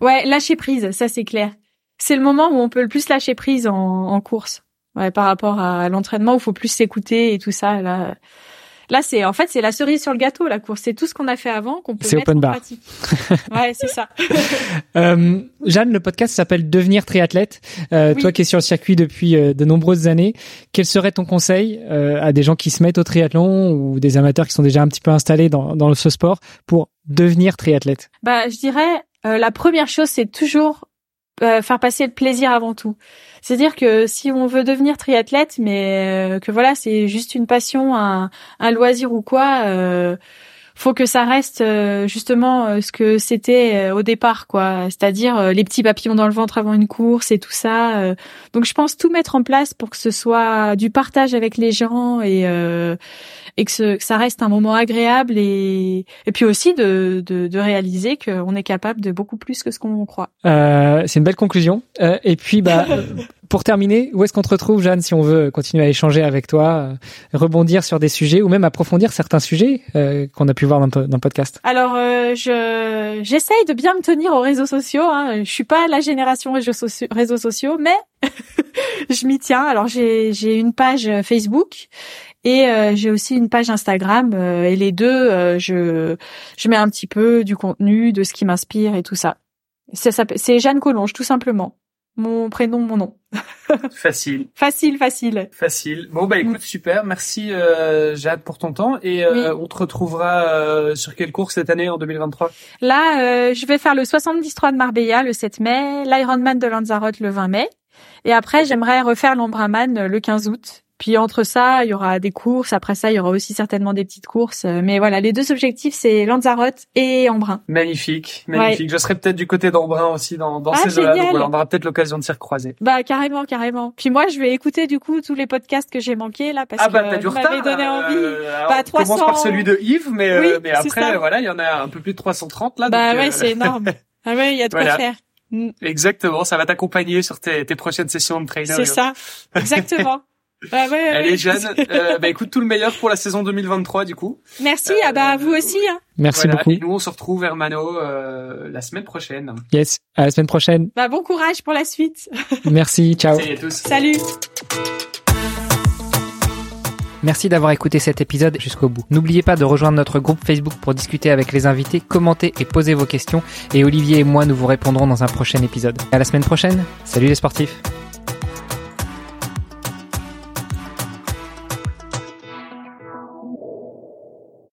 Ouais, lâcher prise, ça c'est clair. C'est le moment où on peut le plus lâcher prise en, en course. Ouais, par rapport à l'entraînement où il faut plus s'écouter et tout ça. Là, là c'est en fait c'est la cerise sur le gâteau la course. C'est tout ce qu'on a fait avant qu'on peut C'est mettre open en bar. pratique. [laughs] ouais, c'est ça. [laughs] Euh, Jeanne, le podcast s'appelle Devenir triathlète. Euh, Oui. Toi qui es sur le circuit depuis euh, de nombreuses années, quel serait ton conseil euh, à des gens qui se mettent au triathlon ou des amateurs qui sont déjà un petit peu installés dans, dans ce sport pour devenir triathlète? Bah, je dirais euh, la première chose, c'est toujours euh, faire passer le plaisir avant tout. C'est-à-dire que si on veut devenir triathlète, mais euh, que voilà, c'est juste une passion, un, un loisir ou quoi, euh, faut que ça reste euh, justement euh, ce que c'était euh, au départ, quoi. C'est-à-dire euh, les petits papillons dans le ventre avant une course et tout ça. euh. Donc je pense tout mettre en place pour que ce soit du partage avec les gens et euh, et que, ce- que ça reste un moment agréable et et puis aussi de de, de réaliser qu'on est capable de beaucoup plus que ce qu'on croit. euh, C'est une belle conclusion. Euh, et puis, bah, [laughs] pour terminer, où est-ce qu'on te retrouve, Jeanne, si on veut continuer à échanger avec toi, euh, rebondir sur des sujets ou même approfondir certains sujets euh, qu'on a pu voir dans, dans le podcast? Alors euh, je j'essaye de bien me tenir aux réseaux sociaux. Hein. Je suis pas la génération réseaux sociaux, mais [laughs] je m'y tiens. Alors j'ai une page Facebook et euh, j'ai aussi une page Instagram euh, et les deux euh, je je mets un petit peu du contenu, de ce qui m'inspire et tout ça. C'est Jeanne Collonge tout simplement. mon prénom, mon nom. [laughs] facile. Facile, facile. Facile. Bon bah écoute, super. Merci euh, Jade pour ton temps et euh, on te retrouvera euh, sur quelle course cette année en 2023 Là, je vais faire le 73 de Marbella le 7 mai, l'Ironman de Lanzarote le 20 mai et après j'aimerais refaire l'Ombraman le 15 août puis entre ça, il y aura des courses. Après ça, il y aura aussi certainement des petites courses. Mais voilà, les deux objectifs, c'est Lanzarote et Embrun. Magnifique, magnifique. Je serai peut-être du côté d'Embrun aussi dans, dans ah, ces là Donc on aura peut-être l'occasion de s'y recroiser. Bah carrément, carrément. Puis moi, je vais écouter du coup tous les podcasts que j'ai manqués là parce ah, bah, que vous m'avez donné envie. Euh, bah, 300... On commence par celui de Yves, mais euh, mais après voilà, il y en a un peu plus de 330 là. Bah ouais, euh, c'est énorme. [laughs] ah ouais, il y a de quoi faire. Mm. Exactement, ça va t'accompagner sur tes, tes prochaines sessions de training. C'est ça, exactement. [laughs] Bah ouais, Elle est jeune. euh, bah écoute, tout le meilleur pour la saison 2023 du coup. Merci. ah bah vous aussi. Hein. Merci beaucoup. Et nous on se retrouve Hermano euh, la semaine prochaine. Yes, à la semaine prochaine. Bah bon courage pour la suite. [laughs] Merci, ciao. Salut à tous. Salut. Merci d'avoir écouté cet épisode jusqu'au bout. N'oubliez pas de rejoindre notre groupe Facebook pour discuter avec les invités, commenter et poser vos questions. Et Olivier et moi, nous vous répondrons dans un prochain épisode. À la semaine prochaine. Salut les sportifs.